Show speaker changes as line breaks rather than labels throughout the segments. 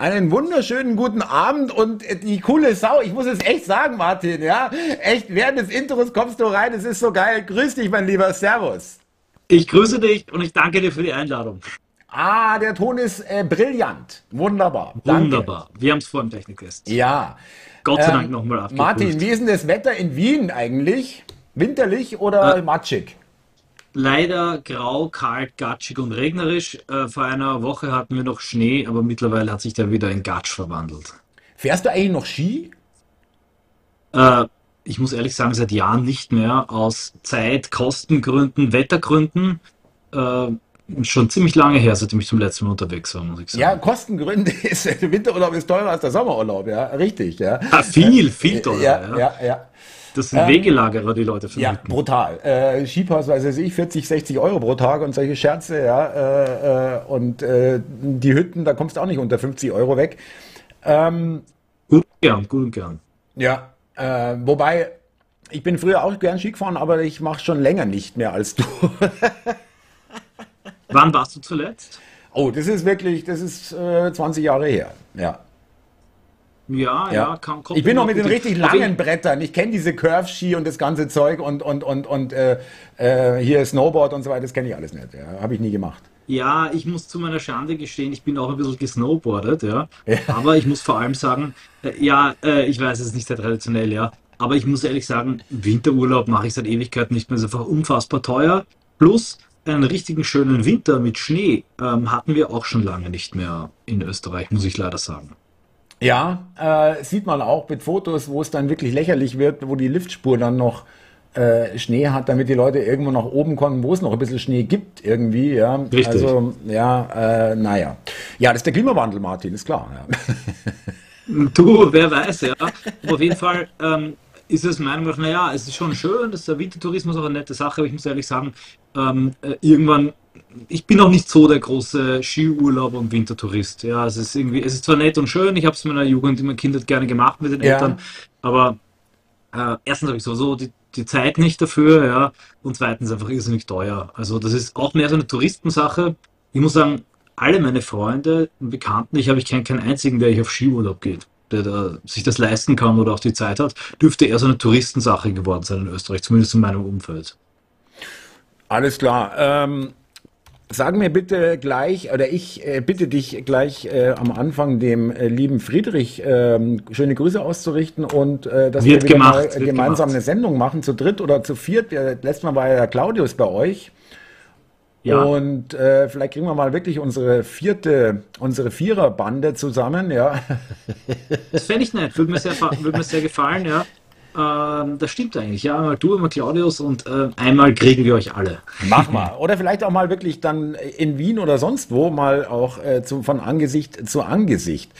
Einen wunderschönen guten Abend und die coole Sau, ich muss es echt sagen, Martin, ja, echt, während des Intros kommst du rein, es ist so geil. Grüß dich, mein lieber Servus.
Ich grüße dich und ich danke dir für die Einladung.
Ah, der Ton ist äh, brillant. Wunderbar.
Danke. Wunderbar. Wir haben es vor dem Techniktest.
Ja.
Gott sei ähm, Dank nochmal
abgeprüft. Martin, wie ist denn das Wetter in Wien eigentlich? Winterlich oder äh, matschig?
Leider grau, kalt, gatschig und regnerisch. Äh, vor einer Woche hatten wir noch Schnee, aber mittlerweile hat sich der wieder in Gatsch verwandelt.
Fährst du eigentlich noch Ski?
Äh, ich muss ehrlich sagen, seit Jahren nicht mehr. Aus Zeit, Kostengründen, Wettergründen. Äh, schon ziemlich lange her, seitdem ich zum letzten Mal unterwegs war, muss ich sagen.
Ja, Kostengründe ist, der Winterurlaub ist teurer als der Sommerurlaub, ja, richtig, ja.
Ah, viel, viel teurer,
ja. Ja, ja, ja.
Das sind ähm, Wegelagerer, die Leute
vermieten. Ja, brutal. Äh, Skipass, weiß ich, 40, 60 Euro pro Tag und solche Scherze, ja. Äh, äh, und äh, die Hütten, da kommst du auch nicht unter 50 Euro weg. Ähm,
gut gern, gut gern.
Ja, äh, wobei, ich bin früher auch gern Ski gefahren, aber ich mache schon länger nicht mehr als du.
Wann warst du zuletzt?
Oh, das ist wirklich, das ist 20 äh, Jahre her, ja.
Ja, ja, ja
kann, Ich bin noch mit den richtig langen Brettern. Ich kenne diese Curve-Ski und das ganze Zeug und, und, und, und äh, äh, hier Snowboard und so weiter, das kenne ich alles nicht. Ja. Habe ich nie gemacht.
Ja, ich muss zu meiner Schande gestehen, ich bin auch ein bisschen gesnowboardet, ja. ja. Aber ich muss vor allem sagen, äh, ja, äh, ich weiß, es ist nicht sehr traditionell, ja. Aber ich muss ehrlich sagen, Winterurlaub mache ich seit Ewigkeiten nicht mehr. Es ist einfach unfassbar teuer. Plus einen richtigen schönen Winter mit Schnee ähm, hatten wir auch schon lange nicht mehr in Österreich, muss ich leider sagen.
Ja, äh, sieht man auch mit Fotos, wo es dann wirklich lächerlich wird, wo die Liftspur dann noch äh, Schnee hat, damit die Leute irgendwo nach oben kommen, wo es noch ein bisschen Schnee gibt irgendwie. Ja,
Richtig.
Also ja, äh, naja, ja, das ist der Klimawandel, Martin, ist klar.
Ja. du, wer weiß, ja. Aber auf jeden Fall ähm, ist es meiner Meinung nach, naja, es ist schon schön, dass der Wintertourismus auch eine nette Sache, aber ich muss ehrlich sagen, ähm, äh, irgendwann ich bin auch nicht so der große Skiurlaub und Wintertourist. Ja, es ist irgendwie, es ist zwar nett und schön, ich habe es in meiner Jugend, in meiner Kindheit gerne gemacht mit den ja. Eltern, aber äh, erstens habe ich sowieso die, die Zeit nicht dafür, ja, und zweitens einfach irrsinnig teuer. Also das ist auch mehr so eine Touristensache. Ich muss sagen, alle meine Freunde und Bekannten, ich habe ich kenne keinen einzigen, der ich auf Skiurlaub geht, der da sich das leisten kann oder auch die Zeit hat, dürfte eher so eine Touristensache geworden sein in Österreich, zumindest in meinem Umfeld.
Alles klar. Ähm, Sag mir bitte gleich, oder ich äh, bitte dich gleich äh, am Anfang dem äh, lieben Friedrich ähm, schöne Grüße auszurichten und äh, dass
wird wir wieder
gemacht, gemeinsam gemacht. eine Sendung machen, zu dritt oder zu viert. Ja, letztes Mal war ja der Claudius bei euch. Ja. Und äh, vielleicht kriegen wir mal wirklich unsere vierte, unsere Viererbande zusammen, ja.
Das fände ich nett, würde mir, sehr, würde mir sehr gefallen, ja. Ähm, das stimmt eigentlich. Ja, einmal du, einmal Claudius und äh, einmal kriegen wir euch alle.
Mach mal. Oder vielleicht auch mal wirklich dann in Wien oder sonst wo mal auch äh, zu, von Angesicht zu Angesicht.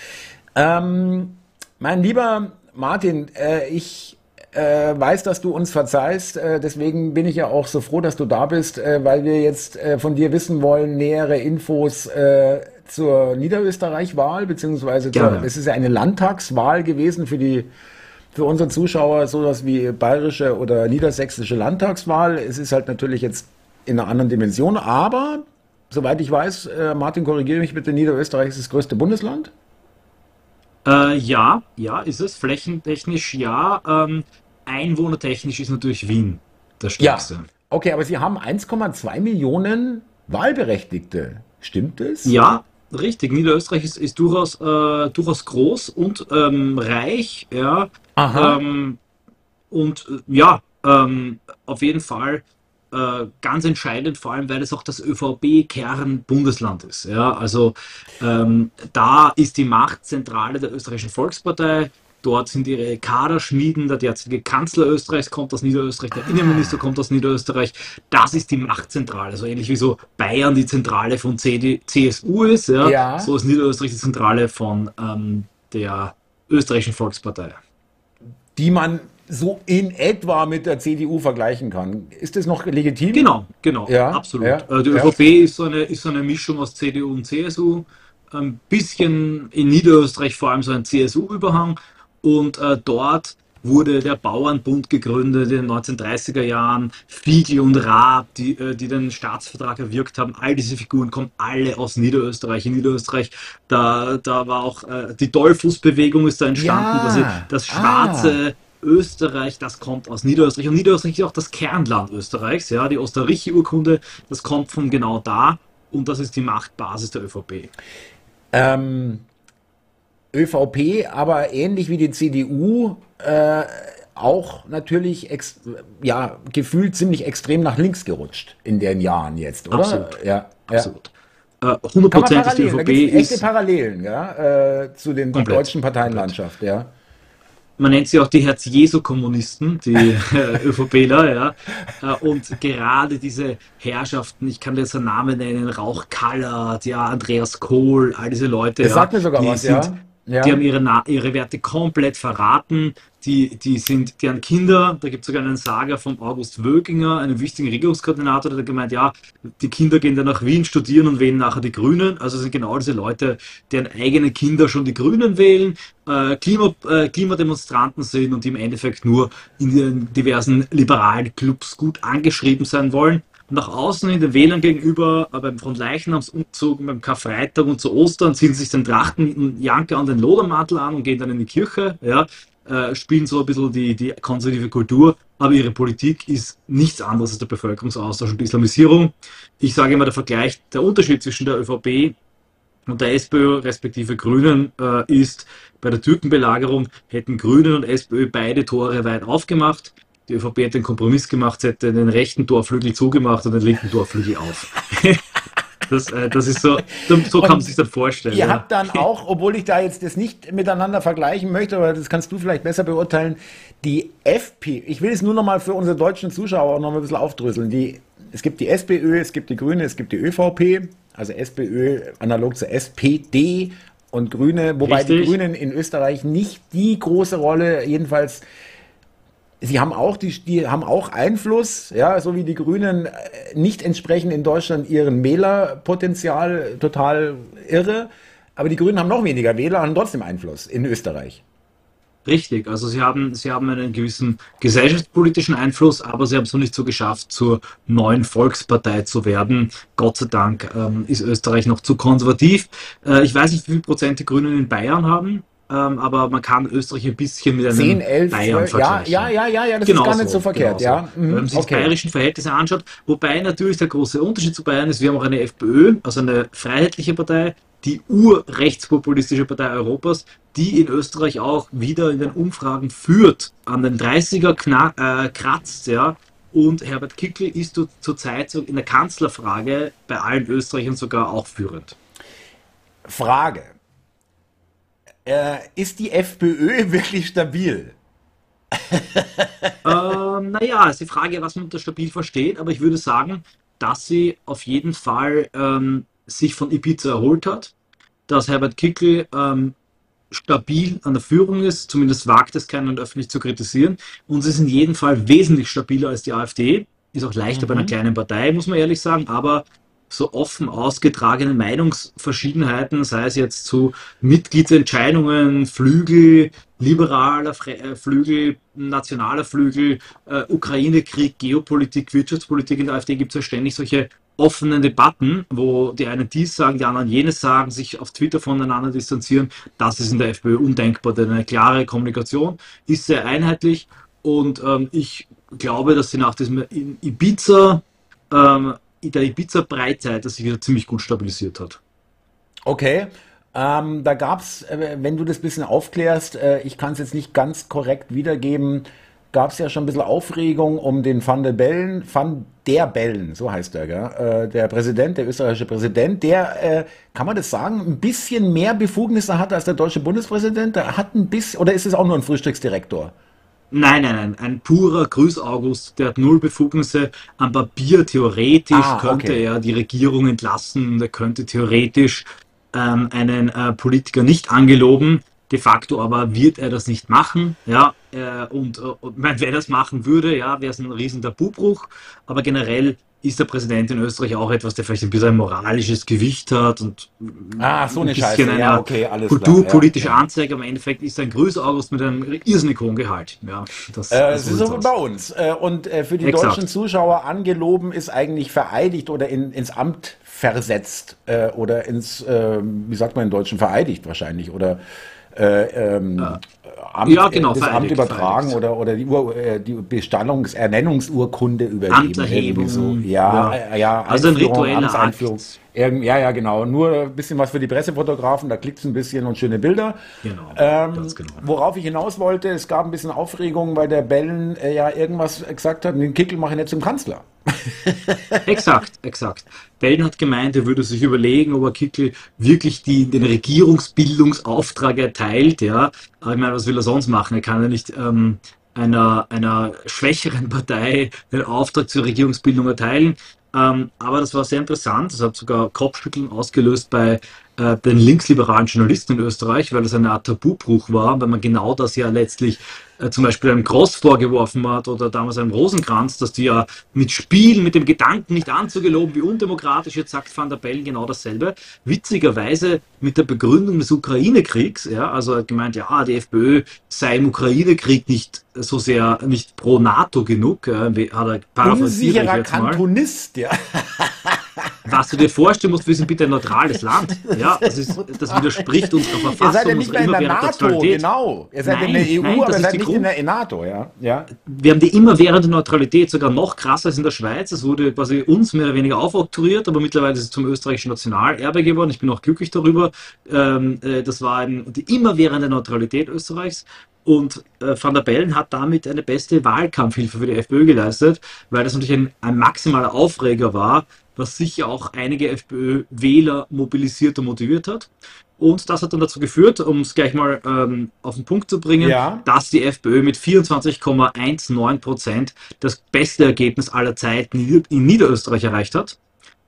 Ähm, mein lieber Martin, äh, ich äh, weiß, dass du uns verzeihst. Äh, deswegen bin ich ja auch so froh, dass du da bist, äh, weil wir jetzt äh, von dir wissen wollen, nähere Infos äh, zur Niederösterreich-Wahl, beziehungsweise zur, es ist ja eine Landtagswahl gewesen für die für unsere Zuschauer sowas wie bayerische oder niedersächsische Landtagswahl. Es ist halt natürlich jetzt in einer anderen Dimension, aber soweit ich weiß, äh, Martin, korrigiere mich bitte, Niederösterreich ist das größte Bundesland.
Äh, ja, ja, ist es. Flächentechnisch ja. Ähm, einwohnertechnisch ist natürlich Wien das stärkste. Ja.
Okay, aber Sie haben 1,2 Millionen Wahlberechtigte. Stimmt es?
Ja, richtig. Niederösterreich ist, ist durchaus, äh, durchaus groß und ähm, reich. Ja. Ähm, und äh, ja, ähm, auf jeden Fall äh, ganz entscheidend, vor allem weil es auch das ÖVP-Kern-Bundesland ist. Ja? Also ähm, da ist die Machtzentrale der österreichischen Volkspartei. Dort sind ihre Kaderschmieden, der derzeitige Kanzler Österreichs kommt aus Niederösterreich, der Innenminister kommt aus Niederösterreich. Das ist die Machtzentrale. So ähnlich wie so Bayern die Zentrale von CD, CSU ist. Ja? ja? So ist Niederösterreich die Zentrale von ähm, der österreichischen Volkspartei
die man so in etwa mit der CDU vergleichen kann. Ist das noch legitim?
Genau, genau, ja, absolut. Ja, äh, die ja. ÖVP ist so, eine, ist so eine Mischung aus CDU und CSU, ein bisschen in Niederösterreich vor allem so ein CSU-Überhang und äh, dort wurde der Bauernbund gegründet in den 1930er Jahren, Fiegel und Raab, die, äh, die den Staatsvertrag erwirkt haben, all diese Figuren kommen alle aus Niederösterreich. In Niederösterreich, da, da war auch äh, die Dollfußbewegung ist da entstanden, ja. also das schwarze ah. Österreich, das kommt aus Niederösterreich. Und Niederösterreich ist auch das Kernland Österreichs, ja, die Osterreichi-Urkunde, das kommt von genau da und das ist die Machtbasis der ÖVP.
Ähm, ÖVP, aber ähnlich wie die CDU, äh, auch natürlich ja, gefühlt ziemlich extrem nach links gerutscht in den Jahren jetzt, oder?
Absolut.
Ja,
absolut. Ja. Äh, 100% die ÖVP
ist echte Parallelen ja, äh, zu den komplett, deutschen Parteienlandschaft, komplett. ja
man nennt sie auch die Herz-Jesu-Kommunisten, die äh, ÖVPler, ja. Äh, und gerade diese Herrschaften, ich kann jetzt einen Namen nennen, Rauch Kallert, ja, Andreas Kohl, all diese Leute.
Das ja, sagt mir sogar was,
sind, ja. Ja. Die haben ihre, ihre Werte komplett verraten. Die, die sind deren Kinder, da gibt es sogar einen Saga von August Wöginger, einem wichtigen Regierungskoordinator, der gemeint, ja, die Kinder gehen dann nach Wien studieren und wählen nachher die Grünen. Also sind genau diese Leute, deren eigene Kinder schon die Grünen wählen, äh, Klima, äh, Klimademonstranten sind und die im Endeffekt nur in den diversen liberalen Clubs gut angeschrieben sein wollen nach außen in den Wählern gegenüber, beim Frontleichnamsumzug, beim Karfreitag und zu Ostern ziehen sich den Drachten Janke an den Lodermantel an und gehen dann in die Kirche, ja, äh, spielen so ein bisschen die, die konservative Kultur, aber ihre Politik ist nichts anderes als der Bevölkerungsaustausch und die Islamisierung. Ich sage immer, der Vergleich, der Unterschied zwischen der ÖVP und der SPÖ respektive Grünen äh, ist, bei der Türkenbelagerung hätten Grünen und SPÖ beide Tore weit aufgemacht die ÖVP hätte einen Kompromiss gemacht, hätte den rechten Torflügel zugemacht und den linken Torflügel auf. Das, äh, das ist so, so kann man sich das vorstellen.
Ihr ja. habt dann auch, obwohl ich da jetzt das nicht miteinander vergleichen möchte, aber das kannst du vielleicht besser beurteilen, die FP, ich will es nur noch mal für unsere deutschen Zuschauer auch noch ein bisschen aufdröseln. Die, es gibt die SPÖ, es gibt die Grüne, es gibt die ÖVP, also SPÖ analog zur SPD und Grüne, wobei Richtig. die Grünen in Österreich nicht die große Rolle, jedenfalls sie haben auch die, die haben auch Einfluss, ja, so wie die Grünen äh, nicht entsprechen in Deutschland ihren Wählerpotenzial total irre, aber die Grünen haben noch weniger Wähler, haben trotzdem Einfluss in Österreich.
Richtig, also sie haben, sie haben einen gewissen gesellschaftspolitischen Einfluss, aber sie haben es noch nicht so geschafft, zur neuen Volkspartei zu werden. Gott sei Dank ähm, ist Österreich noch zu konservativ. Äh, ich weiß nicht, wie viel Prozent die Grünen in Bayern haben ähm, aber man kann Österreich ein bisschen mit einem
10, 11, Bayern 12, vergleichen. Ja, ja, ja, ja, das genau ist gar nicht so, so verkehrt, genau ja.
So. Mhm, Wenn man sich okay. die bayerischen Verhältnisse anschaut, wobei natürlich der große Unterschied zu Bayern ist, wir haben auch eine FPÖ, also eine freiheitliche Partei, die urrechtspopulistische Partei Europas, die in Österreich auch wieder in den Umfragen führt, an den 30er kna äh, kratzt, ja. Und Herbert Kickl ist zurzeit in der Kanzlerfrage bei allen Österreichern sogar auch führend.
Frage. Äh, ist die FPÖ wirklich stabil?
ähm, naja, ist die Frage, was man unter stabil versteht, aber ich würde sagen, dass sie auf jeden Fall ähm, sich von Ibiza erholt hat, dass Herbert Kickl ähm, stabil an der Führung ist, zumindest wagt es keinen öffentlich zu kritisieren und sie ist in jedem Fall wesentlich stabiler als die AfD, ist auch leichter mhm. bei einer kleinen Partei, muss man ehrlich sagen, aber so offen ausgetragene Meinungsverschiedenheiten, sei es jetzt zu Mitgliedsentscheidungen, Flügel, liberaler äh, Flügel, nationaler Flügel, äh, Ukraine-Krieg, Geopolitik, Wirtschaftspolitik in der AfD gibt es ja ständig solche offenen Debatten, wo die einen dies sagen, die anderen jenes sagen, sich auf Twitter voneinander distanzieren. Das ist in der FPÖ undenkbar, denn eine klare Kommunikation ist sehr einheitlich und ähm, ich glaube, dass sie nach diesem Ibiza ähm, der Ibiza-Breitzeit, das sich wieder ziemlich gut stabilisiert hat.
Okay. Ähm, da gab es, äh, wenn du das ein bisschen aufklärst, äh, ich kann es jetzt nicht ganz korrekt wiedergeben, gab es ja schon ein bisschen Aufregung um den Van der Bellen, Van der Bellen, so heißt er, gell? Äh, der Präsident, der österreichische Präsident, der, äh, kann man das sagen, ein bisschen mehr Befugnisse hat als der deutsche Bundespräsident. Der hat ein bisschen, oder ist es auch nur ein Frühstücksdirektor?
Nein, nein, nein, ein purer Grüß August, der hat null Befugnisse. Am Papier theoretisch ah, könnte okay. er die Regierung entlassen, er könnte theoretisch ähm, einen äh, Politiker nicht angeloben. De facto aber wird er das nicht machen. Ja, äh, und, und wenn er das machen würde, ja, wäre es ein riesen Tabubruch. Aber generell ist der Präsident in Österreich auch etwas, der vielleicht ein bisschen ein moralisches Gewicht hat und
ah, so eine
ein bisschen
Scheiße.
eine
Ja, okay, alles
kulturpolitische
klar. Ja,
Anzeige. Aber im Endeffekt ist ein Grüß August mit einem irrsinnig hohen Gehalt. Ja, das,
ja. Äh,
das
ist
so
wie bei uns. Äh, und äh, für die
Exakt.
deutschen Zuschauer angeloben ist eigentlich vereidigt oder in, ins Amt versetzt äh, oder ins, äh, wie sagt man im Deutschen, vereidigt wahrscheinlich oder äh, ähm, Amt,
Ja, genau,
das Amt übertragen
vereidigt.
oder, oder die, Ur, äh, die Bestandungs-, Ernennungsurkunde übergeben. Irgendwie so. Ja,
ja.
ja, ja
Also ein ritueller. Akt.
Irgend, ja, ja, genau. Nur ein bisschen was für die Pressefotografen, da klickt es ein bisschen und schöne Bilder.
Genau,
Ähm,
genau.
Worauf ich hinaus wollte, es gab ein bisschen Aufregung, weil der Bellen äh, ja irgendwas gesagt hat, den Kickel mache ich nicht zum Kanzler.
Exakt, exakt. Belden hat gemeint, er würde sich überlegen, ob er Kickel wirklich die, den Regierungsbildungsauftrag erteilt. Ja, aber ich meine, was will er sonst machen? Er kann ja nicht ähm, einer, einer schwächeren Partei den Auftrag zur Regierungsbildung erteilen. Ähm, aber das war sehr interessant. Das hat sogar Kopfschütteln ausgelöst bei äh, den linksliberalen Journalisten in Österreich, weil das eine Art Tabubruch war, weil man genau das ja letztlich äh, zum Beispiel einem Gross vorgeworfen hat oder damals einem Rosenkranz, dass die ja mit Spielen, mit dem Gedanken nicht anzugeloben, wie undemokratisch, jetzt sagt Van der Bellen genau dasselbe. Witzigerweise mit der Begründung des Ukraine-Kriegs, ja, also er hat gemeint, ja, die FPÖ sei im Ukraine-Krieg nicht so sehr, nicht pro NATO genug, äh, hat er paraphrasiere ich
Unsicherer. Kantonist, ja.
Was du dir vorstellen musst, wir sind bitte ein neutrales Land. Ja, das, ist, das widerspricht unserer Verfassung.
Ihr seid ja nicht mehr in der NATO,
Neutralität.
genau. Ihr seid in
Nein,
der EU,
nein,
aber ihr seid nicht
Grund-
in der NATO, ja. ja.
Wir haben die immerwährende Neutralität, sogar noch krasser als in der Schweiz. Es wurde quasi uns mehr oder weniger aufoktroyiert, aber mittlerweile ist es zum österreichischen Nationalerbe geworden. Ich bin auch glücklich darüber. Ähm, äh, das war die immerwährende Neutralität Österreichs. Und äh, Van der Bellen hat damit eine beste Wahlkampfhilfe für die FPÖ geleistet, weil das natürlich ein, ein maximaler Aufreger war, was sicher auch einige FPÖ-Wähler mobilisiert und motiviert hat. Und das hat dann dazu geführt, um es gleich mal ähm, auf den Punkt zu bringen,
Ja.
dass die FPÖ mit 24,19 Prozent das beste Ergebnis aller Zeiten in Niederösterreich erreicht hat.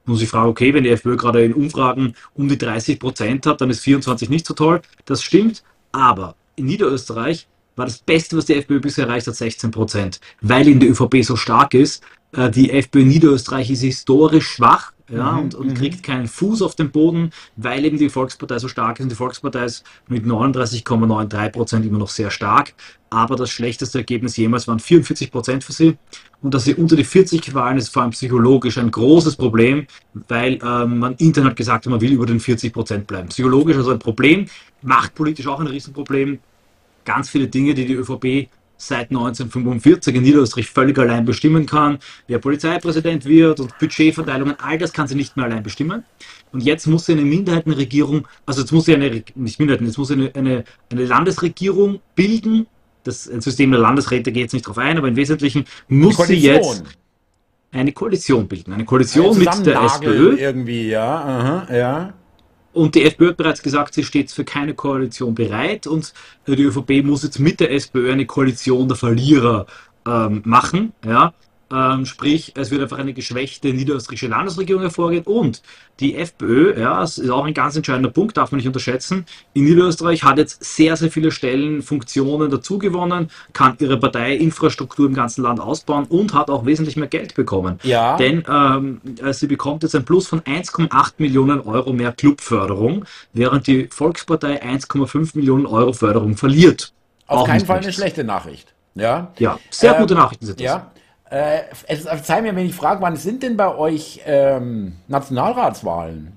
Muss ich fragen, okay, wenn die FPÖ gerade in Umfragen um die 30 Prozent hat, dann ist 24 nicht so toll. Das stimmt, aber in Niederösterreich war das Beste, was die FPÖ bisher erreicht hat, 16 Prozent, weil eben die ÖVP so stark ist. Äh, Die FPÖ Niederösterreich ist historisch schwach ja, und, und kriegt keinen Fuß auf den Boden, weil eben die Volkspartei so stark ist. Und die Volkspartei ist mit 39,93 Prozent immer noch sehr stark. Aber das schlechteste Ergebnis jemals waren 44 Prozent für sie. Und dass sie unter die 40 gefallen ist, vor allem psychologisch ein großes Problem, weil ähm, man intern hat gesagt, man will über den 40 Prozent bleiben. Psychologisch also ein Problem, machtpolitisch auch ein Riesenproblem. Ganz viele Dinge, die die ÖVP seit 1945 in Niederösterreich völlig allein bestimmen kann. Wer Polizeipräsident wird und Budgetverteilungen, all das kann sie nicht mehr allein bestimmen. Und jetzt muss sie eine Minderheitenregierung, also jetzt muss sie eine, nicht Minderheiten, jetzt muss sie eine, eine, eine Landesregierung bilden. Das ein System der Landesräte geht jetzt nicht drauf ein, aber im Wesentlichen muss sie jetzt eine Koalition bilden. Eine Koalition mit der SPÖ.
irgendwie, ja, aha, ja.
Und die FPÖ hat bereits gesagt, sie steht für keine Koalition bereit und die ÖVP muss jetzt mit der SPÖ eine Koalition der Verlierer ähm, machen. Ja? Ähm, sprich, es wird einfach eine geschwächte niederösterreichische Landesregierung hervorgehen und die FPÖ, ja, das ist auch ein ganz entscheidender Punkt, darf man nicht unterschätzen, in Niederösterreich hat jetzt sehr, sehr viele Stellen, Funktionen dazugewonnen, kann ihre Parteiinfrastruktur im ganzen Land ausbauen und hat auch wesentlich mehr Geld bekommen.
Ja.
Denn ähm, äh, sie bekommt jetzt ein Plus von 1,8 Millionen Euro mehr Clubförderung, während die Volkspartei 1,5 Millionen Euro Förderung verliert.
Auf
Auch
keinen Fall eine
nichts.
schlechte Nachricht. Ja.
Ja, sehr
Ähm,
gute Nachrichten sind das.
Ja. Äh, es- verzeih mir, wenn ich frage, wann sind denn bei euch ähm, Nationalratswahlen?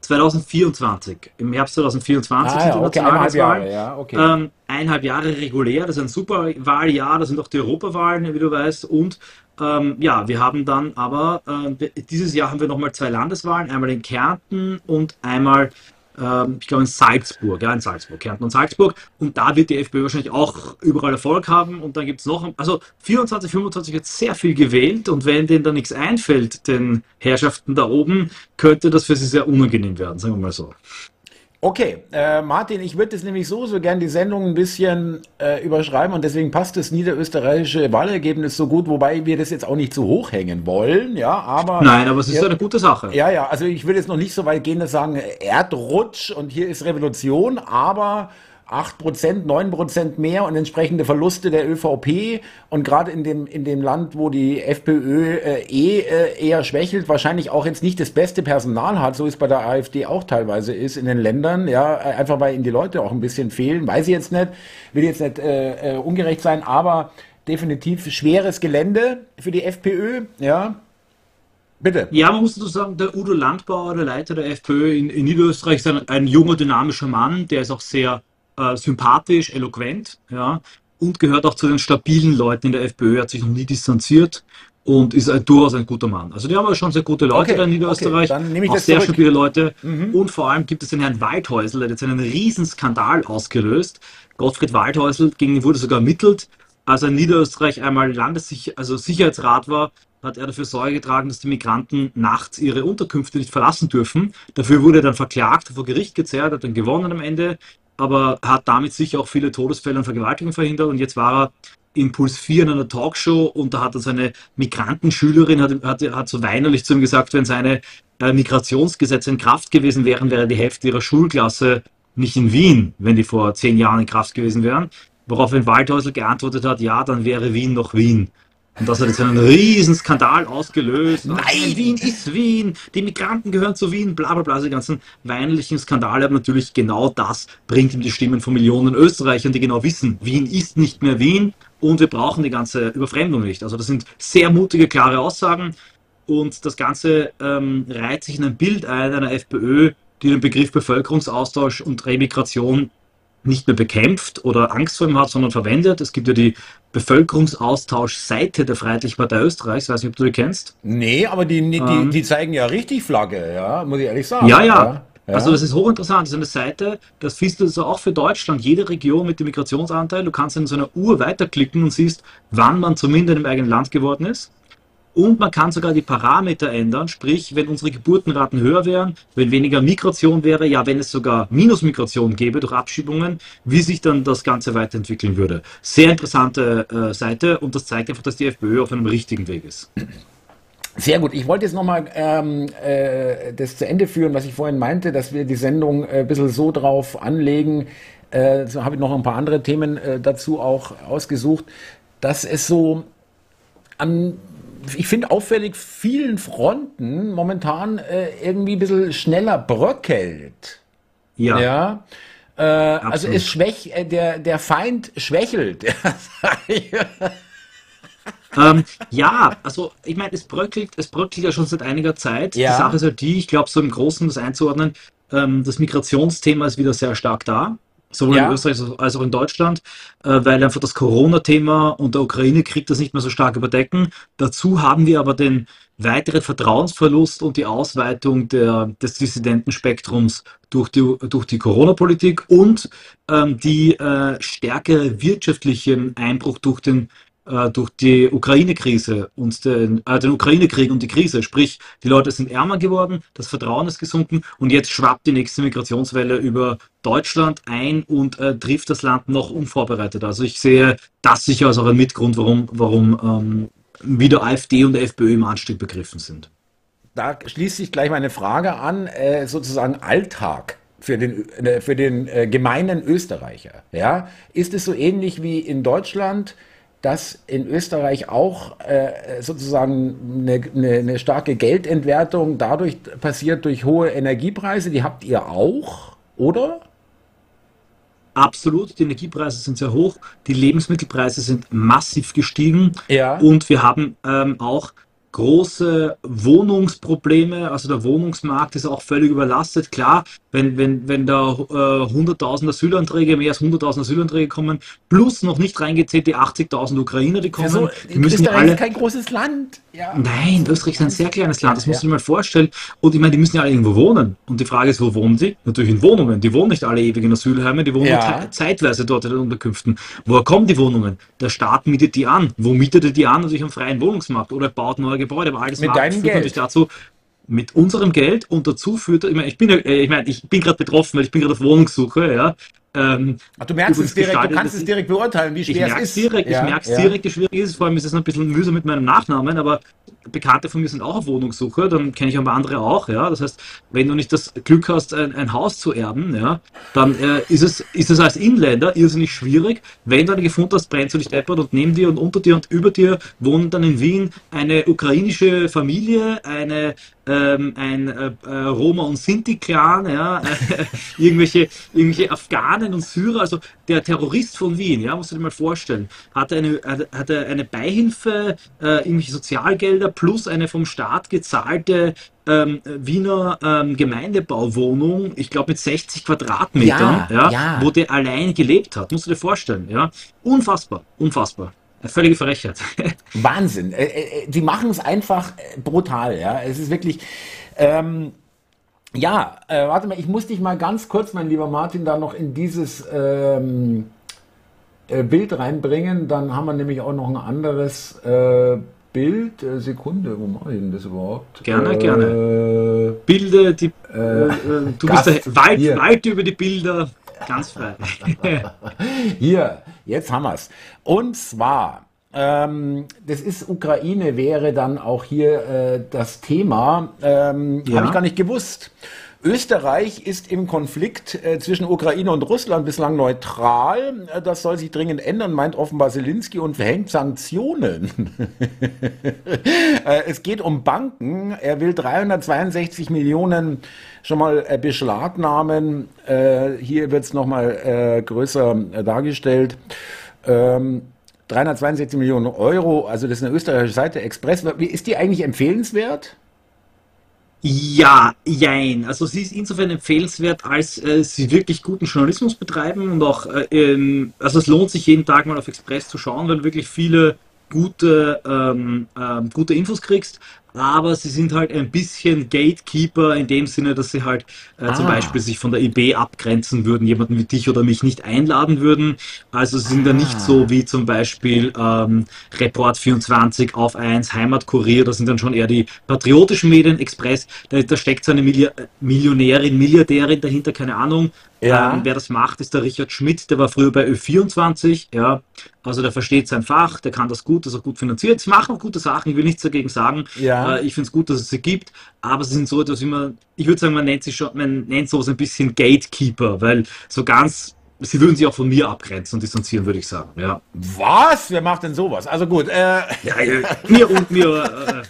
2024, im Herbst 2024
Ah,
sind
ja,
die
okay, eineinhalb
Nationalratswahlen.
Jahre, ja, okay.
Ähm, eineinhalb Jahre regulär, das ist ein super Wahljahr, das sind auch die Europawahlen, wie du weißt. Und ähm, ja, wir haben dann aber, ähm, dieses Jahr haben wir nochmal zwei Landeswahlen, einmal in Kärnten und einmal, ich glaube, in Salzburg, ja, in Salzburg, Kärnten und Salzburg. Und da wird die FPÖ wahrscheinlich auch überall Erfolg haben. Und dann gibt es noch, also 24, 25 wird sehr viel gewählt und wenn denen da nichts einfällt, den Herrschaften da oben, könnte das für sie sehr unangenehm werden, sagen wir mal so.
Okay, äh, Martin, ich würde jetzt nämlich so, so gern die Sendung ein bisschen äh, überschreiben und deswegen passt das niederösterreichische Wahlergebnis so gut, wobei wir das jetzt auch nicht zu hoch hängen wollen, ja, aber.
Nein, aber es ist
ja,
eine gute Sache.
Ja, ja, also ich würde jetzt noch nicht so weit gehen, dass sagen Erdrutsch und hier ist Revolution, aber 8 Prozent, 9 Prozent mehr und entsprechende Verluste der ÖVP. Und gerade in dem, in dem Land, wo die FPÖ äh, eh äh, eher schwächelt, wahrscheinlich auch jetzt nicht das beste Personal hat, so ist bei der AfD auch teilweise ist in den Ländern, ja, äh, einfach weil ihnen die Leute auch ein bisschen fehlen, weiß ich jetzt nicht, will jetzt nicht äh, äh, ungerecht sein, aber definitiv schweres Gelände für die FPÖ, ja.
Bitte. Ja, man muss dazu sagen, der Udo Landbauer, der Leiter der FPÖ in, in Niederösterreich, ist ein, ein, junger, dynamischer Mann, der ist auch sehr äh, sympathisch, eloquent, ja, und gehört auch zu den stabilen Leuten in der FPÖ, hat sich noch nie distanziert und ist ein, durchaus ein guter Mann. Also die haben aber schon sehr gute Leute okay, in Niederösterreich, okay, auch sehr zurück. stabile Leute. Mhm. Und vor allem gibt es den Herrn Waldhäusl, der hat jetzt einen riesen Skandal ausgelöst. Gottfried Waldhäusl, gegen ihn wurde sogar ermittelt, als er in Niederösterreich einmal Landessicher also Sicherheitsrat war, hat er dafür Sorge getragen, dass die Migranten nachts ihre Unterkünfte nicht verlassen dürfen. Dafür wurde er dann verklagt, vor Gericht gezerrt, hat dann gewonnen am Ende, aber hat damit sicher auch viele Todesfälle und Vergewaltigungen verhindert. Und jetzt war er in Puls 4 in einer Talkshow und da hat er seine Migrantenschülerin, hat, hat, hat so weinerlich zu ihm gesagt, wenn seine äh, Migrationsgesetze in Kraft gewesen wären, wäre die Hälfte ihrer Schulklasse nicht in Wien, wenn die vor zehn Jahren in Kraft gewesen wären. Woraufhin Waldhäusl geantwortet hat, ja, dann wäre Wien noch Wien. Und das hat jetzt einen riesen Skandal ausgelöst. Nein, Wien ist Wien, die Migranten gehören zu Wien, bla bla bla, die ganzen weinlichen Skandale. Aber natürlich genau das bringt ihm die Stimmen von Millionen Österreichern, die genau wissen, Wien ist nicht mehr Wien und wir brauchen die ganze Überfremdung nicht. Also das sind sehr mutige, klare Aussagen. Und das Ganze ähm, reiht sich in ein Bild ein einer FPÖ, die den Begriff Bevölkerungsaustausch und Remigration nicht mehr bekämpft oder Angst vor ihm hat, sondern verwendet. Es gibt ja die Bevölkerungsaustausch-Seite der Freiheitlichen Partei Österreichs. Ich weiß nicht, ob du die kennst.
Nee, aber die, die, ähm, die zeigen ja richtig Flagge, ja, muss ich ehrlich sagen.
Ja, ja. ja. Also das ist hochinteressant. Das ist eine Seite, das findest du also auch für Deutschland, jede Region mit dem Migrationsanteil. Du kannst in so einer Uhr weiterklicken und siehst, wann man zumindest im eigenen Land geworden ist. Und man kann sogar die Parameter ändern, sprich, wenn unsere Geburtenraten höher wären, wenn weniger Migration wäre, ja, wenn es sogar Minusmigration gäbe durch Abschiebungen, wie sich dann das Ganze weiterentwickeln würde. Sehr interessante äh, Seite und das zeigt einfach, dass die FPÖ auf einem richtigen Weg ist.
Sehr gut. Ich wollte jetzt nochmal ähm, äh, das zu Ende führen, was ich vorhin meinte, dass wir die Sendung äh, ein bisschen so drauf anlegen. Äh, so habe ich noch ein paar andere Themen äh, dazu auch ausgesucht, dass es so an ich finde auffällig vielen Fronten momentan äh, irgendwie ein bisschen schneller bröckelt. Ja. ja? Äh, also es schwäch, äh, der, der Feind schwächelt.
ähm, ja, also ich meine, es bröckelt, es bröckelt ja schon seit einiger Zeit. Ja. Die Sache ist halt die, ich glaube, so im Großen das einzuordnen, ähm, das Migrationsthema ist wieder sehr stark da sowohl ja. in Österreich als auch in Deutschland, äh, weil einfach das Corona-Thema und der Ukraine-Krieg das nicht mehr so stark überdecken. Dazu haben wir aber den weiteren Vertrauensverlust und die Ausweitung der, des Dissidentenspektrums durch die, durch die Corona-Politik und ähm, die äh, stärkere wirtschaftlichen Einbruch durch den äh, durch die Ukraine-Krise und den, äh, den Ukraine-Krieg und die Krise. Sprich, die Leute sind ärmer geworden, das Vertrauen ist gesunken und jetzt schwappt die nächste Migrationswelle über Deutschland ein und äh, trifft das Land noch unvorbereitet. Also ich sehe das sicher als auch ein Mitgrund, warum, warum ähm, wieder AfD und FPÖ im Anstieg begriffen sind.
Da schließt sich gleich meine Frage an, äh, sozusagen Alltag für den, äh, für den äh, gemeinen Österreicher. Ja? Ist es so ähnlich wie in Deutschland? Dass in Österreich auch äh, sozusagen eine, eine, eine, starke Geldentwertung dadurch passiert durch hohe Energiepreise. Die habt ihr auch, oder?
Absolut, die Energiepreise sind sehr hoch, die Lebensmittelpreise sind massiv gestiegen ja. und wir haben ähm, auch große Wohnungsprobleme, also der Wohnungsmarkt ist auch völlig überlastet. Klar, wenn, wenn, wenn da äh, 100.000 Asylanträge, mehr als 100.000 Asylanträge kommen, plus noch nicht reingezählt die 80.000 Ukrainer, die kommen. Also,
die müssen Österreich alle, ist kein großes Land.
Ja. Nein, Österreich ist ein sehr kleines Land, das ja. muss man mal vorstellen. Und ich meine, die müssen ja alle irgendwo wohnen. Und die Frage ist, wo wohnen sie? Natürlich in Wohnungen. Die wohnen nicht alle ewig in Asylheimen, die wohnen ja. zeitweise dort in den Unterkünften. Woher kommen die Wohnungen? Der Staat mietet die an. Wo mietet er die an? Natürlich am freien Wohnungsmarkt oder baut neue Gebäude. Aber alles
Mit deinem Geld.
dazu, mit unserem Geld und dazu führt, ich meine, ich bin, ich, meine, ich bin gerade betroffen, weil ich bin gerade auf Wohnungssuche, ja.
Ähm, Ach, du merkst es direkt, du kannst es direkt beurteilen, wie schwer es ist.
Direkt, ja, ich merke es ja. direkt, wie schwierig ist. Vor allem ist es ein bisschen mühsam mit meinem Nachnamen, aber Bekannte von mir sind auch auf Wohnungssuche, dann kenne ich paar andere auch, ja. Das heißt, wenn du nicht das Glück hast, ein, ein Haus zu erben, ja, dann äh, ist es ist es als Inländer irrsinnig schwierig. Wenn du eine gefunden hast, brennst du dich deppert und neben dir und unter dir und über dir wohnen dann in Wien eine ukrainische Familie, eine ähm, ein äh, äh Roma- und Sinti-Clan, ja, äh, irgendwelche, irgendwelche Afghanen und Syrer, also der Terrorist von Wien, ja, musst du dir mal vorstellen, hatte eine, hatte eine Beihilfe, äh, irgendwelche Sozialgelder plus eine vom Staat gezahlte ähm, Wiener ähm, Gemeindebauwohnung, ich glaube mit 60 Quadratmetern, ja, ja, ja, wo der allein gelebt hat. Musst du dir vorstellen, ja. Unfassbar, unfassbar. Völlige Frechheit.
Wahnsinn. Äh, äh, die machen es einfach äh, brutal, ja. Es ist wirklich. Ähm, ja, äh, warte mal, ich muss dich mal ganz kurz, mein lieber Martin, da noch in dieses ähm, äh, Bild reinbringen. Dann haben wir nämlich auch noch ein anderes äh, Bild. Äh, Sekunde, wo mache ich denn das überhaupt?
Gerne, gerne. Bilder, die, du Gast, bist da weit, weit über die Bilder. Ganz frei.
Hier, jetzt haben wir es. Und zwar, ähm, das ist Ukraine, wäre dann auch hier äh, das Thema. Ähm, ja. Habe ich gar nicht gewusst. Österreich ist im Konflikt äh, zwischen Ukraine und Russland bislang neutral. Äh, das soll sich dringend ändern, meint offenbar Zelensky und verhängt Sanktionen. äh, es geht um Banken. Er will 362 Millionen schon mal beschlagnahmen. Hier wird es nochmal größer dargestellt. Ähm, 362 Millionen Euro, also das ist eine österreichische Seite, Express. Ist die eigentlich empfehlenswert?
Ja, jein. Also sie ist insofern empfehlenswert, als äh, sie wirklich guten Journalismus betreiben und auch, äh, ähm, also es lohnt sich jeden Tag mal auf Express zu schauen, weil wirklich viele gute, ähm, ähm, gute Infos kriegst, aber sie sind halt ein bisschen Gatekeeper in dem Sinne, dass sie halt äh, ah. zum Beispiel sich von der IB abgrenzen würden, jemanden wie dich oder mich nicht einladen würden. Also sie sind ah. da nicht so wie zum Beispiel ähm, Report 24 auf 1, Heimatkurier, das sind dann schon eher die patriotischen Medien, Express, da, da steckt so eine Millionärin, Milliardärin dahinter, keine Ahnung, ja. Ähm, wer das macht, ist der Richard Schmidt, der war früher bei Ö24, ja. Also der versteht sein Fach, der kann das gut, das ist auch gut finanziert. Sie machen auch gute Sachen, ich will nichts dagegen sagen. Ja. Äh, ich finde es gut, dass es sie gibt, aber sie sind so etwas wie man, ich würde sagen, man nennt sie schon, man nennt sowas ein bisschen Gatekeeper, weil so ganz sie würden sich auch von mir abgrenzen und distanzieren, würde ich sagen. Ja.
Was? Wer macht denn sowas? Also gut. Äh, ja,
mir und mir.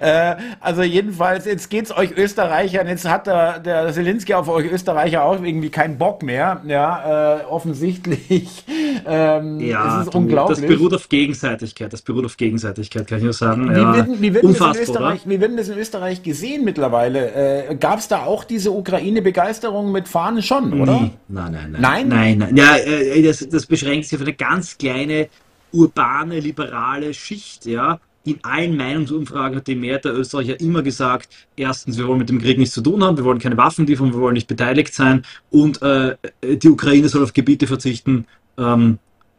Äh. äh, also jedenfalls, jetzt geht's euch Österreichern, jetzt hat der, der Selinski auf euch Österreicher auch irgendwie keinen Bock mehr. Ja, äh, offensichtlich.
Ähm, ja, ist es unglaublich. Das beruht auf Gegenseitigkeit. Das beruht auf Gegenseitigkeit, kann ich nur sagen.
Wie, ja. wird, wie, wird das in Österreich, wie wird das in Österreich gesehen mittlerweile? Äh, Gab es da auch diese Ukraine-Begeisterung mit Fahnen schon, oder?
Nein, nein, nein. Nein? Nein, nein. Ja, äh, das, das beschränkt sich auf eine ganz kleine urbane, liberale Schicht, ja. In allen Meinungsumfragen hat die Mehrheit der Österreicher immer gesagt, erstens, wir wollen mit dem Krieg nichts zu tun haben, wir wollen keine Waffen liefern, wir wollen nicht beteiligt sein und äh, die Ukraine soll auf Gebiete verzichten, ähm,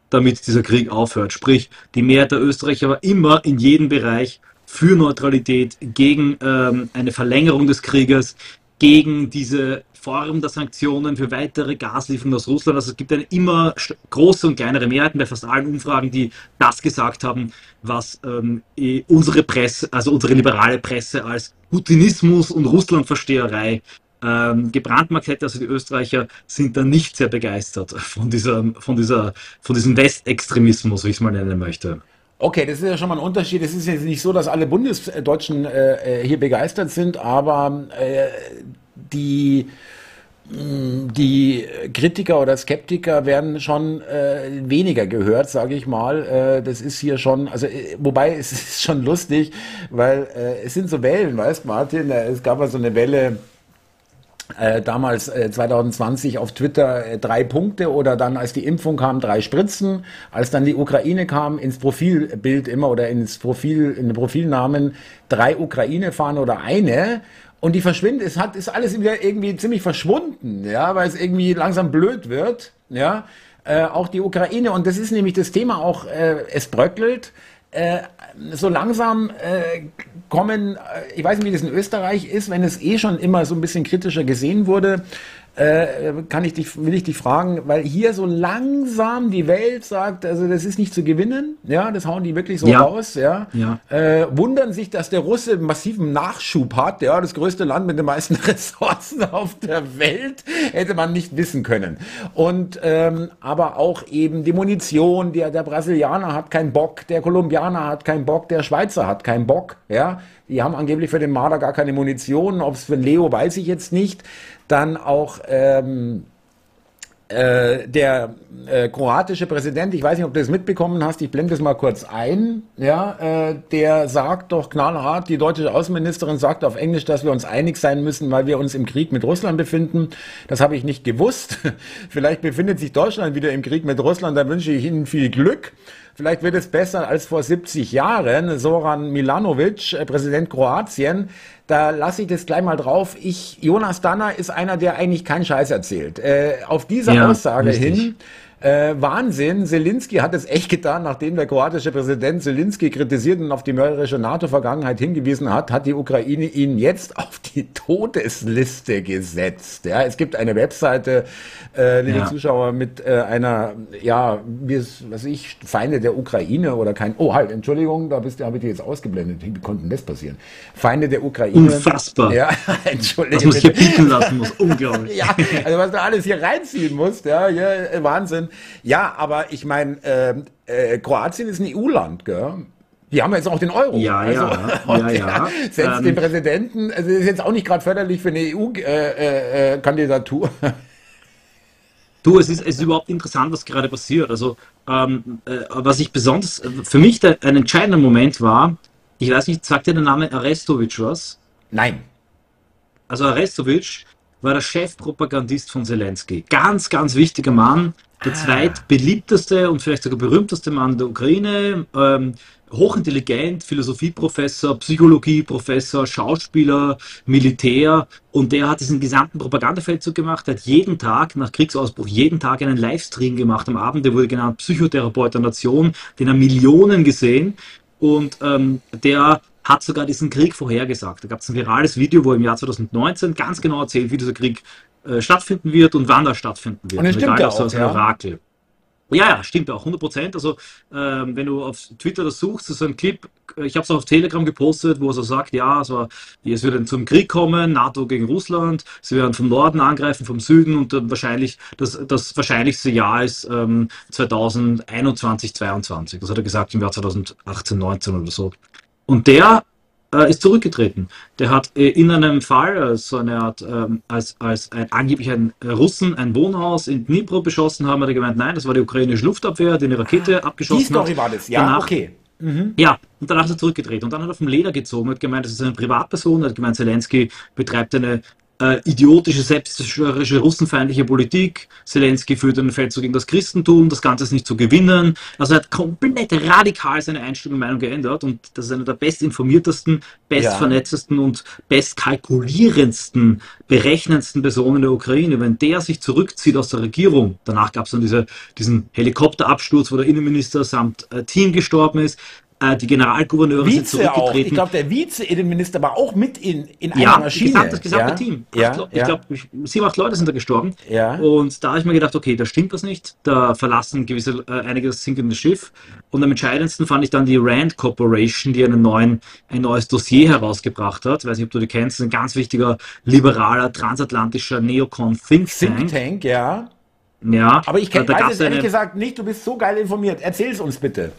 damit dieser Krieg aufhört. Sprich, die Mehrheit der Österreicher war immer in jedem Bereich für Neutralität, gegen ähm, eine Verlängerung des Krieges, gegen diese Form der Sanktionen für weitere Gaslieferungen aus Russland. Also es gibt eine immer große und kleinere Mehrheiten bei fast allen Umfragen, die das gesagt haben, was ähm, unsere Presse, also unsere liberale Presse als Putinismus und Russlandversteherei ähm, gebrandmarkt hätte. Also die Österreicher sind da nicht sehr begeistert von dieser, von dieser, von diesem Westextremismus, wie ich es mal nennen möchte.
Okay, das ist ja schon mal ein Unterschied. Es ist jetzt nicht so, dass alle Bundesdeutschen äh, äh hier begeistert sind, aber äh, die mm, die Kritiker oder Skeptiker werden schon äh, weniger gehört, sage ich mal. Äh, das ist hier schon, also äh, wobei es ist schon lustig, weil äh, es sind so Wellen, weißt Martin? Äh, es gab ja so eine Welle äh, damals äh, 2020 auf Twitter äh, drei Punkte oder dann als die Impfung kam drei Spritzen, als dann die Ukraine kam ins Profilbild immer oder ins Profil in den Profilnamen drei Ukraine fahren oder eine und die verschwindet, es hat, ist alles wieder irgendwie ziemlich verschwunden, ja, weil es irgendwie langsam blöd wird, ja. Äh, auch die Ukraine, und das ist nämlich das Thema auch, äh, es bröckelt. Äh, so langsam äh, kommen, äh, ich weiß nicht, wie das in Österreich ist, wenn es eh schon immer so ein bisschen kritischer gesehen wurde, äh, kann ich dich, will ich dich fragen, weil hier so langsam die Welt sagt, also das ist nicht zu gewinnen, ja, das hauen die wirklich so ja. raus, ja. ja. Äh, wundern sich, dass der Russe massiven Nachschub hat, ja, das größte Land mit den meisten Ressourcen auf der Welt, hätte man nicht wissen können. Und ähm, aber auch eben die Munition, der, der Brasilianer hat keinen Bock, der Kolumbianer hat keinen Bock, der Schweizer hat keinen Bock, ja. Die haben angeblich für den Marder gar keine Munition, ob es für Leo weiß ich jetzt nicht dann auch ähm, äh, der äh, kroatische Präsident, ich weiß nicht, ob du das mitbekommen hast, ich blende es mal kurz ein, ja, äh, der sagt doch knallhart, die deutsche Außenministerin sagt auf Englisch, dass wir uns einig sein müssen, weil wir uns im Krieg mit Russland befinden. Das habe ich nicht gewusst. Vielleicht befindet sich Deutschland wieder im Krieg mit Russland, da wünsche ich Ihnen viel Glück. Vielleicht wird es besser als vor 70 Jahren. Soran Milanovic, äh, Präsident Kroatien, da lasse ich das gleich mal drauf. Ich, Jonas Danner ist einer, der eigentlich keinen Scheiß erzählt. Äh, auf diese ja, Aussage richtig. hin äh, Wahnsinn. Zelensky hat es echt getan, nachdem der kroatische Präsident Zelensky kritisiert und auf die mörderische NATO-Vergangenheit hingewiesen hat, hat die Ukraine ihn jetzt auf die Todesliste gesetzt. Ja, es gibt eine Webseite, äh, liebe ja. Zuschauer, mit äh, einer, ja, wie es, was ich, Feinde der Ukraine oder kein, oh halt, Entschuldigung, da bist du, habe ich dir jetzt ausgeblendet. Wie konnte denn das passieren? Feinde der Ukraine.
Unfassbar. Ja, Entschuldigung. Was muss ich hier bieten lassen muss, unglaublich.
ja, also was du alles hier reinziehen musst, ja, ja Wahnsinn. Ja, aber ich meine, äh, äh, Kroatien ist ein EU-Land, gell? Die haben jetzt auch den Euro.
Ja, also, ja, ja, ja.
Setzt ähm, den Präsidenten, also ist jetzt auch nicht gerade förderlich für eine EU-Kandidatur. Äh, äh,
du, es ist, es ist überhaupt interessant, was gerade passiert. Also, ähm, äh, was ich besonders, für mich der, ein entscheidender Moment war, ich weiß nicht, sagt dir der Name Arestovic was?
Nein.
Also Arestovic war der Chefpropagandist von Zelensky. Ganz, ganz wichtiger Mann, der ah. zweitbeliebteste und vielleicht sogar berühmteste Mann der Ukraine. Ähm, hochintelligent, Philosophieprofessor, Psychologieprofessor, Schauspieler, Militär und der hat diesen gesamten Propagandafeldzug gemacht, hat jeden Tag, nach Kriegsausbruch, jeden Tag einen Livestream gemacht am Abend, der wurde genannt Psychotherapeut der Nation, den haben Millionen gesehen und ähm, der hat sogar diesen Krieg vorhergesagt. Da gab es ein virales Video, wo er im Jahr 2019 ganz genau erzählt, wie dieser Krieg äh, stattfinden wird und wann er stattfinden wird.
Und das stimmt ja auch, so ein ja.
Orakel. Ja, ja, stimmt auch, 100 Prozent. Also, ähm, wenn du auf Twitter das suchst, so ein Clip, äh, ich habe es auf Telegram gepostet, wo er so sagt, ja, also, es wird zum Krieg kommen, NATO gegen Russland, sie werden vom Norden angreifen, vom Süden und dann wahrscheinlich, das, das wahrscheinlichste Jahr ist ähm, 2021, 2022. Das hat er gesagt im Jahr 2018, 19 oder so. Und der äh, ist zurückgetreten. Der hat äh, in einem Fall, äh, so eine Art, ähm, als, als ein, angeblich ein Russen ein Wohnhaus in Dnipro beschossen haben, hat er gemeint, nein, das war die ukrainische Luftabwehr, die eine Rakete ah, abgeschossen hat. Die
Story war das, ja, danach, okay.
Mhm. Ja, und danach ist er zurückgetreten und dann hat er vom Leder gezogen, hat gemeint, das ist eine Privatperson, hat gemeint, Zelensky betreibt eine äh, idiotische, selbstzerstörerische, russenfeindliche Politik. Zelensky führt einen Feldzug gegen das Christentum, das Ganze ist nicht zu gewinnen. Also er hat komplett radikal seine Einstellung und Meinung geändert und das ist einer der bestinformiertesten, bestvernetztesten ja. und bestkalkulierendsten, berechnendsten Personen der Ukraine. Wenn der sich zurückzieht aus der Regierung, danach gab es dann diese, diesen Helikopterabsturz, wo der Innenminister samt äh, Team gestorben ist, äh, die Generalgouverneure Vize sind zurückgetreten. Auch.
Ich glaube, der Vize-Innenminister war auch mit in, in einer
ja,
Maschine.
Gesamt, das gesamte ja, Team. Ja, acht, ich glaube, sieben, acht Leute sind da gestorben. Ja. Und da habe ich mir gedacht, okay, da stimmt was nicht. Da verlassen gewisse, äh, einige das sinkende Schiff. Und am entscheidendsten fand ich dann die Rand Corporation, die einen neuen, ein neues Dossier herausgebracht hat. Ich weiß nicht, ob du die kennst. Ein ganz wichtiger, liberaler, transatlantischer Neocon Think Tank. Think
Tank, ja.
Ja.
Aber ich kenn, weiß es ehrlich gesagt nicht. Du bist so geil informiert. Erzähl es uns bitte.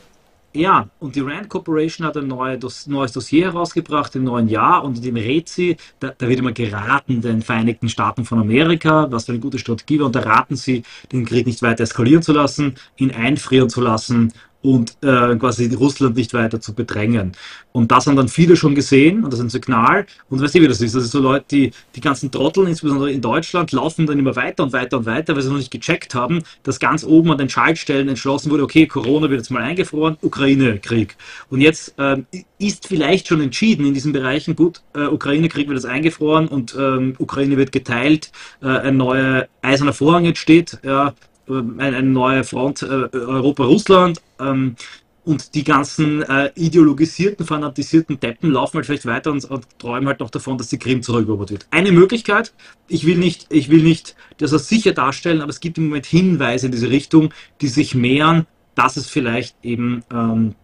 Ja, und die Rand Corporation hat ein neues Dossier herausgebracht im neuen Jahr und in dem sie, da, da, wird immer geraten den Vereinigten Staaten von Amerika, was für eine gute Strategie war, und da raten sie, den Krieg nicht weiter eskalieren zu lassen, ihn einfrieren zu lassen und äh, quasi Russland nicht weiter zu bedrängen. Und das haben dann viele schon gesehen und das ist ein Signal. Und weißt du, wie das ist? Das ist so Leute, die, die ganzen Trotteln, insbesondere in Deutschland, laufen dann immer weiter und weiter und weiter, weil sie noch nicht gecheckt haben, dass ganz oben an den Schaltstellen entschlossen wurde, okay, Corona wird jetzt mal eingefroren, Ukraine-Krieg. Und jetzt äh, ist vielleicht schon entschieden in diesen Bereichen, gut, äh, Ukraine-Krieg wird jetzt eingefroren und ähm, Ukraine wird geteilt, äh, ein neuer eiserner Vorhang entsteht, ja, eine, eine neue Front äh, Europa-Russland. Ähm, und die ganzen äh, ideologisierten, fanatisierten Deppen laufen halt vielleicht weiter und, und, träumen halt noch davon, dass die Krim zurückerobert wird. Eine Möglichkeit, ich will nicht, ich will nicht das als sicher darstellen, aber es gibt im Moment Hinweise in diese Richtung, die sich mehren, dass es vielleicht eben ähm,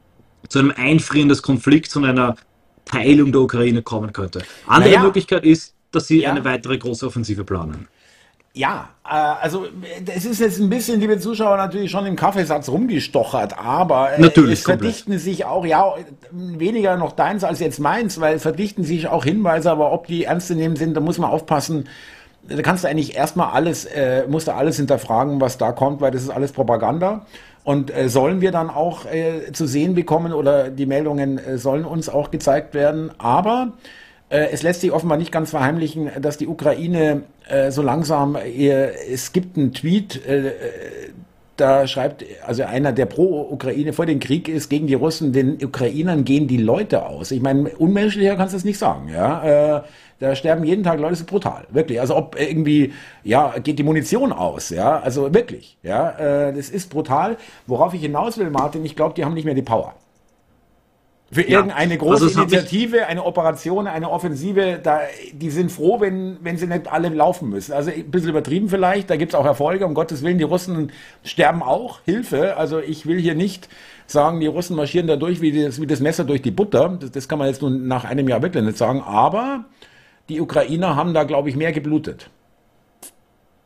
zu einem Einfrieren des Konflikts und einer Teilung der Ukraine kommen könnte. Andere naja. Möglichkeit ist, dass sie ja. eine weitere große Offensive planen.
Ja, äh, also es ist jetzt ein bisschen, liebe Zuschauer, natürlich schon im Kaffeesatz rumgestochert, aber äh, natürlich, es verdichten komplett. sich auch, ja, weniger noch deins als jetzt meins, weil es verdichten sich auch Hinweise, aber ob die ernst zu nehmen sind, da muss man aufpassen. Da kannst du eigentlich erstmal alles, äh, musst du alles hinterfragen, was da kommt, weil das ist alles Propaganda. Und äh, sollen wir dann auch äh, zu sehen bekommen oder die Meldungen äh, sollen uns auch gezeigt werden. Aber es lässt sich offenbar nicht ganz verheimlichen, dass die Ukraine äh, so langsam, äh, es gibt einen Tweet, äh, da schreibt also einer, der pro Ukraine vor dem Krieg ist, gegen die Russen, den Ukrainern gehen die Leute aus. Ich meine, unmenschlicher kannst du es nicht sagen, ja. Äh, da sterben jeden Tag Leute, das ist brutal, wirklich. Also ob irgendwie, ja, geht die Munition aus, ja, also wirklich, ja, äh, das ist brutal. Worauf ich hinaus will, Martin, ich glaube, die haben nicht mehr die Power. Für ja. irgendeine große also Initiative, eine Operation, eine Offensive, da, die sind froh, wenn, wenn sie nicht alle laufen müssen. Also ein bisschen übertrieben vielleicht, da gibt es auch Erfolge, um Gottes Willen, die Russen sterben auch, Hilfe. Also ich will hier nicht sagen, die Russen marschieren da durch wie das, wie das Messer durch die Butter. Das, das kann man jetzt nun nach einem Jahr wirklich nicht sagen, aber die Ukrainer haben da, glaube ich, mehr geblutet.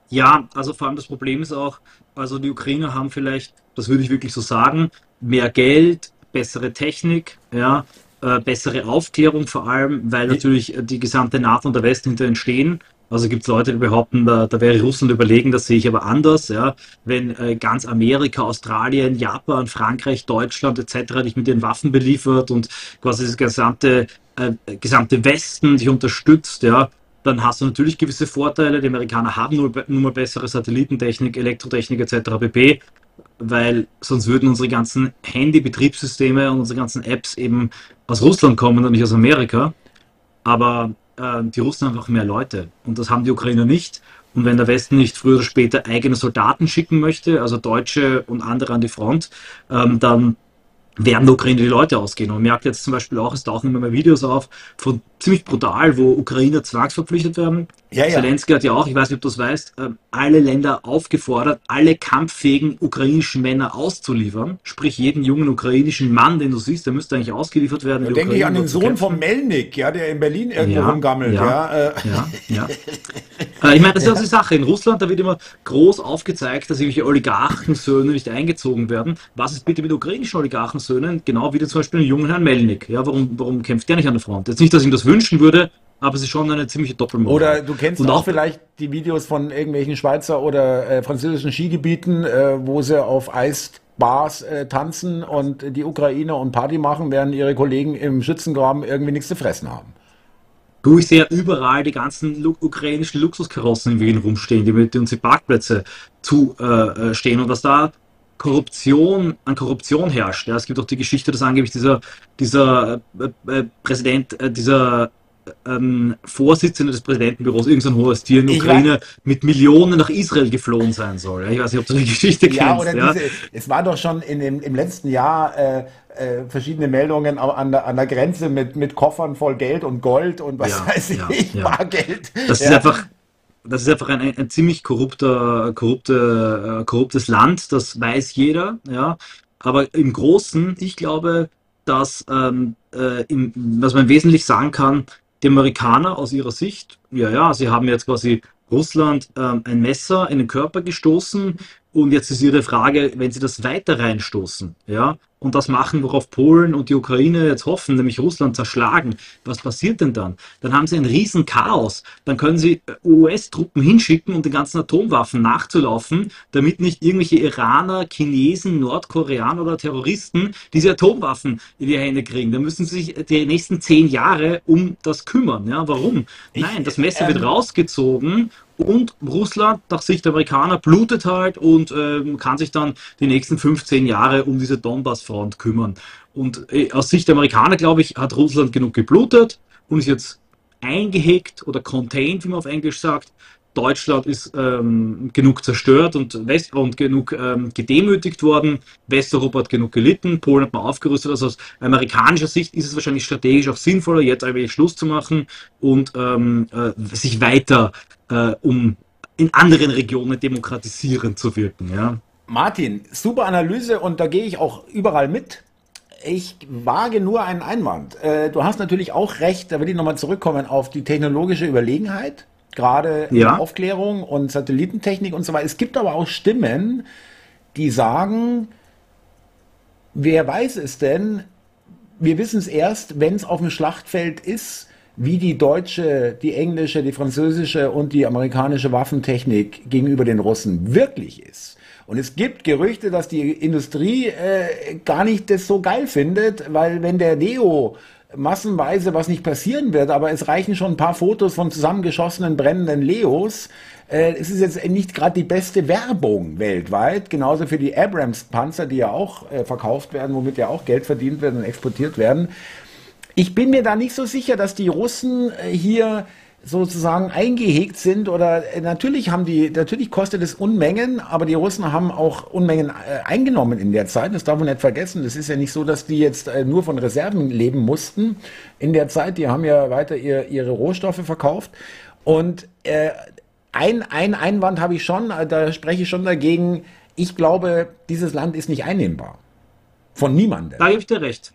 Ja, also vor allem das Problem ist auch, also die Ukrainer haben vielleicht, das würde ich wirklich so sagen, mehr Geld, bessere Technik, ja, äh, bessere Aufklärung vor allem, weil natürlich die gesamte NATO und der Westen hinter ihnen stehen. Also gibt es Leute, die behaupten, da, da wäre Russland überlegen, das sehe ich aber anders. Ja. Wenn äh, ganz Amerika, Australien, Japan, Frankreich, Deutschland etc. dich mit ihren Waffen beliefert und quasi das gesamte, äh, gesamte Westen dich unterstützt, ja, dann hast du natürlich gewisse Vorteile. Die Amerikaner haben nur, nur mal bessere Satellitentechnik, Elektrotechnik etc. pp weil sonst würden unsere ganzen Handy-Betriebssysteme und unsere ganzen Apps eben aus Russland kommen und nicht aus Amerika. Aber äh, die Russen haben einfach mehr Leute und das haben die Ukrainer nicht. Und wenn der Westen nicht früher oder später eigene Soldaten schicken möchte, also Deutsche und andere an die Front, ähm, dann werden der Ukraine die Leute ausgehen. Und man merkt jetzt zum Beispiel auch, es tauchen immer mehr Videos auf von ziemlich brutal, wo Ukrainer zwangsverpflichtet werden. Ja, ja. Zelensky hat ja auch, ich weiß nicht, ob du das weißt, ähm, alle Länder aufgefordert, alle kampffähigen ukrainischen Männer auszuliefern. Sprich, jeden jungen ukrainischen Mann, den du siehst, der müsste eigentlich ausgeliefert werden.
Da denke ich an den Sohn von Melnik, ja, der in Berlin irgendwo ja, rumgammelt. Ja, ja,
ja, ja. Äh, ich meine, das ist auch die Sache. In Russland, da wird immer groß aufgezeigt, dass irgendwelche Oligarchensöhne nicht eingezogen werden. Was ist bitte mit ukrainischen Oligarchensöhnen? Genau wie zum Beispiel den jungen Herrn Melnik. Ja, warum, warum kämpft der nicht an der Front? Jetzt nicht, dass ich ihm das wünschen würde, aber es ist schon eine ziemliche Doppelmoral.
Oder du kennst und auch, vielleicht die Videos von irgendwelchen Schweizer oder äh, französischen Skigebieten, äh, wo sie auf Eisbars äh, tanzen und die Ukrainer und Party machen, während ihre Kollegen im Schützengraben irgendwie nichts zu fressen haben.
Du, ich sehe überall die ganzen ukrainischen Luxuskarossen in Wien rumstehen, die mit unsere Parkplätze zu äh, äh, stehen und was da Korruption an Korruption herrscht. Ja, es gibt auch die Geschichte, dass angeblich dieser, dieser äh, äh, Präsident, äh, dieser ähm, Vorsitzende des Präsidentenbüros, irgendein hohes Tier in der Ukraine, weiß, mit Millionen nach Israel geflohen sein soll. Ich weiß nicht, ob du die Geschichte kennst. Ja, oder
ja? Diese, es war doch schon in dem, im letzten Jahr äh, äh, verschiedene Meldungen an der, an der Grenze mit, mit Koffern voll Geld und Gold und was ja, weiß ich, ja, Bargeld.
Das ist einfach das ist einfach ein, ein, ziemlich korrupter, korrupte, äh, korruptes Land, das weiß jeder, ja. Aber im Großen, ich glaube, dass ähm, äh, im, was man wesentlich sagen kann, die Amerikaner aus ihrer Sicht, ja, ja, sie haben jetzt quasi Russland ähm, ein Messer in den Körper gestoßen und jetzt ist ihre Frage, wenn sie das weiter reinstoßen, ja, und das machen, worauf Polen und die Ukraine jetzt hoffen, nämlich Russland zerschlagen, was passiert denn dann? Dann haben sie ein riesen Chaos. Dann können sie äh, US-Truppen hinschicken, um den ganzen Atomwaffen nachzulaufen, damit nicht irgendwelche Iraner, Chinesen, Nordkoreaner oder Terroristen diese Atomwaffen in die Hände kriegen. Dann müssen sie sich die nächsten zehn Jahre um das kümmern. Ja, warum? Nein, das Messer wird ähm, rausgezogen und Russland, nach Sicht der Amerikaner, blutet halt und ähm, kann sich dann die nächsten 15 Jahre um diese Donbass-Front kümmern. Und äh, aus Sicht der Amerikaner, glaube ich, hat Russland genug geblutet und ist jetzt eingehegt oder contained, wie man auf Englisch sagt. Deutschland ist ähm, genug zerstört und, West und genug ähm, gedemütigt worden. Westeuropa hat genug gelitten, Polen hat man aufgerüstet. Also aus amerikanischer Sicht ist es wahrscheinlich strategisch auch sinnvoller, jetzt eigentlich Schluss zu machen und ähm, äh, sich weiter äh, um in anderen Regionen demokratisierend zu wirken. Ja.
Martin, super Analyse und da gehe ich auch überall mit. Ich wage nur einen Einwand. Äh, du hast natürlich auch recht, da will ich nochmal zurückkommen auf die technologische Überlegenheit gerade ja. Aufklärung und Satellitentechnik und so weiter. Es gibt aber auch Stimmen, die sagen, wer weiß es denn? Wir wissen es erst, wenn es auf dem Schlachtfeld ist, wie die deutsche, die englische, die französische und die amerikanische Waffentechnik gegenüber den Russen wirklich ist. Und es gibt Gerüchte, dass die Industrie äh, gar nicht das so geil findet, weil wenn der Neo massenweise was nicht passieren wird, aber es reichen schon ein paar Fotos von zusammengeschossenen brennenden Leos. Äh, es ist jetzt nicht gerade die beste Werbung weltweit, genauso für die Abrams-Panzer, die ja auch äh, verkauft werden, womit ja auch Geld verdient wird und exportiert werden. Ich bin mir da nicht so sicher, dass die Russen äh, hier sozusagen eingehegt sind oder äh, natürlich haben die, natürlich kostet es Unmengen, aber die Russen haben auch Unmengen äh, eingenommen in der Zeit. Das darf man nicht vergessen. Es ist ja nicht so, dass die jetzt äh, nur von Reserven leben mussten in der Zeit. Die haben ja weiter ihr, ihre Rohstoffe verkauft. Und äh, ein, ein Einwand habe ich schon, da spreche ich schon dagegen. Ich glaube, dieses Land ist nicht einnehmbar. Von niemandem.
Da gebe ich dir recht.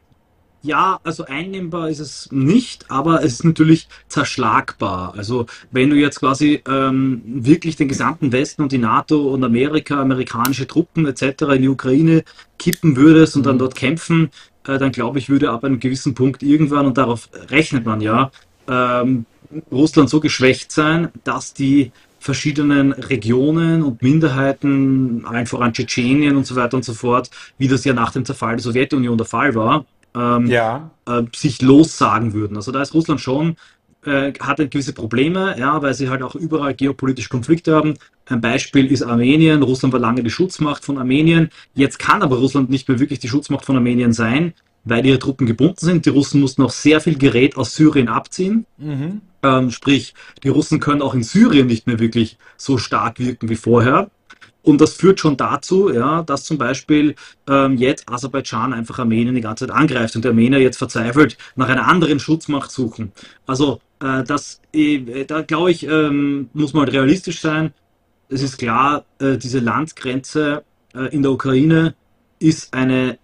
Ja, also einnehmbar ist es nicht, aber es ist natürlich zerschlagbar. Also wenn du jetzt quasi ähm, wirklich den gesamten Westen und die NATO und Amerika, amerikanische Truppen etc. in die Ukraine kippen würdest und mhm. dann dort kämpfen, äh, dann glaube ich, würde ab einem gewissen Punkt irgendwann, und darauf rechnet man ja, ähm, Russland so geschwächt sein, dass die verschiedenen Regionen und Minderheiten, allen voran Tschetschenien und so weiter und so fort, wie das ja nach dem Zerfall der Sowjetunion der Fall war, ähm, ja. äh, sich lossagen würden. Also da ist Russland schon, äh, hat gewisse Probleme, ja, weil sie halt auch überall geopolitische Konflikte haben. Ein Beispiel ist Armenien. Russland war lange die Schutzmacht von Armenien. Jetzt kann aber Russland nicht mehr wirklich die Schutzmacht von Armenien sein, weil ihre Truppen gebunden sind. Die Russen mussten auch sehr viel Gerät aus Syrien abziehen. Mhm. Ähm, sprich, die Russen können auch in Syrien nicht mehr wirklich so stark wirken wie vorher. Und das führt schon dazu, ja, dass zum Beispiel ähm, jetzt Aserbaidschan einfach Armenien die ganze Zeit angreift und die Armenier jetzt verzweifelt nach einer anderen Schutzmacht suchen. Also äh, das, äh, da glaube ich, ähm, muss man halt realistisch sein. Es ist klar, äh, diese Landgrenze äh, in der Ukraine ist eine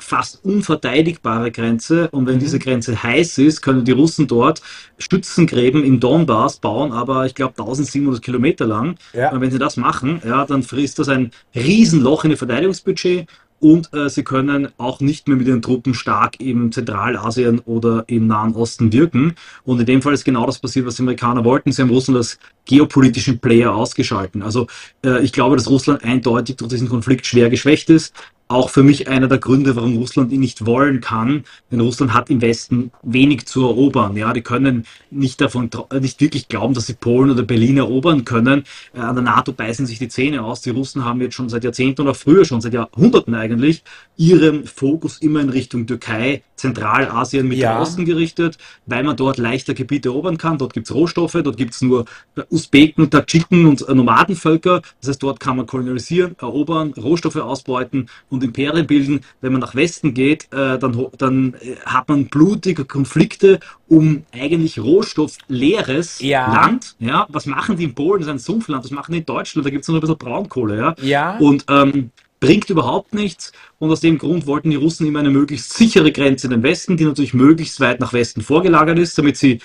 fast unverteidigbare Grenze und wenn mhm. diese Grenze heiß ist, können die Russen dort Stützengräben im Donbass bauen, aber ich glaube 1700 Kilometer lang. Ja. Und wenn sie das machen, ja, dann frisst das ein Riesenloch in ihr Verteidigungsbudget und äh, sie können auch nicht mehr mit ihren Truppen stark im Zentralasien oder im Nahen Osten wirken. Und in dem Fall ist genau das passiert, was die Amerikaner wollten. Sie haben Russland als geopolitischen Player ausgeschalten. Also äh, ich glaube, dass Russland eindeutig durch diesen Konflikt schwer geschwächt ist auch für mich einer der Gründe, warum Russland ihn nicht wollen kann. Denn Russland hat im Westen wenig zu erobern. Ja, die können nicht davon, nicht wirklich glauben, dass sie Polen oder Berlin erobern können. Äh, an der NATO beißen sich die Zähne aus. Die Russen haben jetzt schon seit Jahrzehnten oder früher schon seit Jahrhunderten eigentlich ihren Fokus immer in Richtung Türkei, Zentralasien mit ja. Osten gerichtet, weil man dort leichter Gebiete erobern kann. Dort gibt's Rohstoffe, dort gibt's nur Usbeken, Tadschiken und Nomadenvölker. Das heißt, dort kann man kolonialisieren, erobern, Rohstoffe ausbeuten und Imperien bilden. Wenn man nach Westen geht, äh, dann, dann äh, hat man blutige Konflikte um eigentlich rohstoffleeres ja. Land. Ja, was machen die in Polen? Das ist ein Sumpfland. Was machen die in Deutschland? Da gibt es nur ein bisschen Braunkohle. Ja,
ja.
und ähm, bringt überhaupt nichts. Und aus dem Grund wollten die Russen immer eine möglichst sichere Grenze in den Westen, die natürlich möglichst weit nach Westen vorgelagert ist, damit sie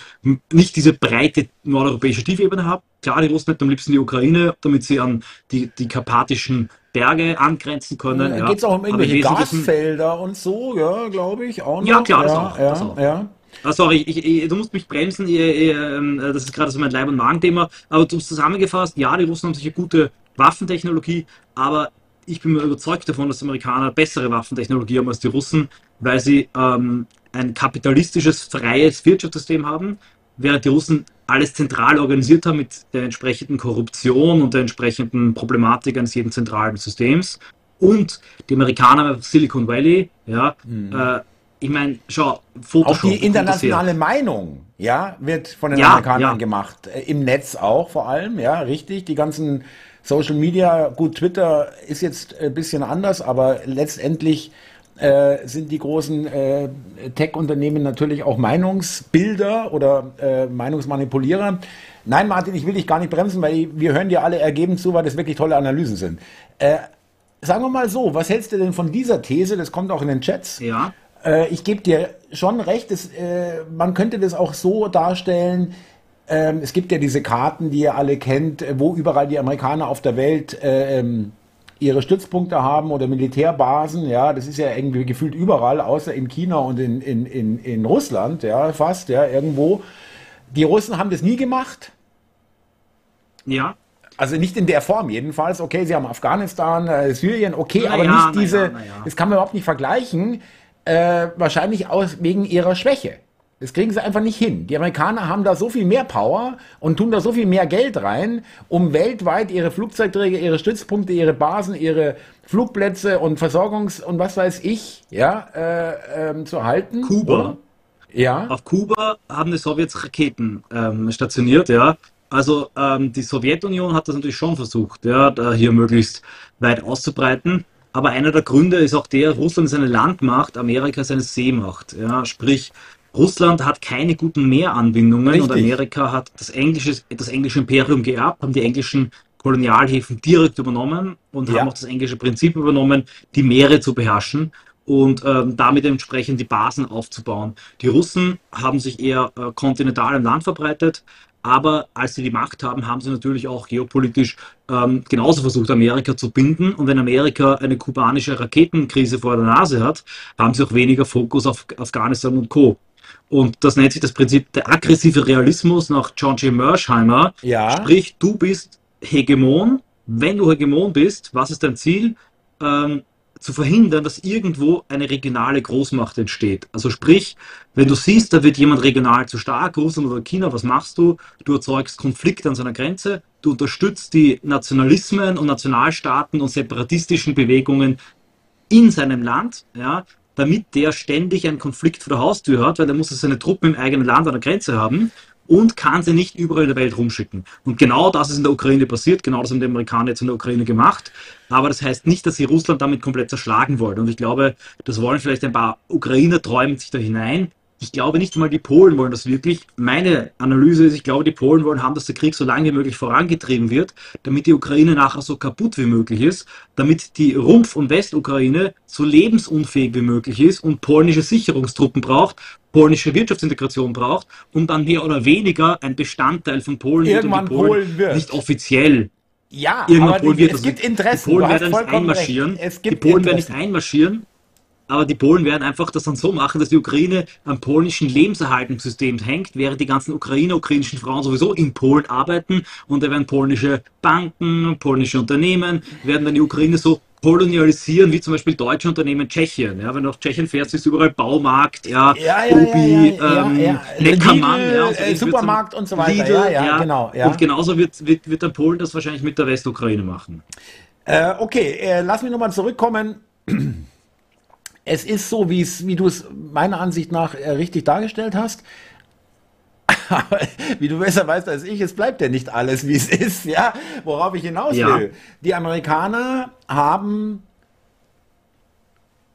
nicht diese breite nordeuropäische Tiefebene haben. Klar, die Russen hätten am liebsten die Ukraine, damit sie an die, die karpatischen Berge angrenzen können.
Ja, Geht es auch um irgendwelche Gasfelder und so, ja, glaube ich.
Auch noch. Ja, klar, das auch. Ja, das auch. Ja. Ah, sorry, ich, ich, du musst mich bremsen, ich, ähm, das ist gerade so mein Leib- und Magenthema. Aber zusammengefasst, ja, die Russen haben sicher gute Waffentechnologie, aber ich bin mir überzeugt davon, dass die Amerikaner bessere Waffentechnologie haben als die Russen, weil sie ähm, ein kapitalistisches, freies Wirtschaftssystem haben, während die Russen alles zentral organisiert haben mit der entsprechenden Korruption und der entsprechenden Problematik eines jeden zentralen Systems. Und die Amerikaner Silicon Valley, ja, mhm. äh, ich meine, schau,
Photoshop. Auch die internationale Meinung ja, wird von den ja, Amerikanern ja. gemacht. Äh, Im Netz auch vor allem, ja, richtig. Die ganzen Social Media, gut, Twitter ist jetzt ein bisschen anders, aber letztendlich äh, sind die großen äh, Tech-Unternehmen natürlich auch Meinungsbilder oder äh, Meinungsmanipulierer. Nein, Martin, ich will dich gar nicht bremsen, weil wir hören dir alle ergeben zu, weil das wirklich tolle Analysen sind. Äh, sagen wir mal so, was hältst du denn von dieser These? Das kommt auch in den Chats.
Ja.
Äh, ich gebe dir schon recht, das, äh, man könnte das auch so darstellen, ähm, es gibt ja diese Karten, die ihr alle kennt, wo überall die Amerikaner auf der Welt äh, ähm, ihre Stützpunkte haben oder Militärbasen, ja, das ist ja irgendwie gefühlt überall, außer in China und in, in, in, in Russland, ja, fast, ja, irgendwo. Die Russen haben das nie gemacht.
Ja.
Also nicht in der Form jedenfalls. Okay, sie haben Afghanistan, äh, Syrien, okay, na aber ja, nicht diese, ja, ja. das kann man überhaupt nicht vergleichen, äh, wahrscheinlich aus, wegen ihrer Schwäche. Das kriegen sie einfach nicht hin. Die Amerikaner haben da so viel mehr Power und tun da so viel mehr Geld rein, um weltweit ihre Flugzeugträger, ihre Stützpunkte, ihre Basen, ihre Flugplätze und Versorgungs- und was weiß ich, ja, äh, ähm, zu halten.
Kuba. Ja. Auf Kuba haben die Sowjets Raketen ähm, stationiert, ja. Also ähm, die Sowjetunion hat das natürlich schon versucht, ja, da hier möglichst weit auszubreiten. Aber einer der Gründe ist auch der, Russland ist eine Landmacht, Amerika ist eine Seemacht. Ja, sprich, Russland hat keine guten Meeranbindungen Richtig. und Amerika hat das englische, das englische Imperium geerbt, haben die englischen Kolonialhäfen direkt übernommen und ja. haben auch das englische Prinzip übernommen, die Meere zu beherrschen und ähm, damit entsprechend die Basen aufzubauen. Die Russen haben sich eher äh, kontinental im Land verbreitet, aber als sie die Macht haben, haben sie natürlich auch geopolitisch ähm, genauso versucht, Amerika zu binden. Und wenn Amerika eine kubanische Raketenkrise vor der Nase hat, haben sie auch weniger Fokus auf Afghanistan und Co. Und das nennt sich das Prinzip der aggressive Realismus nach John G. Mersheimer.
Ja.
Sprich, du bist Hegemon. Wenn du Hegemon bist, was ist dein Ziel? Ähm, zu verhindern, dass irgendwo eine regionale Großmacht entsteht. Also sprich, wenn du siehst, da wird jemand regional zu stark, Russland oder China, was machst du? Du erzeugst Konflikt an seiner Grenze, du unterstützt die Nationalismen und Nationalstaaten und separatistischen Bewegungen in seinem Land, ja, damit der ständig einen Konflikt vor der Haustür hat, weil er muss seine Truppen im eigenen Land an der Grenze haben und kann sie nicht überall in der Welt rumschicken. Und genau das ist in der Ukraine passiert, genau das haben die Amerikaner jetzt in der Ukraine gemacht. Aber das heißt nicht, dass sie Russland damit komplett zerschlagen wollen. Und ich glaube, das wollen vielleicht ein paar Ukrainer träumen sich da hinein. Ich glaube nicht mal die Polen wollen das wirklich. Meine Analyse ist, ich glaube, die Polen wollen haben, dass der Krieg so lange wie möglich vorangetrieben wird, damit die Ukraine nachher so kaputt wie möglich ist, damit die Rumpf- und Westukraine so lebensunfähig wie möglich ist und polnische Sicherungstruppen braucht, polnische Wirtschaftsintegration braucht und dann mehr oder weniger ein Bestandteil von Polen
Irgendwann wird und die Polen, Polen wird.
nicht offiziell
ja,
Irgendwann aber
wird. Es gibt Interessen.
Die Polen werden nicht einmarschieren. die Polen werden nicht einmarschieren aber die Polen werden einfach das dann so machen, dass die Ukraine am polnischen Lebenserhaltungssystem hängt, während die ganzen Ukrainer, ukrainischen Frauen sowieso in Polen arbeiten und da werden polnische Banken, polnische Unternehmen, werden dann die Ukraine so kolonialisieren, wie zum Beispiel deutsche Unternehmen Tschechien. Ja, wenn du nach Tschechien fährst, ist überall Baumarkt, ja,
ja, ja Obi,
ja, ähm, Neckermann,
Lidl, ja, so äh, Supermarkt und so weiter.
Lidl, ja, genau. Und genauso wird, wird, wird dann Polen das wahrscheinlich mit der Westukraine machen.
Äh, okay, äh, lass mich nochmal zurückkommen es ist so, wie du es meiner Ansicht nach äh, richtig dargestellt hast. Aber wie du besser weißt als ich, es bleibt ja nicht alles, wie es ist, ja, worauf ich hinaus will. Ja. Die Amerikaner haben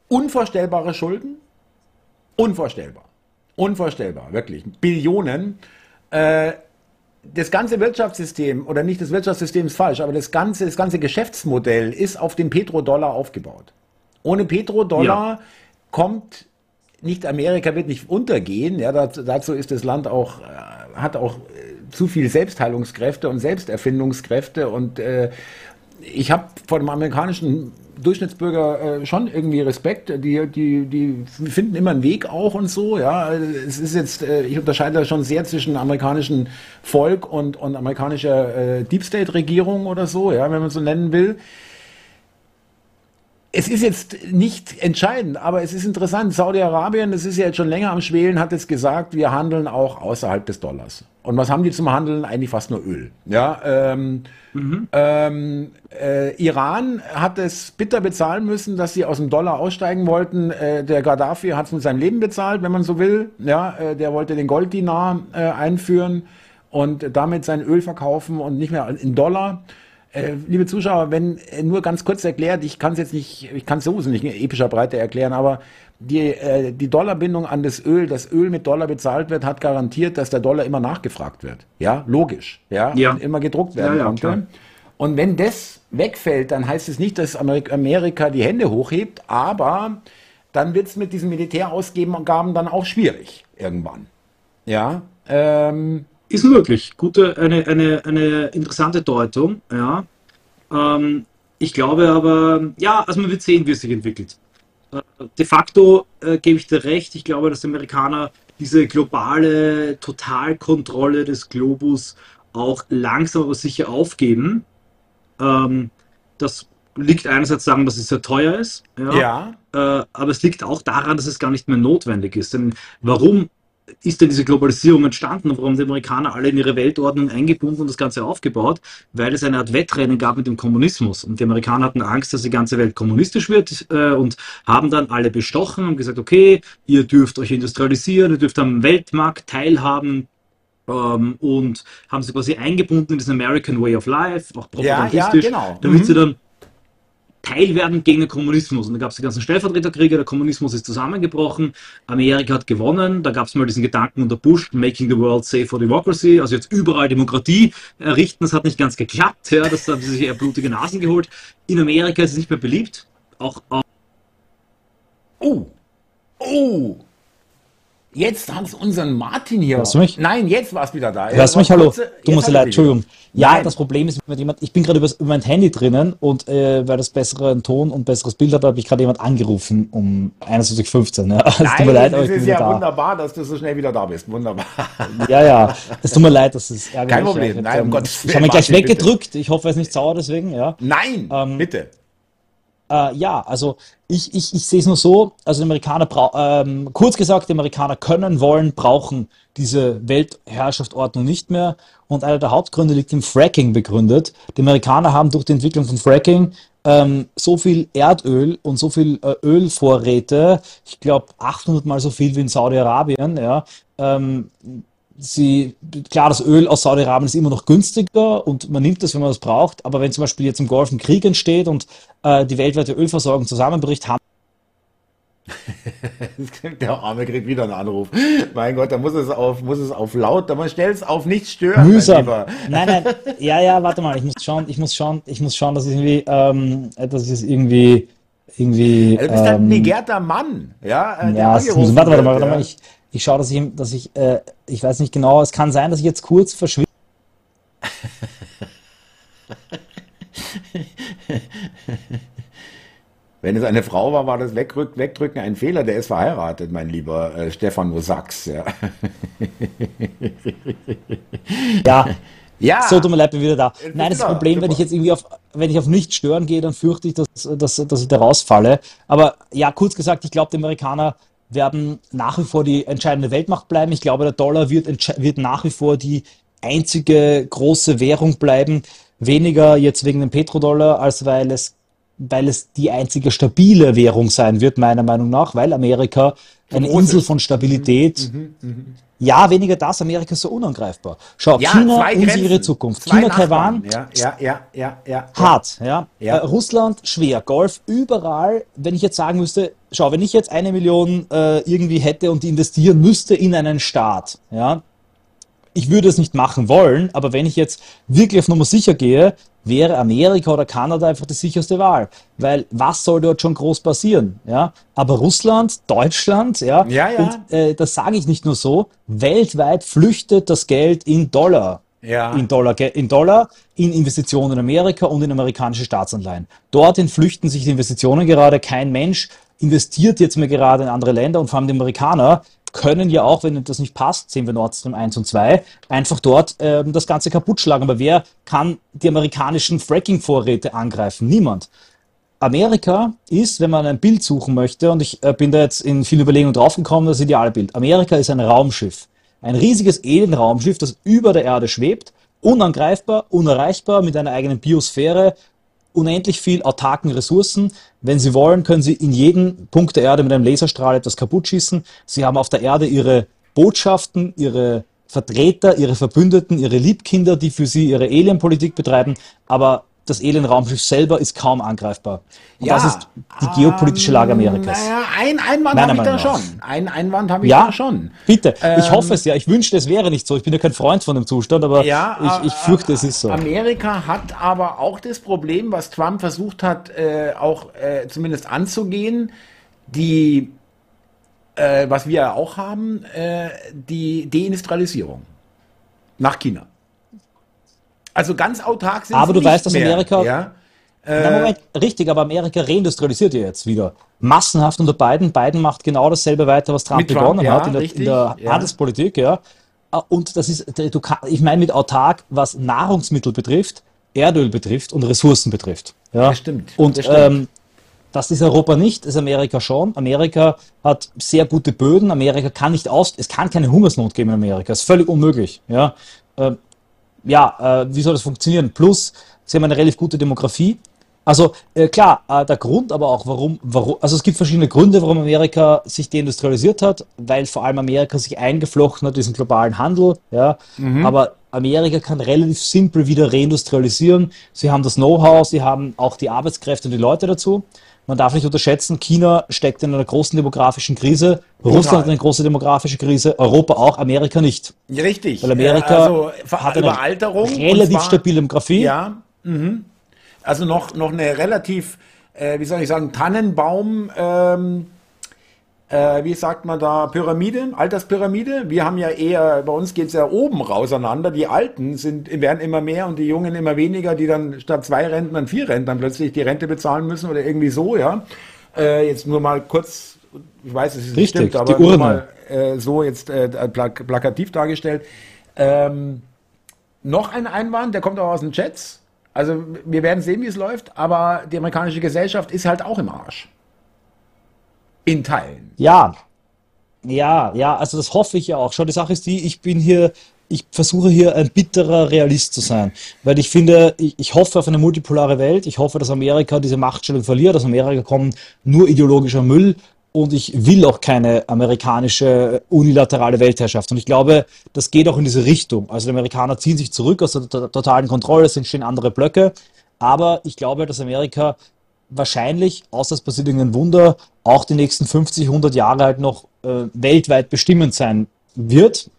unvorstellbare Schulden. Unvorstellbar. Unvorstellbar, wirklich. Billionen. Äh, das ganze Wirtschaftssystem, oder nicht das Wirtschaftssystem ist falsch, aber das ganze, das ganze Geschäftsmodell ist auf dem Petrodollar aufgebaut. Ohne Petrodollar ja. kommt nicht Amerika wird nicht untergehen. Ja, dazu ist das Land auch äh, hat auch äh, zu viel Selbstheilungskräfte und Selbsterfindungskräfte und äh, ich habe vor dem amerikanischen Durchschnittsbürger äh, schon irgendwie Respekt. Die, die, die finden immer einen Weg auch und so. Ja, es ist jetzt, äh, ich unterscheide da schon sehr zwischen amerikanischem Volk und, und amerikanischer äh, Deep State Regierung oder so, ja, wenn man so nennen will. Es ist jetzt nicht entscheidend, aber es ist interessant. Saudi-Arabien, das ist ja jetzt schon länger am Schwelen, hat jetzt gesagt, wir handeln auch außerhalb des Dollars. Und was haben die zum Handeln? Eigentlich fast nur Öl. Ja, ähm, mhm. ähm, äh, Iran hat es bitter bezahlen müssen, dass sie aus dem Dollar aussteigen wollten. Äh, der Gaddafi hat es mit seinem Leben bezahlt, wenn man so will. Ja, äh, der wollte den Golddinar äh, einführen und damit sein Öl verkaufen und nicht mehr in Dollar. Äh, liebe Zuschauer, wenn äh, nur ganz kurz erklärt, ich kann es jetzt nicht, ich kann es sowieso nicht in epischer Breite erklären, aber die, äh, die Dollarbindung an das Öl, das Öl mit Dollar bezahlt wird, hat garantiert, dass der Dollar immer nachgefragt wird. Ja, logisch. Ja, ja. Und immer gedruckt werden ja, ja, konnte. Klar. Und wenn das wegfällt, dann heißt es nicht, dass Amerika die Hände hochhebt, aber dann wird es mit diesen Militärausgaben dann auch schwierig irgendwann. Ja. Ähm,
ist möglich. Gute, eine, eine, eine interessante Deutung, ja. Ähm, ich glaube aber, ja, also man wird sehen, wie es sich entwickelt. Äh, de facto äh, gebe ich dir recht, ich glaube, dass die Amerikaner diese globale Totalkontrolle des Globus auch langsam aber sicher aufgeben. Ähm, das liegt einerseits daran, dass es sehr teuer ist, ja, ja. Äh, aber es liegt auch daran, dass es gar nicht mehr notwendig ist. Denn warum ist denn diese Globalisierung entstanden und warum haben die Amerikaner alle in ihre Weltordnung eingebunden und das Ganze aufgebaut? Weil es eine Art Wettrennen gab mit dem Kommunismus. Und die Amerikaner hatten Angst, dass die ganze Welt kommunistisch wird äh, und haben dann alle bestochen und gesagt, okay, ihr dürft euch industrialisieren, ihr dürft am Weltmarkt teilhaben, ähm, und haben sie quasi eingebunden in diesen American Way of Life, auch propagandistisch, ja, ja, genau. damit mhm. sie dann Teil werden gegen den Kommunismus. Und da gab es die ganzen Stellvertreterkriege, der Kommunismus ist zusammengebrochen, Amerika hat gewonnen, da gab es mal diesen Gedanken unter Bush, making the world safe for democracy, also jetzt überall Demokratie errichten, das hat nicht ganz geklappt, ja, das haben sie sich eher blutige Nasen geholt. In Amerika ist es nicht mehr beliebt, auch, auch
Oh, oh, Jetzt haben sie unseren Martin hier.
Hörst du mich?
Nein, jetzt war es wieder da.
Hörst du mich? Hallo. Kurze, du musst leid, Entschuldigung. Ja, Nein. das Problem ist mit jemand, ich bin gerade über, mein Handy drinnen und äh, weil das besseren Ton und besseres Bild hat, habe ich gerade jemand angerufen um 21.15 Ja.
Es tut mir leid, ich bin ja da. wunderbar, dass du so schnell wieder da bist. Wunderbar.
Ja, ja. Es tut mir leid, dass es
ärgerlich Kein Problem. Nein, um
ähm, Ich habe mich gleich weggedrückt. Bitte. Ich hoffe, er ist nicht sauer deswegen. Ja.
Nein, ähm, bitte.
Äh, ja, also ich, ich, ich sehe es nur so, also die Amerikaner, ähm, kurz gesagt, die Amerikaner können, wollen, brauchen diese Weltherrschaftsordnung nicht mehr. Und einer der Hauptgründe liegt im Fracking begründet. Die Amerikaner haben durch die Entwicklung von Fracking ähm, so viel Erdöl und so viel äh, Ölvorräte, ich glaube 800 mal so viel wie in Saudi-Arabien, ja, ähm, sie, klar, das Öl aus Saudi-Arabien ist immer noch günstiger und man nimmt das, wenn man das braucht, aber wenn zum Beispiel jetzt im Golf ein Krieg entsteht und äh, die weltweite Ölversorgung zusammenbricht, haben
der Arme kriegt wieder einen Anruf. Mein Gott, da muss es auf, muss es auf laut, da man stellt es auf nicht stören.
Mühsam. Nein, nein, ja, ja, warte mal, ich muss schauen, ich muss schauen, ich muss schauen, dass ich irgendwie, ähm, dass ich es irgendwie, irgendwie.
Du bist ähm, ein begehrter Mann, ja?
Äh, ja, muss, warte, warte mal, warte mal, ich, ich schaue, dass ich, dass ich, äh, ich weiß nicht genau, es kann sein, dass ich jetzt kurz verschwinde.
Wenn es eine Frau war, war das Wegrück, Wegdrücken ein Fehler. Der ist verheiratet, mein lieber äh, Stefan Sachs. Ja.
ja. Ja. So, tut mir leid, bin wieder da. Nein, das Problem, wenn ich jetzt irgendwie auf, wenn ich auf nicht stören gehe, dann fürchte ich, dass, dass, dass ich da rausfalle. Aber ja, kurz gesagt, ich glaube, die Amerikaner werden nach wie vor die entscheidende Weltmacht bleiben. Ich glaube, der Dollar wird, wird nach wie vor die einzige große Währung bleiben. Weniger jetzt wegen dem Petrodollar, als weil es, weil es die einzige stabile Währung sein wird, meiner Meinung nach, weil Amerika eine Insel von Stabilität. Mhm, mh, mh. Ja, weniger das, Amerika ist so unangreifbar. Schau, ja, China, unsere Zukunft. Zwei China, Nachbarn. Taiwan,
ja, ja, ja, ja, ja,
hart. Ja. ja. Äh, Russland, schwer. Golf, überall. Wenn ich jetzt sagen müsste, schau, wenn ich jetzt eine Million äh, irgendwie hätte und die investieren müsste in einen Staat, ja, ich würde es nicht machen wollen, aber wenn ich jetzt wirklich auf Nummer sicher gehe, wäre Amerika oder Kanada einfach die sicherste Wahl. Weil was soll dort schon groß passieren? Ja? Aber Russland, Deutschland, ja,
ja, ja.
und äh, das sage ich nicht nur so, weltweit flüchtet das Geld in Dollar. Ja. In, Dollar, in Dollar, in Investitionen in Amerika und in amerikanische Staatsanleihen. Dorthin flüchten sich die Investitionen gerade. Kein Mensch investiert jetzt mehr gerade in andere Länder und vor allem die Amerikaner können ja auch, wenn das nicht passt, sehen wir Nord Stream 1 und 2, einfach dort ähm, das Ganze kaputt schlagen. Aber wer kann die amerikanischen Fracking-Vorräte angreifen? Niemand. Amerika ist, wenn man ein Bild suchen möchte, und ich äh, bin da jetzt in vielen Überlegungen draufgekommen, das ideale Bild. Amerika ist ein Raumschiff. Ein riesiges Alien-Raumschiff, das über der Erde schwebt, unangreifbar, unerreichbar, mit einer eigenen Biosphäre, unendlich viel autarken Ressourcen. Wenn Sie wollen, können Sie in jeden Punkt der Erde mit einem Laserstrahl etwas kaputt schießen. Sie haben auf der Erde Ihre Botschaften, Ihre Vertreter, Ihre Verbündeten, Ihre Liebkinder, die für Sie Ihre Alienpolitik betreiben. Aber das Alienraumschiff selber ist kaum angreifbar. Und ja, das ist die geopolitische Lage ähm, Amerikas.
Naja, ein Einwand habe ich da schon. Ein Einwand habe ich
ja,
da schon.
Bitte. Ähm, ich hoffe es ja. Ich wünschte, es wäre nicht so. Ich bin ja kein Freund von dem Zustand, aber ja, ich, ich äh, fürchte, es ist so.
Amerika hat aber auch das Problem, was Trump versucht hat, äh, auch äh, zumindest anzugehen, die, äh, was wir ja auch haben, äh, die Deindustrialisierung nach China. Also ganz autark
sind Aber du weißt, dass Amerika. Ja? Äh, Na, Moment, richtig, aber Amerika reindustrialisiert ja jetzt wieder. Massenhaft unter Biden. Biden macht genau dasselbe weiter, was Trump begonnen Trump, ja, hat in der, richtig, in der ja. Handelspolitik, ja. Ah, und das ist, du kann, ich meine mit autark, was Nahrungsmittel betrifft, Erdöl betrifft und Ressourcen betrifft. Ja,
das stimmt.
Und
das,
stimmt. Ähm, das ist Europa nicht, das ist Amerika schon. Amerika hat sehr gute Böden. Amerika kann nicht aus, es kann keine Hungersnot geben in Amerika. Das ist völlig unmöglich. Ja. Ja, äh, wie soll das funktionieren? Plus, sie haben eine relativ gute Demografie. Also äh, klar, äh, der Grund aber auch, warum, warum, also es gibt verschiedene Gründe, warum Amerika sich deindustrialisiert hat, weil vor allem Amerika sich eingeflochten hat in diesen globalen Handel, ja. Mhm. Aber Amerika kann relativ simpel wieder reindustrialisieren. Sie haben das Know-how, sie haben auch die Arbeitskräfte und die Leute dazu. Man darf nicht unterschätzen, China steckt in einer großen demografischen Krise, Total. Russland hat eine große demografische Krise, Europa auch, Amerika nicht.
Richtig.
Weil Amerika also, hat eine
Überalterung
relativ stabile Demografie.
Ja. Mhm. Also noch, noch eine relativ, äh, wie soll ich sagen, Tannenbaum ähm, äh, wie sagt man da, Pyramide, Alterspyramide. Wir haben ja eher, bei uns geht es ja oben raus auseinander. Die Alten sind, werden immer mehr und die Jungen immer weniger, die dann statt zwei Rentnern vier Rentnern plötzlich die Rente bezahlen müssen oder irgendwie so, ja. Äh, jetzt nur mal kurz, ich weiß, es ist
nicht stimmt,
aber nur mal äh, so jetzt äh, plak plakativ dargestellt. Ähm, noch ein Einwand, der kommt auch aus den Chats. Also wir werden sehen, wie es läuft, aber die amerikanische Gesellschaft ist halt auch im Arsch. In Teilen.
Ja, ja, ja, also das hoffe ich ja auch. Schau, die Sache ist die, ich bin hier, ich versuche hier ein bitterer Realist zu sein, weil ich finde, ich, ich hoffe auf eine multipolare Welt. Ich hoffe, dass Amerika diese Machtstellung verliert. Aus Amerika kommt nur ideologischer Müll und ich will auch keine amerikanische unilaterale Weltherrschaft. Und ich glaube, das geht auch in diese Richtung. Also die Amerikaner ziehen sich zurück aus der totalen Kontrolle, es entstehen andere Blöcke. Aber ich glaube, dass Amerika wahrscheinlich, außer es passiert irgendein Wunder, auch die nächsten 50, 100 Jahre halt noch äh, weltweit bestimmend sein wird.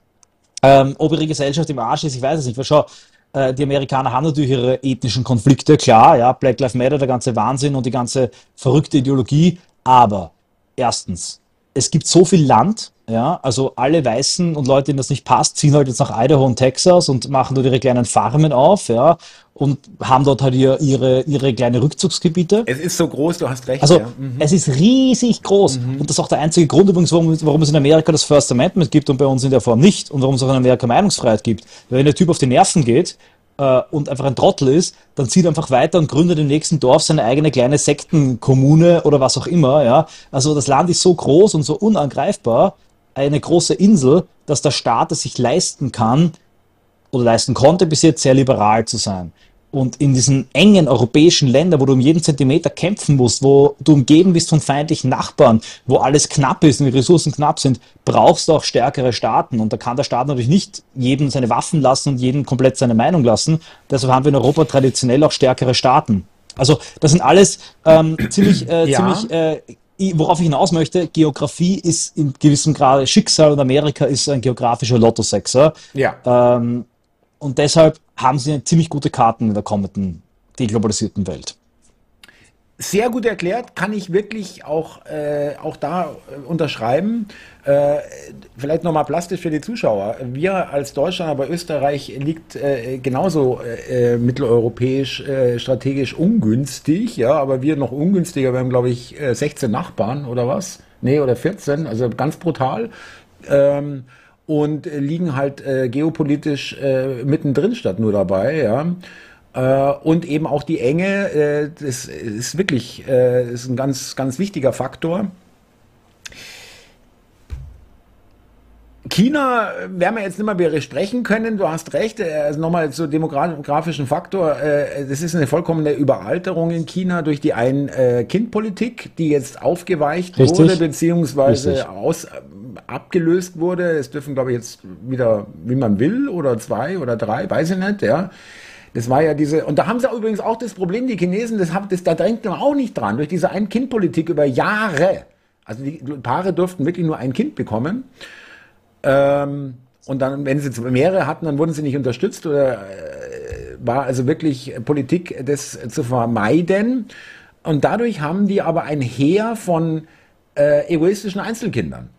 Ähm, ob ihre Gesellschaft im Arsch ist, ich weiß es nicht. Weil schau, äh, die Amerikaner haben natürlich ihre ethnischen Konflikte, klar, ja, Black Lives Matter, der ganze Wahnsinn und die ganze verrückte Ideologie. Aber erstens, es gibt so viel Land, ja, also alle Weißen und Leute, denen das nicht passt, ziehen halt jetzt nach Idaho und Texas und machen dort ihre kleinen Farmen auf, ja, und haben dort halt ihr, ihre, ihre kleine Rückzugsgebiete.
Es ist so groß, du hast recht.
Also, ja. mhm. es ist riesig groß. Mhm. Und das ist auch der einzige Grund übrigens, warum, warum es in Amerika das First Amendment gibt und bei uns in der Form nicht und warum es auch in Amerika Meinungsfreiheit gibt. Weil wenn der Typ auf die Nerven geht, äh, und einfach ein Trottel ist, dann zieht er einfach weiter und gründet im nächsten Dorf seine eigene kleine Sektenkommune oder was auch immer. Ja? Also das Land ist so groß und so unangreifbar, eine große Insel, dass der Staat es sich leisten kann oder leisten konnte bis jetzt sehr liberal zu sein. Und in diesen engen europäischen Ländern, wo du um jeden Zentimeter kämpfen musst, wo du umgeben bist von feindlichen Nachbarn, wo alles knapp ist und die Ressourcen knapp sind, brauchst du auch stärkere Staaten. Und da kann der Staat natürlich nicht jedem seine Waffen lassen und jedem komplett seine Meinung lassen. Deshalb haben wir in Europa traditionell auch stärkere Staaten. Also das sind alles ähm, ziemlich, äh, ja. ziemlich äh, worauf ich hinaus möchte, Geografie ist in gewissem Grade Schicksal und Amerika ist ein geografischer Lottosexer.
Ja.
Ähm, und deshalb haben sie ziemlich gute Karten in der kommenden deglobalisierten Welt.
Sehr gut erklärt, kann ich wirklich auch, äh, auch da äh, unterschreiben. Äh, vielleicht nochmal plastisch für die Zuschauer. Wir als Deutschland, aber Österreich liegt äh, genauso äh, mitteleuropäisch äh, strategisch ungünstig, ja, aber wir noch ungünstiger. Wir haben, glaube ich, 16 Nachbarn oder was? Nee, oder 14, also ganz brutal. Ähm, und liegen halt geopolitisch mittendrin statt nur dabei, ja. Äh, und eben auch die Enge, äh, das ist wirklich äh, ist ein ganz, ganz wichtiger Faktor. China werden wir jetzt nicht mehr besprechen können. Du hast recht. Also nochmal zur demografischen Faktor. Das ist eine vollkommene Überalterung in China durch die Ein-Kind-Politik, die jetzt aufgeweicht Richtig. wurde, beziehungsweise aus, abgelöst wurde. Es dürfen, glaube ich, jetzt wieder, wie man will, oder zwei oder drei, weiß ich nicht, ja. Das war ja diese, und da haben sie übrigens auch das Problem, die Chinesen, das, haben, das da denkt man auch nicht dran, durch diese Ein-Kind-Politik über Jahre. Also die Paare durften wirklich nur ein Kind bekommen. Ähm, und dann, wenn sie mehrere hatten, dann wurden sie nicht unterstützt oder äh, war also wirklich Politik, das zu vermeiden. Und dadurch haben die aber ein Heer von äh, egoistischen Einzelkindern,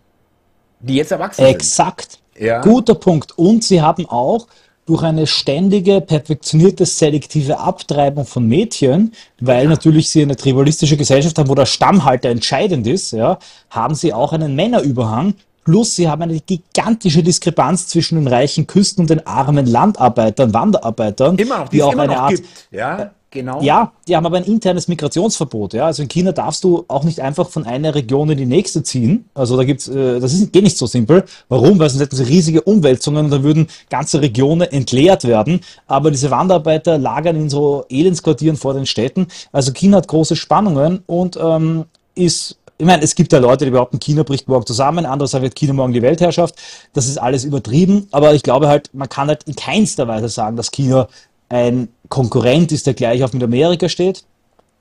die jetzt erwachsen
Exakt. sind. Exakt. Ja. Guter Punkt. Und sie haben auch durch eine ständige, perfektionierte, selektive Abtreibung von Mädchen, weil natürlich sie eine tribalistische Gesellschaft haben, wo der Stammhalter entscheidend ist, ja, haben sie auch einen Männerüberhang. Plus sie haben eine gigantische Diskrepanz zwischen den reichen Küsten und den armen Landarbeitern, Wanderarbeitern,
immer noch, die, die auch eine Art, gibt, ja.
Genau. Ja, die haben aber ein internes Migrationsverbot. Ja? Also in China darfst du auch nicht einfach von einer Region in die nächste ziehen. Also da gibt's, äh, das ist, geht nicht so simpel. Warum? Weil sonst hätten sie riesige Umwälzungen und dann würden ganze Regionen entleert werden. Aber diese Wanderarbeiter lagern in so Elendsquartieren vor den Städten. Also China hat große Spannungen und ähm, ist ich meine, es gibt ja Leute, die behaupten, China bricht morgen zusammen, andere sagen, China morgen die Weltherrschaft. Das ist alles übertrieben, aber ich glaube halt, man kann halt in keinster Weise sagen, dass China ein Konkurrent ist, der gleich auf mit Amerika steht.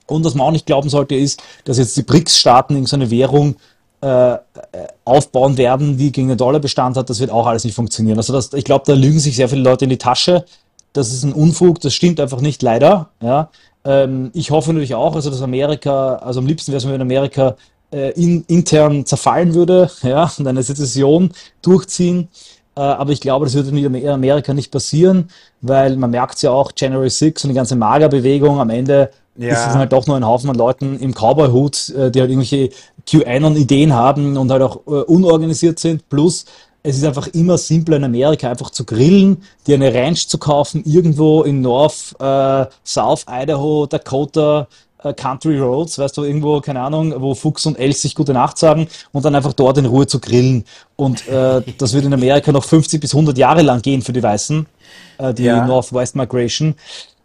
Und was man auch nicht glauben sollte, ist, dass jetzt die BRICS-Staaten in so eine Währung äh, aufbauen werden, die gegen den Dollar Bestand hat. Das wird auch alles nicht funktionieren. Also das, ich glaube, da lügen sich sehr viele Leute in die Tasche. Das ist ein Unfug, das stimmt einfach nicht, leider. Ja. Ähm, ich hoffe natürlich auch, also dass Amerika, also am liebsten wäre es, wenn Amerika äh, in, intern zerfallen würde ja, und eine Sezession durchziehen. Äh, aber ich glaube, das wird in Amerika nicht passieren, weil man merkt ja auch, January 6 und die ganze Magerbewegung am Ende ja. ist es halt doch nur ein Haufen von Leuten im Cowboy-Hut, äh, die halt irgendwelche QAnon-Ideen haben und halt auch äh, unorganisiert sind. Plus, es ist einfach immer simpler in Amerika einfach zu grillen, dir eine Ranch zu kaufen, irgendwo in North, äh, South Idaho, Dakota, Country Roads, weißt du, irgendwo, keine Ahnung, wo Fuchs und Elch sich gute Nacht sagen und dann einfach dort in Ruhe zu grillen. Und äh, das wird in Amerika noch 50 bis 100 Jahre lang gehen für die Weißen, äh, die ja. Northwest Migration.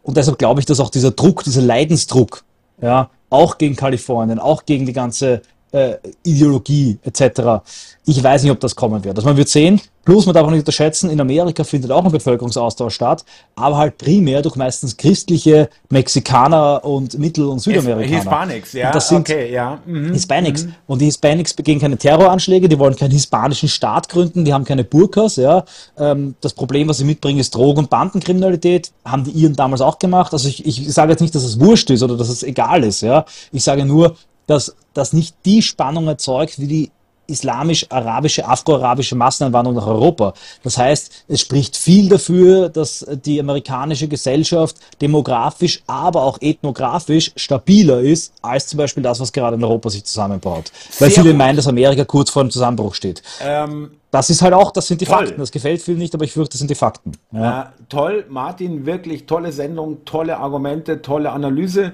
Und deshalb glaube ich, dass auch dieser Druck, dieser Leidensdruck, ja, auch gegen Kalifornien, auch gegen die ganze äh, Ideologie etc. Ich weiß nicht, ob das kommen wird. Also man wird sehen. Plus, man darf auch nicht unterschätzen, in Amerika findet auch ein Bevölkerungsaustausch statt, aber halt primär durch meistens christliche Mexikaner und Mittel- und Südamerikaner.
Hispanics, ja.
Und das sind
okay, ja.
Mhm. Hispanics. Mhm. Und die Hispanics begehen keine Terroranschläge, die wollen keinen hispanischen Staat gründen, die haben keine Burkas, ja. Ähm, das Problem, was sie mitbringen, ist Drogen- und Bandenkriminalität. Haben die ihren damals auch gemacht. Also ich, ich sage jetzt nicht, dass es wurscht ist oder dass es egal ist, ja. Ich sage nur, dass das nicht die Spannung erzeugt, wie die islamisch-arabische, afro-arabische Masseneinwanderung nach Europa. Das heißt, es spricht viel dafür, dass die amerikanische Gesellschaft demografisch, aber auch ethnografisch stabiler ist, als zum Beispiel das, was gerade in Europa sich zusammenbaut. Weil Sehr viele gut. meinen, dass Amerika kurz vor dem Zusammenbruch steht. Ähm, das ist halt auch, das sind die toll. Fakten. Das gefällt vielen nicht, aber ich fürchte, das sind die Fakten.
Ja. Äh, toll, Martin, wirklich tolle Sendung, tolle Argumente, tolle Analyse.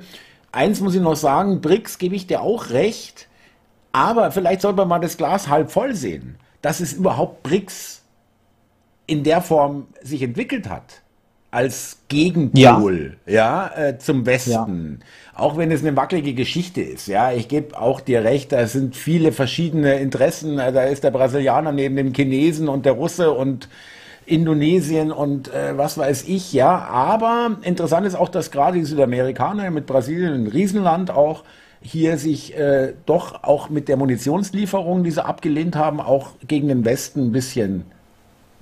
Eins muss ich noch sagen, BRICS gebe ich dir auch recht, aber vielleicht sollte man mal das Glas halb voll sehen, dass es überhaupt BRICS in der Form sich entwickelt hat als Gegenpol, ja, ja äh, zum Westen. Ja. Auch wenn es eine wackelige Geschichte ist, ja, ich gebe auch dir recht, da sind viele verschiedene Interessen. Da ist der Brasilianer neben dem Chinesen und der Russe und Indonesien und äh, was weiß ich, ja. Aber interessant ist auch, dass gerade die Südamerikaner mit Brasilien, ein Riesenland auch, hier sich äh, doch auch mit der Munitionslieferung, die sie abgelehnt haben, auch gegen den Westen ein bisschen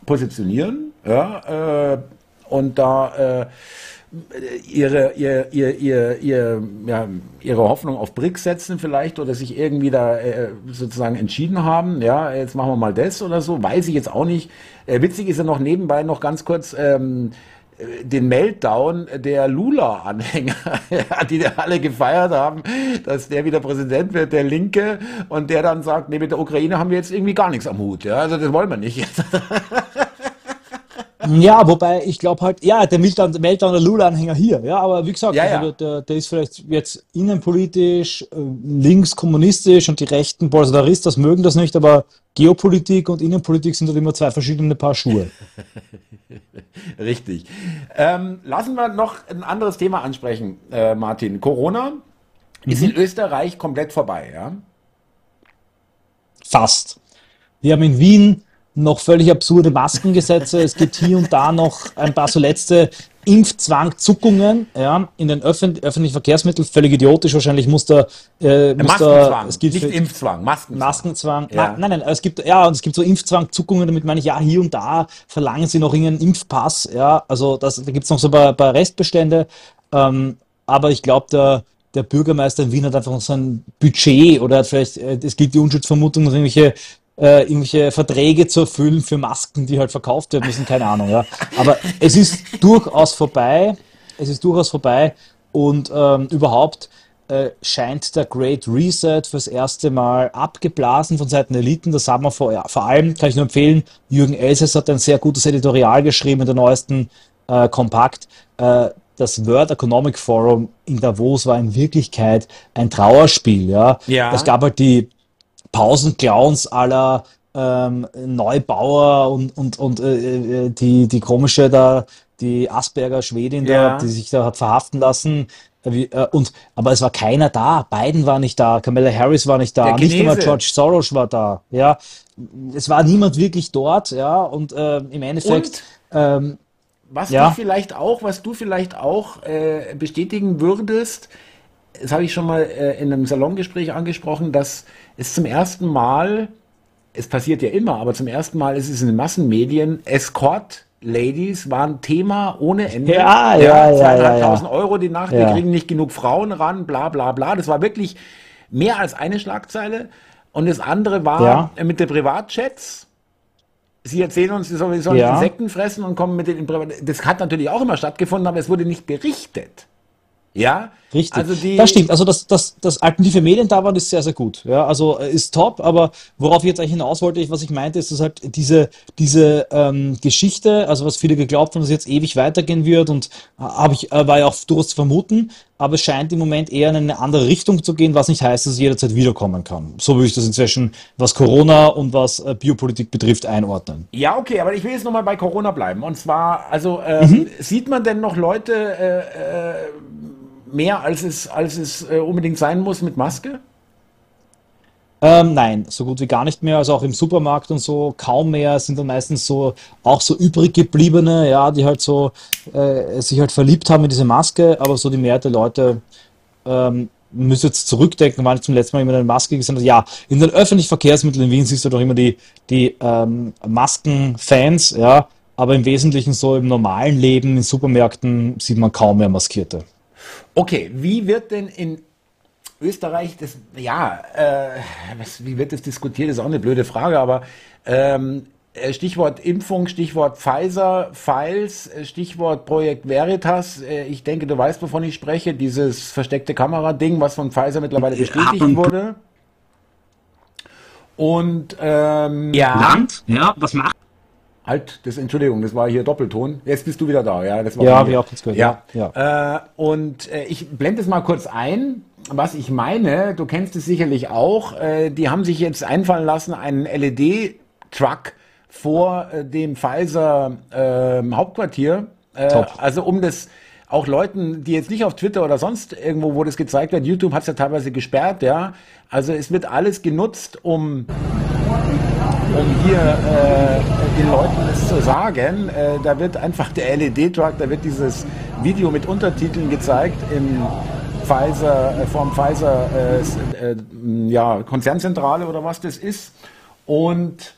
positionieren. Ja, äh, und da äh, ihre, ihr, ihr, ihr, ihr, ja, ihre Hoffnung auf BRICS setzen vielleicht oder sich irgendwie da äh, sozusagen entschieden haben, ja, jetzt machen wir mal das oder so, weiß ich jetzt auch nicht. Äh, witzig ist ja noch nebenbei noch ganz kurz ähm, den Meltdown der Lula-Anhänger, die alle gefeiert haben, dass der wieder Präsident wird, der Linke, und der dann sagt, nee, mit der Ukraine haben wir jetzt irgendwie gar nichts am Hut, ja, also das wollen wir nicht.
Ja, wobei ich glaube halt, ja, der Meltdown, Meltdown der Lula-Anhänger hier, ja, aber wie gesagt,
Ja,
also
ja.
Der, der ist vielleicht jetzt innenpolitisch, äh, links kommunistisch und die rechten Bolsonaristas mögen das nicht, aber Geopolitik und Innenpolitik sind halt immer zwei verschiedene Paar Schuhe.
Richtig. Ähm, lassen wir noch ein anderes Thema ansprechen, äh, Martin. Corona ist in Österreich komplett vorbei, ja?
Fast. Wir haben in Wien noch völlig absurde Maskengesetze. Es gibt hier und da noch ein paar so letzte Impfzwangzuckungen ja, in den öffent öffentlichen Verkehrsmitteln. Völlig idiotisch. Wahrscheinlich muss da, äh, muss da
Maskenzwang,
es gilt
nicht Impfzwang, Maskenzwang.
Maskenzwang.
Ja.
Nein, nein, es gibt, ja, und es gibt so Impfzwangzuckungen, damit meine ich, ja, hier und da verlangen sie noch irgendeinen Impfpass, ja, also das, da gibt's noch so ein paar, paar Restbestände, ähm, aber ich glaube, der, der Bürgermeister in Wien hat einfach noch sein Budget oder hat vielleicht, äh, es gibt die Unschuldsvermutung, noch irgendwelche, äh, irgendwelche Verträge zu erfüllen für Masken, die halt verkauft werden müssen, keine Ahnung, ja. Aber es ist durchaus vorbei, es ist durchaus vorbei und ähm, überhaupt äh, scheint der Great Reset fürs erste Mal abgeblasen von Seiten der Eliten. Das haben wir vor, ja, vor allem, kann ich nur empfehlen, Jürgen Elsäss hat ein sehr gutes Editorial geschrieben in der neuesten äh, Kompakt. Äh, das World Economic Forum in Davos war in Wirklichkeit ein Trauerspiel. Ja?
Ja.
Es gab halt die Pausenclowns aller ähm, Neubauer und, und, und äh, äh, die, die komische da, die Asperger Schwedin
Ja.
da, die sich da hat verhaften lassen. Wie- äh, Und, aber es war keiner da. Biden war nicht da, Kamala Harris war nicht da, nicht einmal
Chinese.
George Soros war da. Ja, es war niemand wirklich dort. Ja, und äh, im Endeffekt, ähm,
Was
Ja.
du vielleicht auch, was du vielleicht auch äh, bestätigen würdest, das habe ich schon mal äh, in einem Salongespräch angesprochen, dass es zum ersten Mal, es passiert ja immer, aber zum ersten Mal ist es in den Massenmedien, Escort Ladies waren Thema ohne Ende.
Ja, ja, ja, ja, ja.
Euro die Nacht, wir
Ja.
kriegen nicht genug Frauen ran, bla bla bla. Das war wirklich mehr als eine Schlagzeile. Und das andere war
Ja.
mit den Privatchats. Sie erzählen uns, sie sollen,
Ja.
Insekten fressen und kommen mit den in Privat- Das hat natürlich auch immer stattgefunden, aber es wurde nicht berichtet. Ja?
Richtig.
Also die,
das stimmt. Also, dass, dass, dass alternative Medien da waren, ist sehr, sehr gut. Ja, also äh, ist top, aber worauf ich jetzt eigentlich hinaus wollte, ich- was ich meinte, ist, dass halt diese, diese ähm, Geschichte, also was viele geglaubt haben, dass jetzt ewig weitergehen wird und äh, habe ich, äh, war ja auch durchaus zu vermuten, aber es scheint im Moment eher in eine andere Richtung zu gehen, was nicht heißt, dass es jederzeit wiederkommen kann. So würde ich das inzwischen, was Corona und was äh, Biopolitik betrifft, einordnen.
Ja, okay, aber ich will jetzt nochmal bei Corona bleiben. Und zwar, also ähm,
Mhm.
sieht man denn noch Leute äh, äh, mehr, als es, als es äh, unbedingt sein muss mit Maske?
Ähm, nein, so gut wie gar nicht mehr. Also auch im Supermarkt und so kaum mehr. Sind dann meistens so auch so übrig gebliebene, ja, die halt so äh, sich halt verliebt haben in diese Maske, aber so die Mehrheit der Leute ähm, müssen jetzt zurückdenken, wann ich zum letzten Mal jemand eine Maske gesehen habe. Ja, in den öffentlichen Verkehrsmitteln in Wien siehst du doch immer die, die ähm, Maskenfans, ja, aber im Wesentlichen so im normalen Leben, in Supermärkten sieht man kaum mehr Maskierte.
Okay, wie wird denn in Österreich das, ja, äh, was, wie wird das diskutiert, ist auch eine blöde Frage, aber ähm, äh, Stichwort Impfung, Stichwort Pfizer, Files, äh, Stichwort Projekt Veritas. äh, Ich denke, du weißt, wovon ich spreche. Dieses versteckte Kamera-Ding, was von Pfizer mittlerweile bestätigt wurde. Und ähm,
Land, ja, was macht
Halt, das, Entschuldigung, das war hier Doppelton. Jetzt bist du wieder da, ja. Das war
Ja, ich auch kurz gehört,
Ja.
ja.
Äh, und äh, ich blende es mal kurz ein, was ich meine. Du kennst es sicherlich auch. Äh, die haben sich jetzt einfallen lassen, einen LED-Truck vor äh, dem Pfizer ähm, Hauptquartier. Äh, also um das auch Leuten, die jetzt nicht auf Twitter oder sonst irgendwo, wo das gezeigt wird, YouTube hat es ja teilweise gesperrt, ja. Also es wird alles genutzt, um um hier äh, den Leuten es zu sagen. Äh, da wird einfach der LED-Truck, da wird dieses Video mit Untertiteln gezeigt im Pfizer, äh, vom Pfizer äh, äh, ja, Konzernzentrale oder was das ist. Und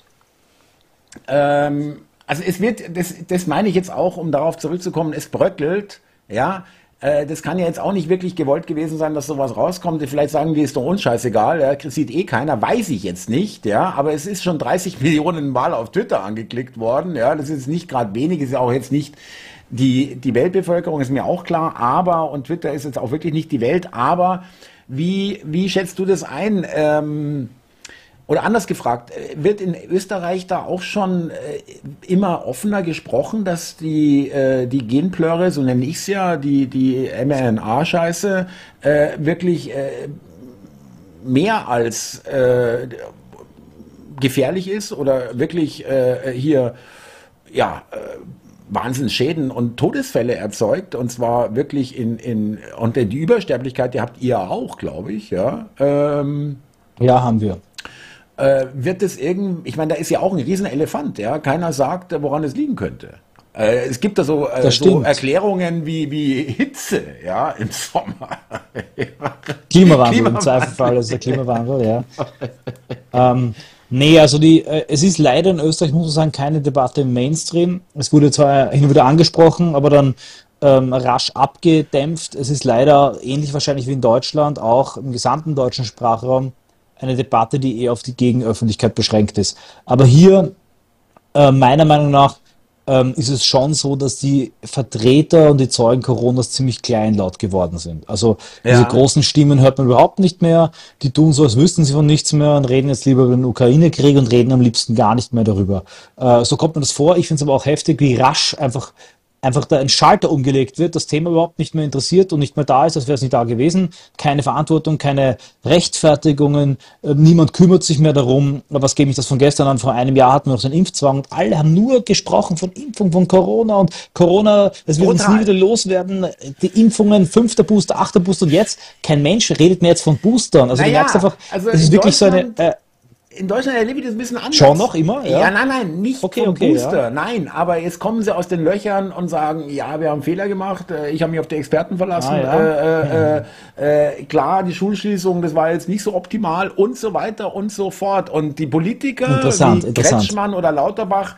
ähm, also es wird, das, das meine ich jetzt auch, um darauf zurückzukommen, es bröckelt, ja. Äh, Das kann ja jetzt auch nicht wirklich gewollt gewesen sein, dass sowas rauskommt. Vielleicht sagen die, ist doch uns scheißegal, ja, sieht eh keiner, weiß ich jetzt nicht, ja. Aber es ist schon 30 Millionen Mal auf Twitter angeklickt worden, ja. Das ist nicht gerade wenig, ist ja auch jetzt nicht die, die Weltbevölkerung, ist mir auch klar, aber, und Twitter ist jetzt auch wirklich nicht die Welt, aber wie, wie schätzt du das ein? Ähm, oder anders gefragt, äh, wird in Österreich da auch schon äh, immer offener gesprochen, dass die, äh, die Genplöre, so nenne ich es ja, die, die mRNA-Scheiße, äh, wirklich äh, mehr als äh, gefährlich ist oder wirklich äh, hier ja äh, Wahnsinnsschäden und Todesfälle erzeugt und zwar wirklich in in und die Übersterblichkeit, die habt ihr auch, glaube ich, ja. Ähm,
ja, haben wir
äh, wird es irgendwie, ich meine, da ist ja auch ein Riesenelefant, ja. Keiner sagt, woran es liegen könnte. Äh, es gibt da so, äh, so Erklärungen wie, wie Hitze, ja, im Sommer.
Klimawandel, Klimawandel, im Zweifelfall ist der Klimawandel, ja. ähm, nee, also die, äh, es ist leider in Österreich, muss man sagen, keine Debatte im Mainstream. Es wurde zwar hin und wieder angesprochen, aber dann ähm, rasch abgedämpft. Es ist leider ähnlich wahrscheinlich wie in Deutschland, auch im gesamten deutschen Sprachraum eine Debatte, die eher auf die Gegenöffentlichkeit beschränkt ist. Aber hier, äh, meiner Meinung nach, ähm, ist es schon so, dass die Vertreter und die Zeugen Coronas ziemlich kleinlaut geworden sind. Also ja. diese großen Stimmen hört man überhaupt nicht mehr. Die tun so, als wüssten sie von nichts mehr und reden jetzt lieber über den Ukraine-Krieg und reden am liebsten gar nicht mehr darüber. Äh, so kommt mir das vor. Ich finde es aber auch heftig, wie rasch einfach einfach da ein Schalter umgelegt wird, das Thema überhaupt nicht mehr interessiert und nicht mehr da ist, als wäre es nicht da gewesen. Keine Verantwortung, keine Rechtfertigungen, äh, niemand kümmert sich mehr darum. Was gebe ich das von gestern an? Vor einem Jahr hatten wir noch so einen Impfzwang und alle haben nur gesprochen von Impfung, von Corona und Corona, es wird uns nie wieder loswerden. Die Impfungen, fünfter Booster, achter Booster und jetzt, kein Mensch redet mehr jetzt von Boostern. Also naja, du merkst einfach, also es ist wirklich so eine... Äh,
in Deutschland erlebe ich das ein bisschen anders.
Schon noch immer?
Ja, ja nein, nein, nicht okay, vom okay, Booster, ja. nein, aber jetzt kommen sie aus den Löchern und sagen, ja, wir haben Fehler gemacht, äh, ich habe mich auf die Experten verlassen, ah, ja. äh, äh, äh, klar, die Schulschließung, das war jetzt nicht so optimal und so weiter und so fort. Und die Politiker
interessant,
wie
interessant.
Kretschmann oder Lauterbach,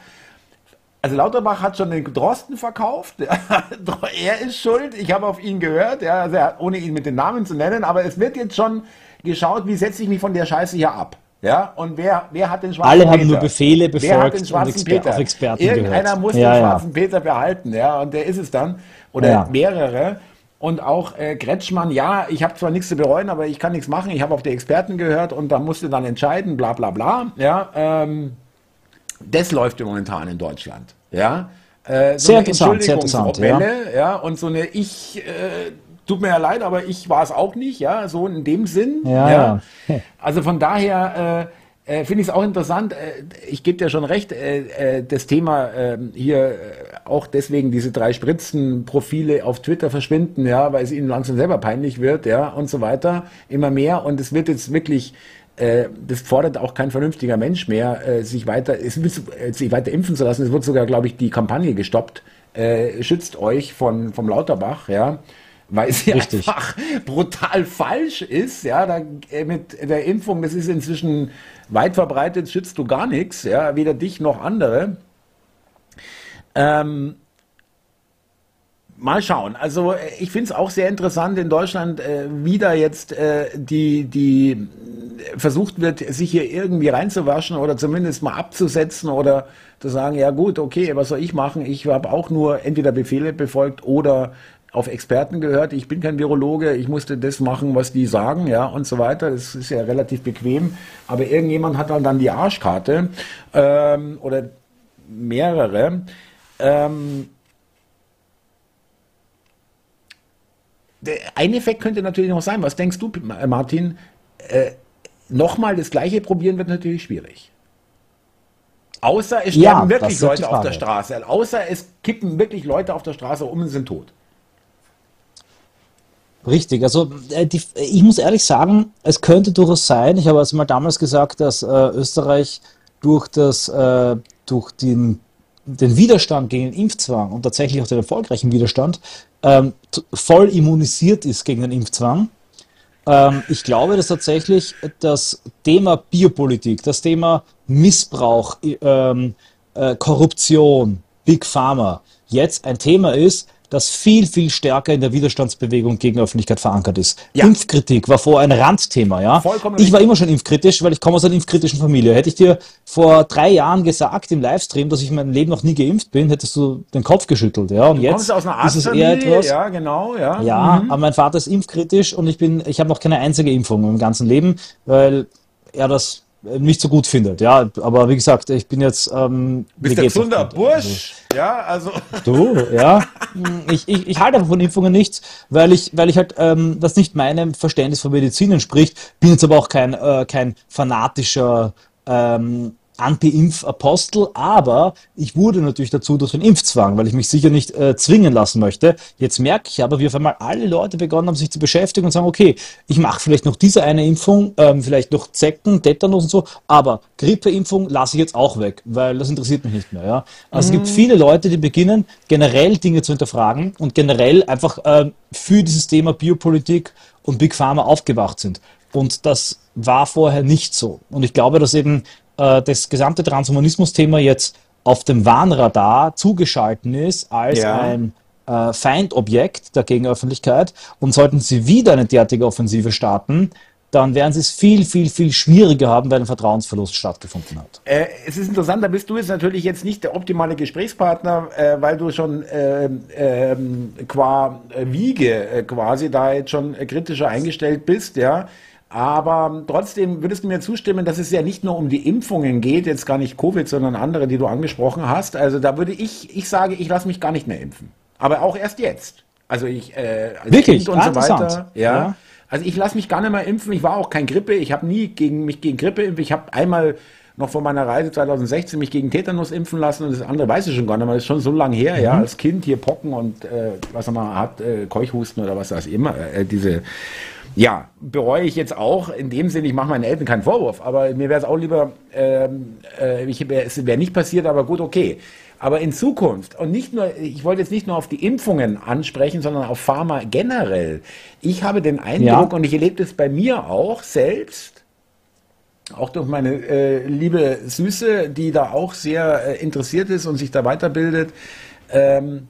also Lauterbach hat schon den Drosten verkauft. er ist schuld. Ich habe auf ihn gehört, ja, also ohne ihn mit den Namen zu nennen. Aber es wird jetzt schon geschaut, wie setze ich mich von der Scheiße hier ab. Ja, und wer, wer hat den schwarzen
Alle Peter? Alle haben nur Befehle befolgt
wer hat den schwarzen und Peter? auf Experten Irgendeiner gehört. muss ja, den schwarzen Peter behalten, ja, und der ist es dann. Oder ja. mehrere. Und auch äh, Kretschmann, ja, ich habe zwar nichts zu bereuen, aber ich kann nichts machen. Ich habe auf die Experten gehört und da musste dann entscheiden, bla bla bla. Ja, ähm, das läuft momentan in Deutschland. Ja,
äh, so sehr, interessant, sehr interessant,
ja. ja. Und so eine Ich äh, tut mir ja leid, aber ich war es auch nicht, ja, so in dem Sinn.
Ja. ja.
Also von daher äh, äh, finde ich es auch interessant. Äh, ich gebe dir schon recht, äh, äh, das Thema ähm, hier äh, auch deswegen diese drei Spritzen-Profile auf Twitter verschwinden, ja, weil es ihnen langsam selber peinlich wird, ja, und so weiter, immer mehr. Und es wird jetzt wirklich das fordert auch kein vernünftiger Mensch mehr, sich weiter, sich weiter impfen zu lassen. Es wird sogar, glaube ich, die Kampagne gestoppt. schützt euch von vom Lauterbach, ja weil sie Richtig. einfach brutal falsch ist. Ja, da, äh, mit der Impfung, das ist inzwischen weit verbreitet, schützt du gar nichts, ja, weder dich noch andere. Ähm, mal schauen. Also äh, ich finde es auch sehr interessant in Deutschland, äh, wie da jetzt äh, die, die versucht wird, sich hier irgendwie reinzuwaschen oder zumindest mal abzusetzen oder zu sagen, ja gut, okay, was soll ich machen? Ich habe auch nur entweder Befehle befolgt oder auf Experten gehört. Ich bin kein Virologe, ich musste das machen, was die sagen, ja, und so weiter. Das ist ja relativ bequem. Aber irgendjemand hat dann, dann die Arschkarte ähm, oder mehrere. Ähm, ein Effekt könnte natürlich noch sein. Was denkst du, Martin? Äh, Nochmal das Gleiche probieren wird natürlich schwierig. Außer es sterben ja, wirklich Leute auf der Straße. Außer es kippen wirklich Leute auf der Straße um und sind tot.
Richtig, also äh, die, ich muss ehrlich sagen, es könnte durchaus sein, ich habe also mal damals gesagt, dass äh, Österreich durch, das, äh, durch den, den Widerstand gegen den Impfzwang und tatsächlich auch den erfolgreichen Widerstand ähm, voll immunisiert ist gegen den Impfzwang. Ähm, ich glaube, dass tatsächlich das Thema Biopolitik, das Thema Missbrauch, ähm, äh, Korruption, Big Pharma jetzt ein Thema ist, das viel, viel stärker in der Widerstandsbewegung gegen Öffentlichkeit verankert ist. Ja. Impfkritik war vor ein Randthema, ja. Vollkommen ich war immer schon impfkritisch, weil ich komme aus einer impfkritischen Familie. Hätte ich dir vor drei Jahren gesagt im Livestream, dass ich mein Leben noch nie geimpft bin, hättest du den Kopf geschüttelt, ja. Und du jetzt
aus einer ist es eher etwas. Ja, genau, ja.
Ja, mhm. aber mein Vater ist impfkritisch und ich bin, ich habe noch keine einzige Impfung im ganzen Leben, weil er das nicht so gut findet. Ja, aber wie gesagt, ich bin jetzt. Ähm,
Bist der gesunder Bursch? Also, ja, also.
Du, ja. Ich, ich, ich halte einfach von Impfungen nichts, weil ich, weil ich halt ähm, das nicht meinem Verständnis von Medizin entspricht. Bin jetzt aber auch kein, äh, kein fanatischer ähm, Anti-Impf-Apostel, aber ich wurde natürlich dazu durch den Impfzwang, weil ich mich sicher nicht äh, zwingen lassen möchte. Jetzt merke ich aber, wie auf einmal alle Leute begonnen haben, sich zu beschäftigen und sagen, okay, ich mache vielleicht noch diese eine Impfung, ähm, vielleicht noch Zecken, Tetanus und so, aber Grippeimpfung lasse ich jetzt auch weg, weil das interessiert mich nicht mehr. Ja? Also mhm. es gibt viele Leute, die beginnen, generell Dinge zu hinterfragen und generell einfach äh, für dieses Thema Biopolitik und Big Pharma aufgewacht sind. Und das war vorher nicht so. Und ich glaube, dass eben äh, das gesamte Transhumanismus-Thema jetzt auf dem Warnradar zugeschalten ist als ja. ein äh, Feindobjekt der Gegenöffentlichkeit. Und sollten sie wieder eine derartige Offensive starten, dann werden sie es viel, viel, viel schwieriger haben, weil ein Vertrauensverlust stattgefunden hat.
Äh, es ist interessant, da bist du jetzt natürlich jetzt nicht der optimale Gesprächspartner, äh, weil du schon äh, qua Wiege quasi da jetzt schon kritischer eingestellt bist, ja. Aber trotzdem würdest du mir zustimmen, dass es ja nicht nur um die Impfungen geht, jetzt gar nicht Covid, sondern andere, die du angesprochen hast. Also da würde ich, ich sage, ich lasse mich gar nicht mehr impfen. Aber auch erst jetzt. Also ich
äh, als Wirklich? Kind
und so weiter. Ja. ja. Also ich lasse mich gar nicht mehr impfen. Ich war auch kein Grippe. Ich habe nie gegen mich gegen Grippe impfen. Ich habe einmal noch vor meiner Reise 2016 mich gegen Tetanus impfen lassen und das andere weiß ich schon gar nicht mehr. Das ist schon so lange her, mhm. ja, als Kind hier Pocken und äh, was man hat, äh, Keuchhusten oder was das immer, äh, diese ja, bereue ich jetzt auch. In dem Sinne, ich mache meinen Eltern keinen Vorwurf, aber mir wäre es auch lieber, ähm, äh, ich, es wäre nicht passiert, aber gut, okay. Aber in Zukunft, und nicht nur, ich wollte jetzt nicht nur auf die Impfungen ansprechen, sondern auf Pharma generell. Ich habe den Eindruck, ja. und ich erlebe das bei mir auch selbst, auch durch meine äh, liebe Süße, die da auch sehr äh, interessiert ist und sich da weiterbildet, ähm,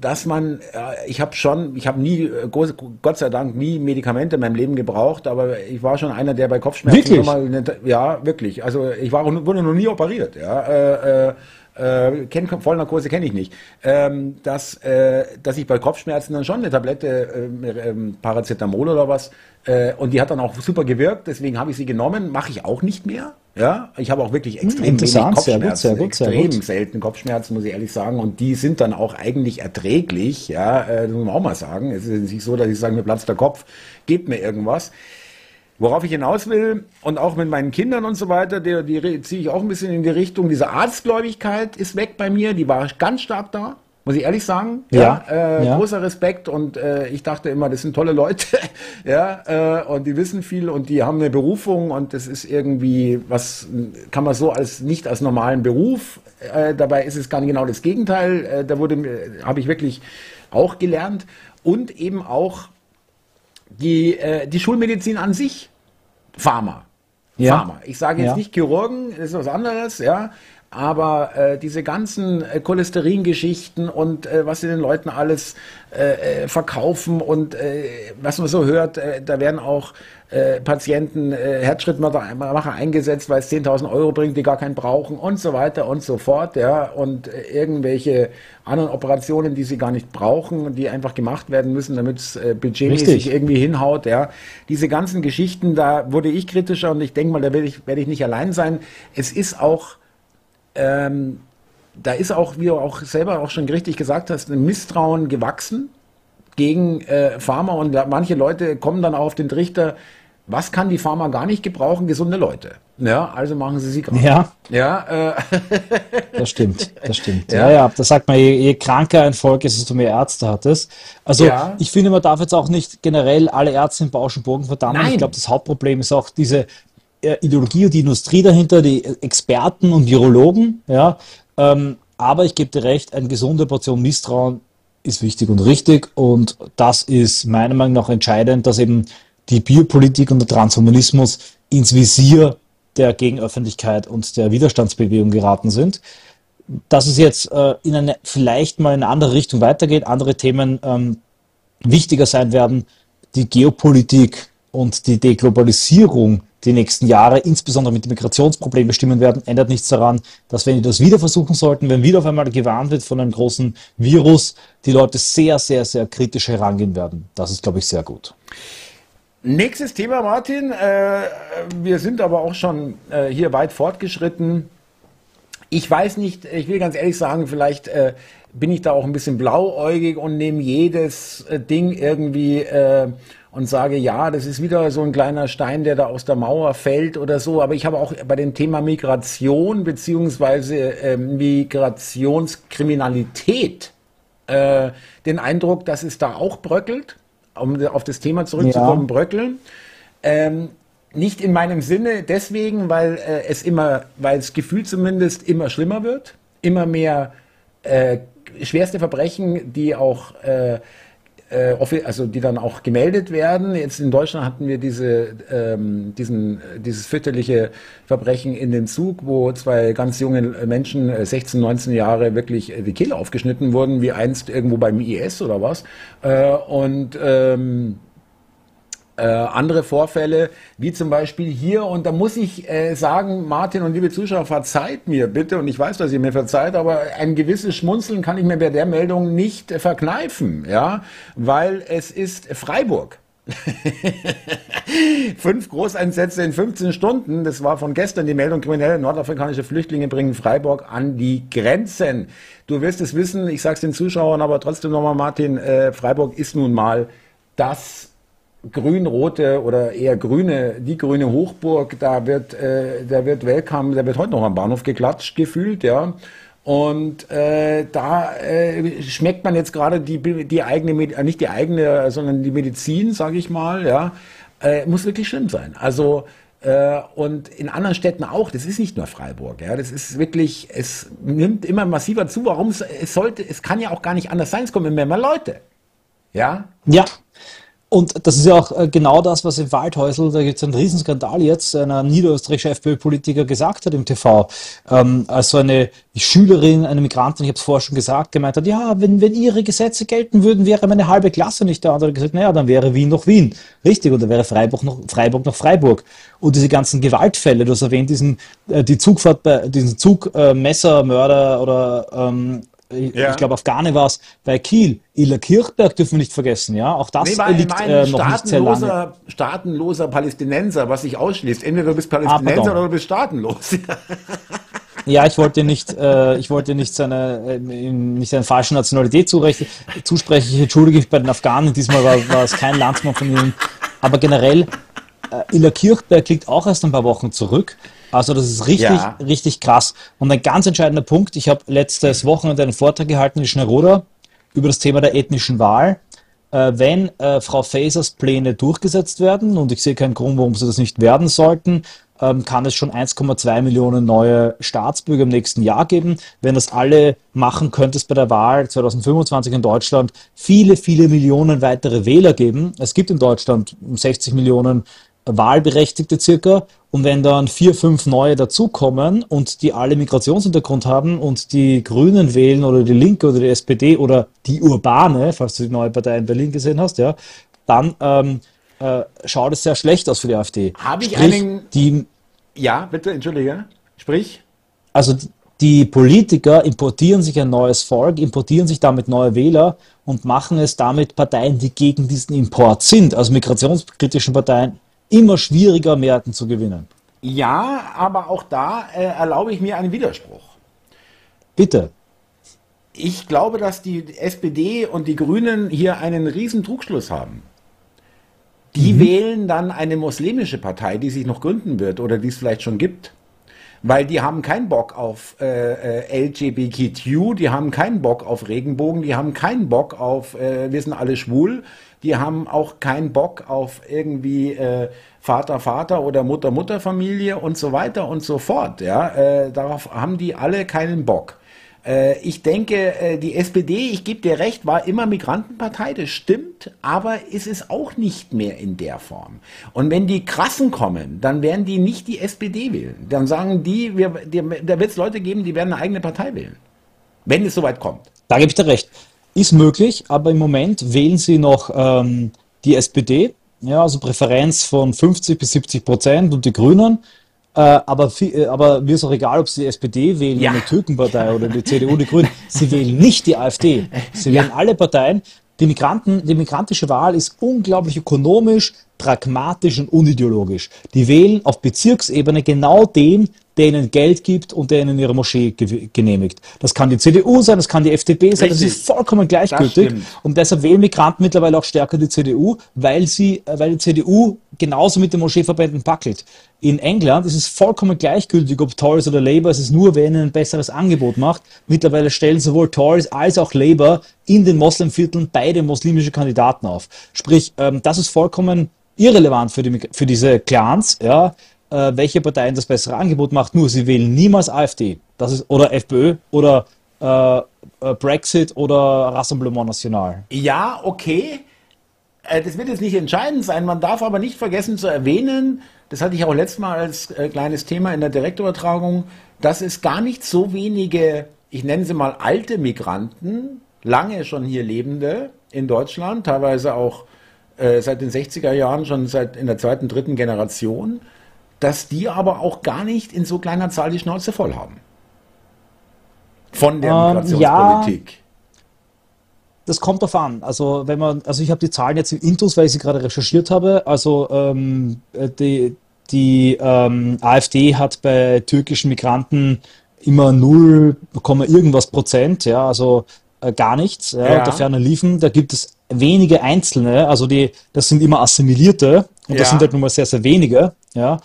dass man, ich habe schon, ich habe nie, äh, Gott sei Dank, nie Medikamente in meinem Leben gebraucht, aber ich war schon einer, der bei Kopfschmerzen
wirklich?
mal, ja, wirklich. Also ich war, wurde noch nie operiert, ja. Äh, äh, äh, kenn, Vollnarkose kenne ich nicht, ähm, dass, äh, dass ich bei Kopfschmerzen dann schon eine Tablette äh, äh, Paracetamol oder was äh, und die hat dann auch super gewirkt, deswegen habe ich sie genommen, mache ich auch nicht mehr. Ja, ich habe auch wirklich hm, extrem wenig Kopfschmerzen, sehr gut, sehr gut, extrem sehr selten Kopfschmerzen, muss ich ehrlich sagen. Und die sind dann auch eigentlich erträglich. Ja, äh, das muss man auch mal sagen. Es ist nicht so, dass ich sage, mir platzt der Kopf, gebt mir irgendwas. Worauf ich hinaus will, und auch mit meinen Kindern und so weiter, die, die ziehe ich auch ein bisschen in die Richtung, diese Arztgläubigkeit ist weg bei mir, die war ganz stark da. Muss ich ehrlich sagen.
Ja.
ja, äh, ja. Großer Respekt und äh, ich dachte immer, das sind tolle Leute. ja, äh, und die wissen viel und die haben eine Berufung und das ist irgendwie, was kann man so als nicht als normalen Beruf. Äh, dabei ist es gar nicht genau das Gegenteil. Äh, da wurde habe ich wirklich auch gelernt. Und eben auch die, äh, die Schulmedizin an sich. Pharma. Ja. Pharma. Ich sage jetzt ja. nicht Chirurgen, das ist was anderes, ja. Aber äh, diese ganzen äh, Cholesteringeschichten und äh, was sie den Leuten alles äh, äh, verkaufen und äh, was man so hört, äh, da werden auch äh, Patienten äh, Herzschrittmacher eingesetzt, weil es 10.000 Euro bringt, die gar keinen brauchen und so weiter und so fort, ja und äh, irgendwelche anderen Operationen, die sie gar nicht brauchen, die einfach gemacht werden müssen, damit es äh, budgetmäßig irgendwie hinhaut, ja. Diese ganzen Geschichten, da wurde ich kritischer und ich denke mal, da werde ich, werde ich nicht allein sein. Es ist auch ähm, da ist auch, wie du auch selber auch schon richtig gesagt hast, ein Misstrauen gewachsen gegen äh, Pharma und manche Leute kommen dann auch auf den Trichter, was kann die Pharma gar nicht gebrauchen? Gesunde Leute. Ja, also machen sie sie
krank. Ja. Ja, äh. das stimmt, das stimmt. Ja. ja, ja, das sagt man, je, je, kranker ein Volk ist, desto mehr Ärzte hat es. Also ja. ich finde, man darf jetzt auch nicht generell alle Ärzte in Bausch und Bogen verdammen. Nein. Ich glaube, das Hauptproblem ist auch diese Ideologie und die Industrie dahinter, die Experten und Virologen, ja. Ähm, aber ich gebe dir recht, eine gesunde Portion Misstrauen ist wichtig und richtig und das ist meiner Meinung nach entscheidend, dass eben die Biopolitik und der Transhumanismus ins Visier der Gegenöffentlichkeit und der Widerstandsbewegung geraten sind. Dass es jetzt äh, in eine vielleicht mal in eine andere Richtung weitergeht, andere Themen ähm, wichtiger sein werden, die Geopolitik und die Deglobalisierung die nächsten Jahre, insbesondere mit den Migrationsproblemen bestimmen werden, ändert nichts daran, dass wenn die das wieder versuchen sollten, wenn wieder auf einmal gewarnt wird von einem großen Virus, die Leute sehr, sehr, sehr kritisch herangehen werden. Das ist, glaube ich, sehr gut.
Nächstes Thema, Martin. Äh, wir sind aber auch schon äh, hier weit fortgeschritten. Ich weiß nicht, ich will ganz ehrlich sagen, vielleicht äh, bin ich da auch ein bisschen blauäugig und nehme jedes Ding irgendwie äh, und sage, ja, das ist wieder so ein kleiner Stein, der da aus der Mauer fällt oder so. Aber ich habe auch bei dem Thema Migration beziehungsweise äh, Migrationskriminalität äh, den Eindruck, dass es da auch bröckelt um auf das Thema zurückzukommen, ja. bröckeln. Ähm, nicht in meinem Sinne deswegen, weil äh, es immer, weil das Gefühl zumindest immer schlimmer wird, immer mehr äh, schwerste Verbrechen, die auch äh, also die dann auch gemeldet werden. Jetzt in Deutschland hatten wir diese, ähm, diesen, dieses fürchterliche Verbrechen in dem Zug, wo zwei ganz junge Menschen, 16, äh, 19 Jahre, wirklich die Kehle aufgeschnitten wurden, wie einst irgendwo beim IS oder was. Äh, und ähm, äh, andere Vorfälle, wie zum Beispiel hier. Und da muss ich äh, sagen, Martin und liebe Zuschauer, verzeiht mir bitte, und ich weiß, dass ihr mir verzeiht, aber ein gewisses Schmunzeln kann ich mir bei der Meldung nicht äh, verkneifen, ja, weil es ist Freiburg. Fünf Großeinsätze in 15 Stunden. Das war von gestern die Meldung. Kriminelle nordafrikanische Flüchtlinge bringen Freiburg an die Grenzen. Du wirst es wissen, ich sage es den Zuschauern, aber trotzdem nochmal, Martin, äh, Freiburg ist nun mal das grün-rote oder eher grüne, die grüne Hochburg, da wird, äh, da wird Welcome, da wird heute noch am Bahnhof geklatscht gefühlt, ja. Und äh, da äh, schmeckt man jetzt gerade die, die eigene, äh, nicht die eigene, sondern die Medizin, sage ich mal, ja, äh, muss wirklich schlimm sein. Also äh, und in anderen Städten auch. Das ist nicht nur Freiburg, ja. Das ist wirklich, es nimmt immer massiver zu. Warum es sollte, es kann ja auch gar nicht anders sein. Es kommen immer mehr Leute, ja.
Ja. Und das ist ja auch äh, genau das, was im Waldhäusl, da gibt es einen Riesenskandal jetzt, einer niederösterreichische FPÖ-Politiker gesagt hat im TV, ähm, als so eine Schülerin, eine Migrantin, ich habe es vorher schon gesagt, gemeint hat, ja, wenn, wenn ihre Gesetze gelten würden, wäre meine halbe Klasse nicht da. Und hat gesagt, naja, dann wäre Wien noch Wien. Richtig, und dann wäre Freiburg noch Freiburg noch Freiburg. Und diese ganzen Gewaltfälle, du hast erwähnt, diesen, äh, die Zugfahrt bei, diesen Zugmessermörder äh, oder ähm, ja. ich glaube Afghane war es bei Kiel. Ila Kirchberg dürfen wir nicht vergessen, ja. Auch das
nee, liegt äh, noch nicht sehr lange. Staatenloser Palästinenser, was sich ausschließt. Entweder du bist Palästinenser ah, oder du bist staatenlos.
Ja, ich wollte nicht, äh, ich wollte nicht seine, äh, nicht seine falsche Nationalität zurecht, zusprechen. Ich entschuldige mich bei den Afghanen. Diesmal war, war es kein Landsmann von ihnen. Aber generell, äh, Ila Kirchberg liegt auch erst ein paar Wochen zurück. Also das ist richtig, ja. richtig krass. Und ein ganz entscheidender Punkt, ich habe letztes Wochenende einen Vortrag gehalten in Schneroda über das Thema der ethnischen Wahl. Äh, wenn äh, Frau Fasers Pläne durchgesetzt werden, und ich sehe keinen Grund, warum sie das nicht werden sollten, ähm, kann es schon 1,2 Millionen neue Staatsbürger im nächsten Jahr geben. Wenn das alle machen, könnte es bei der Wahl 2025 in Deutschland viele, viele Millionen weitere Wähler geben. Es gibt in Deutschland 60 Millionen Wahlberechtigte circa. Und wenn dann vier, fünf neue dazukommen und die alle Migrationshintergrund haben und die Grünen wählen oder die Linke oder die SPD oder die Urbane, falls du die neue Partei in Berlin gesehen hast, ja, dann ähm, äh, schaut es sehr schlecht aus für die AfD.
Habe ich Sprich, einen... Die, ja, bitte, entschuldige. Sprich.
Also die Politiker importieren sich ein neues Volk, importieren sich damit neue Wähler und machen es damit Parteien, die gegen diesen Import sind, also migrationskritischen Parteien, immer schwieriger, Mehrheiten zu gewinnen.
Ja, aber auch da äh, erlaube ich mir einen Widerspruch.
Bitte.
Ich glaube, dass die SPD und die Grünen hier einen riesen Trugschluss haben. Die mhm. wählen dann eine muslimische Partei, die sich noch gründen wird oder die es vielleicht schon gibt. Weil die haben keinen Bock auf äh, äh LGBTQ, die haben keinen Bock auf Regenbogen, die haben keinen Bock auf, äh, wir sind alle schwul, die haben auch keinen Bock auf irgendwie äh, Vater, Vater oder Mutter, Mutterfamilie und so weiter und so fort. Ja, äh, darauf haben die alle keinen Bock. Äh, ich denke, äh, die SPD, ich gebe dir recht, war immer Migrantenpartei, das stimmt, aber ist es auch nicht mehr in der Form. Und wenn die Krassen kommen, dann werden die nicht die SPD wählen. Dann sagen die, wir, die da wird es Leute geben, die werden eine eigene Partei wählen. Wenn es soweit kommt.
Da gebe ich dir recht. Ist möglich, aber im Moment wählen sie noch ähm, die SPD, ja, also Präferenz von 50 bis 70 Prozent und die Grünen. Äh, aber, äh, aber mir ist auch egal, ob sie die SPD wählen, ja. eine Türkenpartei oder die CDU, die Grünen. Sie wählen nicht die AfD. Sie wählen alle Parteien, die Migranten, die migrantische Wahl ist unglaublich ökonomisch, pragmatisch und unideologisch. Die wählen auf Bezirksebene genau den, der ihnen Geld gibt und der ihnen ihre Moschee genehmigt. Das kann die CDU sein, das kann die FDP sein, Richtig. das ist vollkommen gleichgültig. Und deshalb wählen Migranten mittlerweile auch stärker die CDU, weil sie, äh, weil die CDU genauso mit den Moscheeverbänden packelt. In England ist es vollkommen gleichgültig, ob Tories oder Labour, es ist nur, wer ihnen ein besseres Angebot macht. Mittlerweile stellen sowohl Tories als auch Labour in den Moslemvierteln beide muslimische Kandidaten auf. Sprich, ähm, das ist vollkommen irrelevant für, die, für diese Clans, ja, äh, welche Partei das bessere Angebot macht. Nur sie wählen niemals AfD. Das ist, oder FPÖ oder äh, äh, Brexit oder Rassemblement National.
Ja, okay. Äh, das wird jetzt nicht entscheidend sein. Man darf aber nicht vergessen zu erwähnen, das hatte ich auch letztes Mal als äh, kleines Thema in der Direktübertragung, dass es gar nicht so wenige, ich nenne sie mal alte Migranten, lange schon hier lebende in Deutschland, teilweise auch äh, seit den 60er Jahren, schon seit in der zweiten, dritten Generation, dass die aber auch gar nicht in so kleiner Zahl die Schnauze voll haben. Von der ähm, Migrationspolitik.
Ja, das kommt darauf an. Also wenn man, also ich habe die Zahlen jetzt im Intus, weil ich sie gerade recherchiert habe. Also ähm, äh, die, die ähm, AfD hat bei türkischen Migranten immer 0, irgendwas Prozent, ja, also äh, gar nichts. Ja, ja. Und der Ferne liefen, da gibt es wenige Einzelne, also die, das sind immer Assimilierte und ja. das sind halt nun mal sehr, sehr wenige, ja.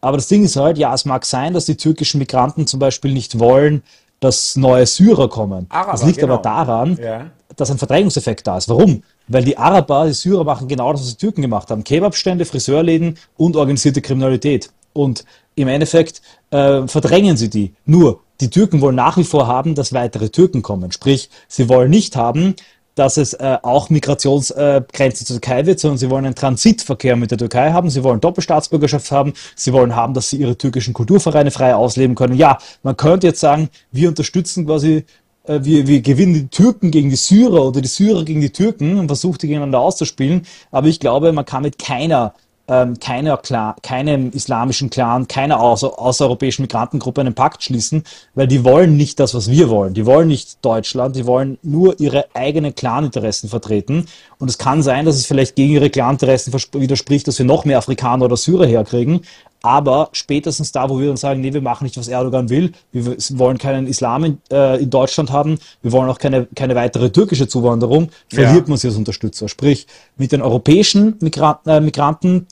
Aber das Ding ist halt, ja, es mag sein, dass die türkischen Migranten zum Beispiel nicht wollen, dass neue Syrer kommen. Araber, das liegt genau. aber daran, ja. dass ein Verdrängungseffekt da ist. Warum? Weil die Araber, die Syrer machen genau das, was die Türken gemacht haben. Kebabstände, Friseurläden und organisierte Kriminalität. Und im Endeffekt äh, verdrängen sie die. Nur, die Türken wollen nach wie vor haben, dass weitere Türken kommen. Sprich, sie wollen nicht haben, dass es äh, auch Migrationsgrenze zur Türkei wird, sondern sie wollen einen Transitverkehr mit der Türkei haben, sie wollen Doppelstaatsbürgerschaft haben, sie wollen haben, dass sie ihre türkischen Kulturvereine frei ausleben können. Ja, man könnte jetzt sagen, wir unterstützen quasi äh, wir, wir gewinnen die Türken gegen die Syrer oder die Syrer gegen die Türken und versuchen die gegeneinander auszuspielen. Aber ich glaube, man kann mit keiner ähm, keiner Clan, keinem islamischen Clan, keiner außer, außereuropäischen Migrantengruppe einen Pakt schließen, weil die wollen nicht das, was wir wollen. Die wollen nicht Deutschland, die wollen nur ihre eigenen Claninteressen vertreten. Und es kann sein, dass es vielleicht gegen ihre Claninteressen widerspricht, dass wir noch mehr Afrikaner oder Syrer herkriegen. Aber spätestens da, wo wir dann sagen, nee, wir machen nicht, was Erdogan will, wir wollen keinen Islam in, äh, in Deutschland haben, wir wollen auch keine, keine weitere türkische Zuwanderung, verliert ja. man sie als Unterstützer. Sprich, mit den europäischen Migranten, äh, Migranten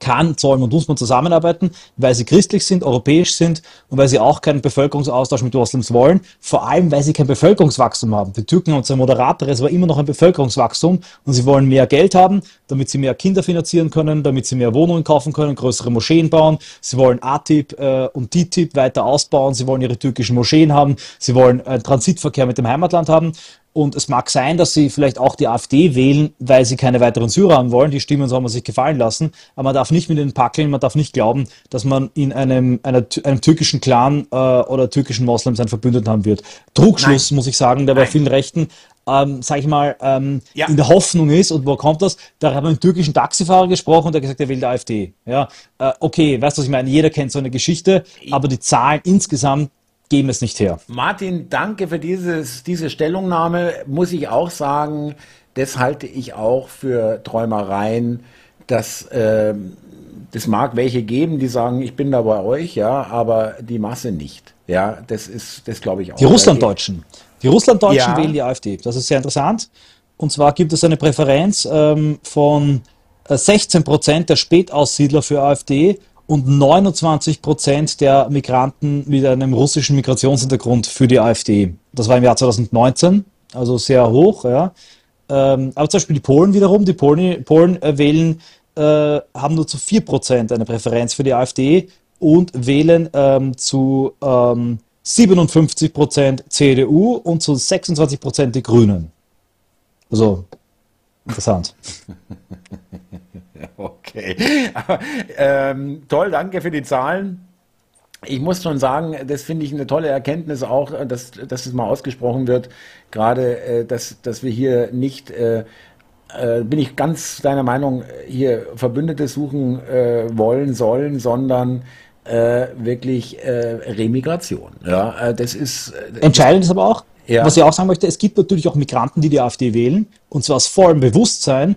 kann, sollen und muss man zusammenarbeiten, weil sie christlich sind, europäisch sind und weil sie auch keinen Bevölkerungsaustausch mit Moslems wollen, vor allem weil sie kein Bevölkerungswachstum haben. Die Türken haben zwar moderateres, aber immer noch ein Bevölkerungswachstum und sie wollen mehr Geld haben, damit sie mehr Kinder finanzieren können, damit sie mehr Wohnungen kaufen können, größere Moscheen bauen. Sie wollen ATIP äh, und DTIP weiter ausbauen, sie wollen ihre türkischen Moscheen haben, sie wollen einen Transitverkehr mit dem Heimatland haben und es mag sein, dass sie vielleicht auch die AfD wählen, weil sie keine weiteren Syrer haben wollen. Die Stimmen soll man sich gefallen lassen. Aber man darf nicht mit ihnen packeln. Man darf nicht glauben, dass man in einem, einer, einem türkischen Clan äh, oder türkischen Moslems einen Verbündeten haben wird. Trugschluss, Nein. muss ich sagen, der bei vielen Rechten ähm, sag ich mal, ähm, ja. in der Hoffnung ist, und wo kommt das? Da haben wir einen türkischen Taxifahrer gesprochen und der hat gesagt, er will die AfD. Ja, äh, okay, weißt du, was ich meine? Jeder kennt so eine Geschichte, aber die Zahlen insgesamt geben es nicht her.
Martin, danke für dieses, diese Stellungnahme. Muss ich auch sagen, das halte ich auch für Träumereien, dass äh, das mag welche geben, die sagen, ich bin da bei euch, ja, aber die Masse nicht. Ja, das ist, das glaube ich auch.
Die Russlanddeutschen. Die Russlanddeutschen ja. wählen die AfD. Das ist sehr interessant. Und zwar gibt es eine Präferenz ähm, von 16 äh, Prozent der Spätaussiedler für AfD und 29 Prozent der Migranten mit einem russischen Migrationshintergrund für die AfD. Das war im Jahr 2019, also sehr hoch. Ja. Ähm, aber zum Beispiel die Polen wiederum, die Polen, Polen äh, wählen, äh, haben nur zu 4 Prozent eine Präferenz für die AfD und wählen ähm, zu ähm, 57 Prozent CDU und zu 26 Prozent die Grünen. Also interessant.
Okay. ähm, toll, danke für die Zahlen. Ich muss schon sagen, das finde ich eine tolle Erkenntnis auch, dass, dass es mal ausgesprochen wird, gerade, äh, dass, dass wir hier nicht, äh, äh, bin ich ganz deiner Meinung, hier Verbündete suchen äh, wollen, sollen, sondern äh, wirklich äh, Remigration. Ja, äh, das ist.
Entscheidend ist aber auch, Ja. Was ich auch sagen möchte, es gibt natürlich auch Migranten, die die AfD wählen, und zwar aus vollem Bewusstsein,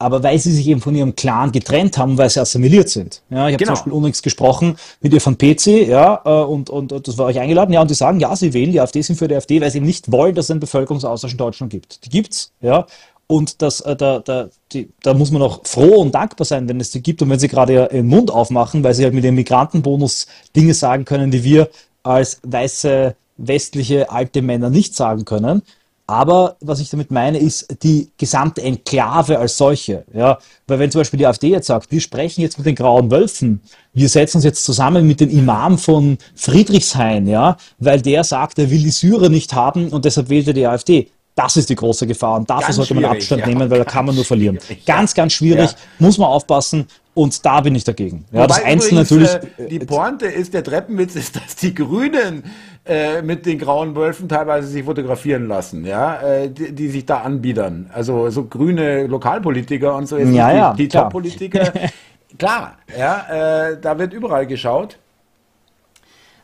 aber weil sie sich eben von ihrem Clan getrennt haben, weil sie assimiliert sind. Ja, ich habe genau. zum Beispiel unlängst gesprochen mit ihr von PC, ja, äh, und, und, und das war euch eingeladen, ja, und die sagen, ja, sie wählen die AfD, sind für die AfD, weil sie eben nicht wollen, dass es einen Bevölkerungsaustausch in Deutschland gibt. Die gibt's, ja, und das, äh, da, da, die, da muss man auch froh und dankbar sein, wenn es die gibt und wenn sie gerade ihren Mund aufmachen, weil sie halt mit dem Migrantenbonus Dinge sagen können, die wir als weiße westliche alte Männer nicht sagen können. Aber was ich damit meine, ist die gesamte Enklave als solche. Ja? Weil wenn zum Beispiel die AfD jetzt sagt, wir sprechen jetzt mit den grauen Wölfen, wir setzen uns jetzt zusammen mit dem Imam von Friedrichshain, ja, weil der sagt, er will die Syrer nicht haben und deshalb wählt er die AfD. Das ist die große Gefahr und dafür ganz sollte man Abstand ja, nehmen, weil da kann man nur verlieren. Ganz, ganz schwierig, ja. muss man aufpassen und da bin ich dagegen.
Ja, Wobei das Einzelne natürlich. Äh, die Pointe ist, der Treppenwitz ist, dass die Grünen äh, mit den grauen Wölfen teilweise sich fotografieren lassen, ja, äh, die, die, sich da anbiedern. Also so grüne Lokalpolitiker und so,
jetzt ja, ja,
die, die Top-Politiker. klar, ja, äh, da wird überall geschaut.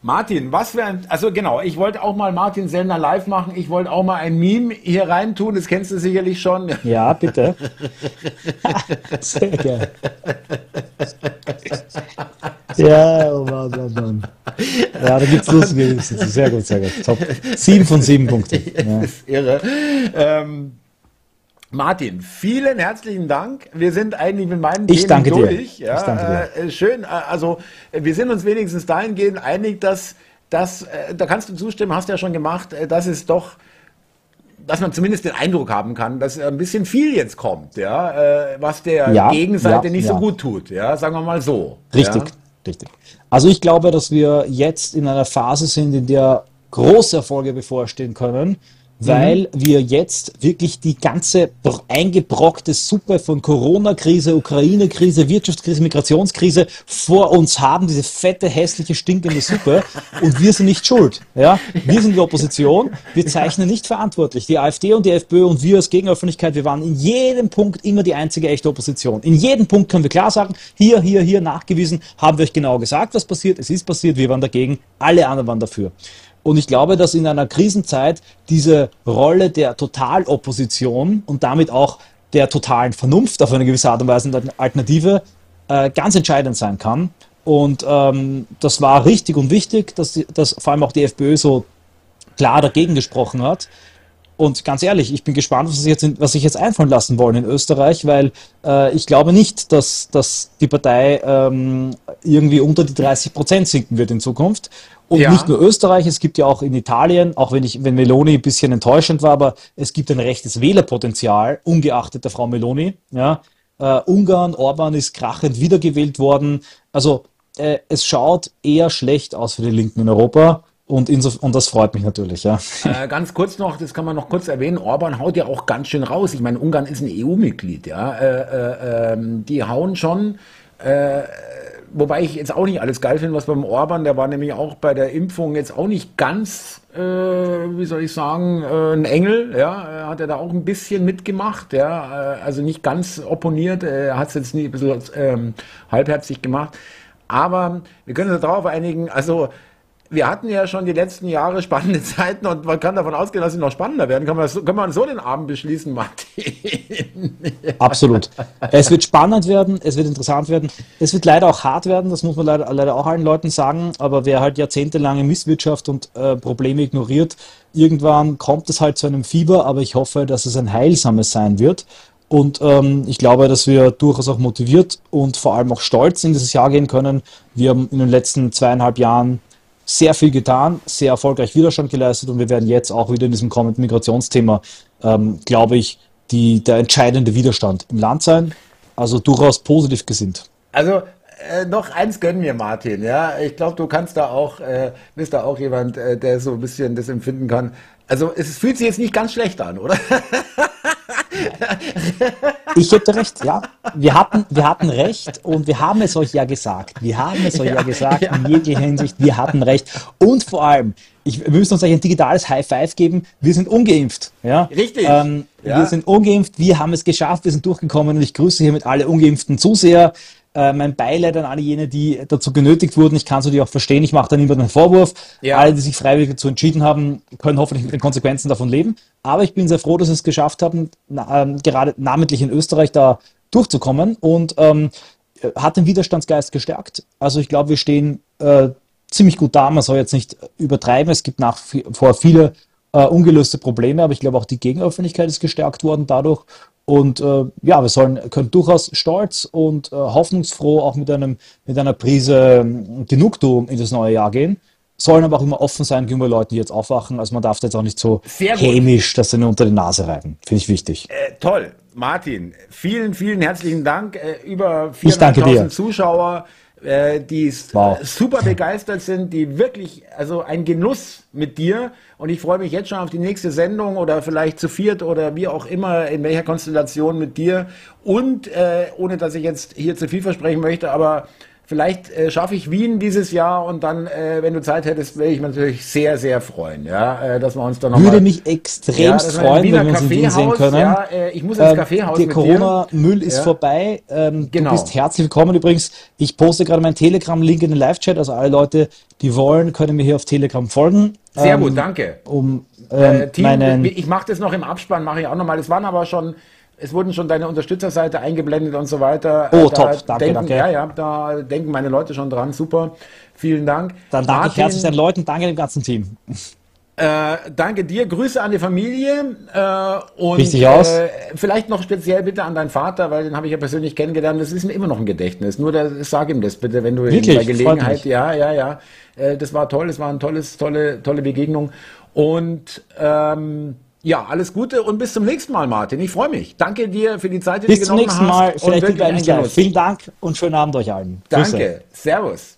Martin, was wäre, also genau, ich wollte auch mal Martin Sellner live machen. Ich wollte auch mal ein Meme hier reintun. Das kennst du sicherlich schon.
Ja, bitte. Sehr gerne. Ja, oh Mann, oh Mann. Ja, da gibt es lustige Sehr gut, sehr gut. Top. Sieben von sieben Punkten.
Ja. Das ist irre. Ähm, Martin, vielen herzlichen Dank. Wir sind eigentlich mit meinen
ich Themen durch.
Ja, ich danke dir. Äh, schön, äh, also wir sind uns wenigstens dahingehend einig, dass, dass äh, da kannst du zustimmen, hast du ja schon gemacht, äh, dass es doch dass man zumindest den Eindruck haben kann, dass ein bisschen viel jetzt kommt, ja, äh, was der ja, Gegenseite ja, nicht ja. so gut tut, ja, sagen wir mal so.
Richtig, richtig. Also ich glaube, dass wir jetzt in einer Phase sind, in der große Erfolge bevorstehen können weil mhm. wir jetzt wirklich die ganze eingebrockte Suppe von Corona-Krise, Ukraine-Krise, Wirtschaftskrise, Migrationskrise vor uns haben, diese fette, hässliche, stinkende Suppe und wir sind nicht schuld. Ja? Wir sind die Opposition, wir zeichnen nicht verantwortlich. Die AfD und die FPÖ und wir als Gegenöffentlichkeit, wir waren in jedem Punkt immer die einzige echte Opposition. In jedem Punkt können wir klar sagen, hier, hier, hier nachgewiesen, haben wir euch genau gesagt, was passiert, es ist passiert, wir waren dagegen, alle anderen waren dafür. Und ich glaube, dass in einer Krisenzeit diese Rolle der Totalopposition und damit auch der totalen Vernunft auf eine gewisse Art und Weise eine Alternative äh, ganz entscheidend sein kann. Und ähm, das war richtig und wichtig, dass, dass vor allem auch die FPÖ so klar dagegen gesprochen hat. Und ganz ehrlich, ich bin gespannt, was sich jetzt, was sich jetzt einfallen lassen wollen in Österreich, weil äh, ich glaube nicht, dass, dass die Partei ähm, irgendwie unter die 30 Prozent sinken wird in Zukunft. Und ja. nicht nur Österreich, es gibt ja auch in Italien, auch wenn ich, wenn Meloni ein bisschen enttäuschend war, aber es gibt ein rechtes Wählerpotenzial, ungeachtet der Frau Meloni. Ja. Äh, Ungarn, Orban ist krachend wiedergewählt worden. Also äh, es schaut eher schlecht aus für die Linken in Europa. Und, und das freut mich natürlich, ja.
Äh, ganz kurz noch, das kann man noch kurz erwähnen, Orban haut ja auch ganz schön raus. Ich meine, Ungarn ist ein EU-Mitglied, ja. Äh, äh, ähm, die hauen schon äh, wobei ich jetzt auch nicht alles geil finde, was beim Orban, der war nämlich auch bei der Impfung jetzt auch nicht ganz, äh, wie soll ich sagen, äh, ein Engel, ja, hat er da auch ein bisschen mitgemacht, ja, also nicht ganz opponiert, er hat es jetzt nie ein bisschen ähm, halbherzig gemacht. Aber wir können uns darauf einigen, also wir hatten ja schon die letzten Jahre spannende Zeiten und man kann davon ausgehen, dass sie noch spannender werden. Kann man, so, kann man so den Abend beschließen, Martin?
Absolut. Es wird spannend werden, es wird interessant werden. Es wird leider auch hart werden, das muss man leider, leider auch allen Leuten sagen. Aber wer halt jahrzehntelange Misswirtschaft und äh, Probleme ignoriert, irgendwann kommt es halt zu einem Fieber. Aber ich hoffe, dass es ein heilsames sein wird. Und ähm, ich glaube, dass wir durchaus auch motiviert und vor allem auch stolz in dieses Jahr gehen können. Wir haben in den letzten zweieinhalb Jahren sehr viel getan, sehr erfolgreich Widerstand geleistet und wir werden jetzt auch wieder in diesem kommenden Migrationsthema, ähm, glaube ich, die, der entscheidende Widerstand im Land sein. Also durchaus positiv gesinnt.
Also äh, noch eins gönnen mir, Martin. Ja, ich glaube, du kannst da auch, äh, bist da auch jemand, äh, der so ein bisschen das empfinden kann. Also es fühlt sich jetzt nicht ganz schlecht an, oder?
Ich hätte recht, ja. Wir hatten, wir hatten recht und wir haben es euch ja gesagt. Wir haben es euch ja, ja gesagt ja. in jeglicher Hinsicht. Wir hatten recht. Und vor allem, ich, wir müssen uns euch ein digitales High Five geben. Wir sind ungeimpft. Ja?
Richtig.
Ähm, ja. Wir sind ungeimpft. Wir haben es geschafft. Wir sind durchgekommen und ich grüße hiermit alle ungeimpften Zuseher. Äh, mein Beileid an alle jene, die dazu genötigt wurden. Ich kann es natürlich auch verstehen. Ich mache da niemandem einen Vorwurf.
Ja.
Alle, die sich freiwillig dazu entschieden haben, können hoffentlich mit den Konsequenzen davon leben. Aber ich bin sehr froh, dass sie es geschafft haben, na, ähm, gerade namentlich in Österreich da durchzukommen und ähm, hat den Widerstandsgeist gestärkt. Also ich glaube, wir stehen äh, ziemlich gut da. Man soll jetzt nicht übertreiben. Es gibt nach wie vor viele äh, ungelöste Probleme, aber ich glaube auch die Gegenöffentlichkeit ist gestärkt worden dadurch. Und äh, ja, wir sollen, können durchaus stolz und äh, hoffnungsfroh auch mit, einem, mit einer Prise ähm, Genugtuung in das neue Jahr gehen. Sollen aber auch immer offen sein gegenüber Leuten, die jetzt aufwachen. Also man darf da jetzt auch nicht so hämisch das dann unter die Nase reiben. Finde ich wichtig.
Äh, toll. Martin, vielen, vielen herzlichen Dank. Äh, über 400.000
Ich danke dir.
Zuschauer, äh, die
Wow.
super begeistert sind, die wirklich, also ein Genuss mit dir. Und ich freue mich jetzt schon auf die nächste Sendung oder vielleicht zu viert oder wie auch immer, in welcher Konstellation mit dir. Und äh, ohne dass ich jetzt hier zu viel versprechen möchte, aber vielleicht äh, schaffe ich Wien dieses Jahr und dann, äh, wenn du Zeit hättest, würde ich mich natürlich sehr, sehr freuen, ja, äh, dass wir uns dann nochmal.
Würde mich
wir im
freuen, wenn wir uns in Wien sehen können.
Ja, äh, ich muss ins
Ähm,
Kaffeehaus
Der
mit dir.
Corona-Müll ist
Ja.
vorbei. Ähm,
Genau.
Du bist herzlich willkommen. Übrigens, ich poste gerade meinen Telegram-Link in den Live-Chat. Also alle Leute, die wollen, können mir hier auf Telegram folgen.
Sehr
ähm,
gut, danke.
Um
Äh,
ähm,
Team,
meinen,
ich mache das noch im Abspann, mache ich auch nochmal. Es waren aber schon, es wurden schon deine Unterstützerseite eingeblendet und so weiter.
Oh,
Äh,
top, danke,
denken,
danke.
Ja, ja, da denken meine Leute schon dran. Super, vielen Dank.
dann danke ich
Martin,
herzlich den Leuten, danke dem ganzen Team.
Äh, danke dir, Grüße an die Familie äh, und
Richtig aus.
Äh, vielleicht noch speziell bitte an deinen Vater, weil den habe ich ja persönlich kennengelernt. Das ist mir immer noch ein Gedächtnis. Nur da, sag ihm das bitte, wenn du
Wirklich?
bei Gelegenheit. Ja, ja, ja. Äh, das war toll. Das war eine tolles, tolle, tolle Begegnung. Und ähm, ja, alles Gute und bis zum nächsten Mal, Martin. Ich freue mich. Danke dir für die Zeit, die
Bis
du
zum
genommen
nächsten
hast.
Mal.
Und
Vielleicht
wirklich
über
ein
einen Jahr.
Genuss.
Vielen Dank und schönen Abend euch allen. Grüße.
Danke. Servus.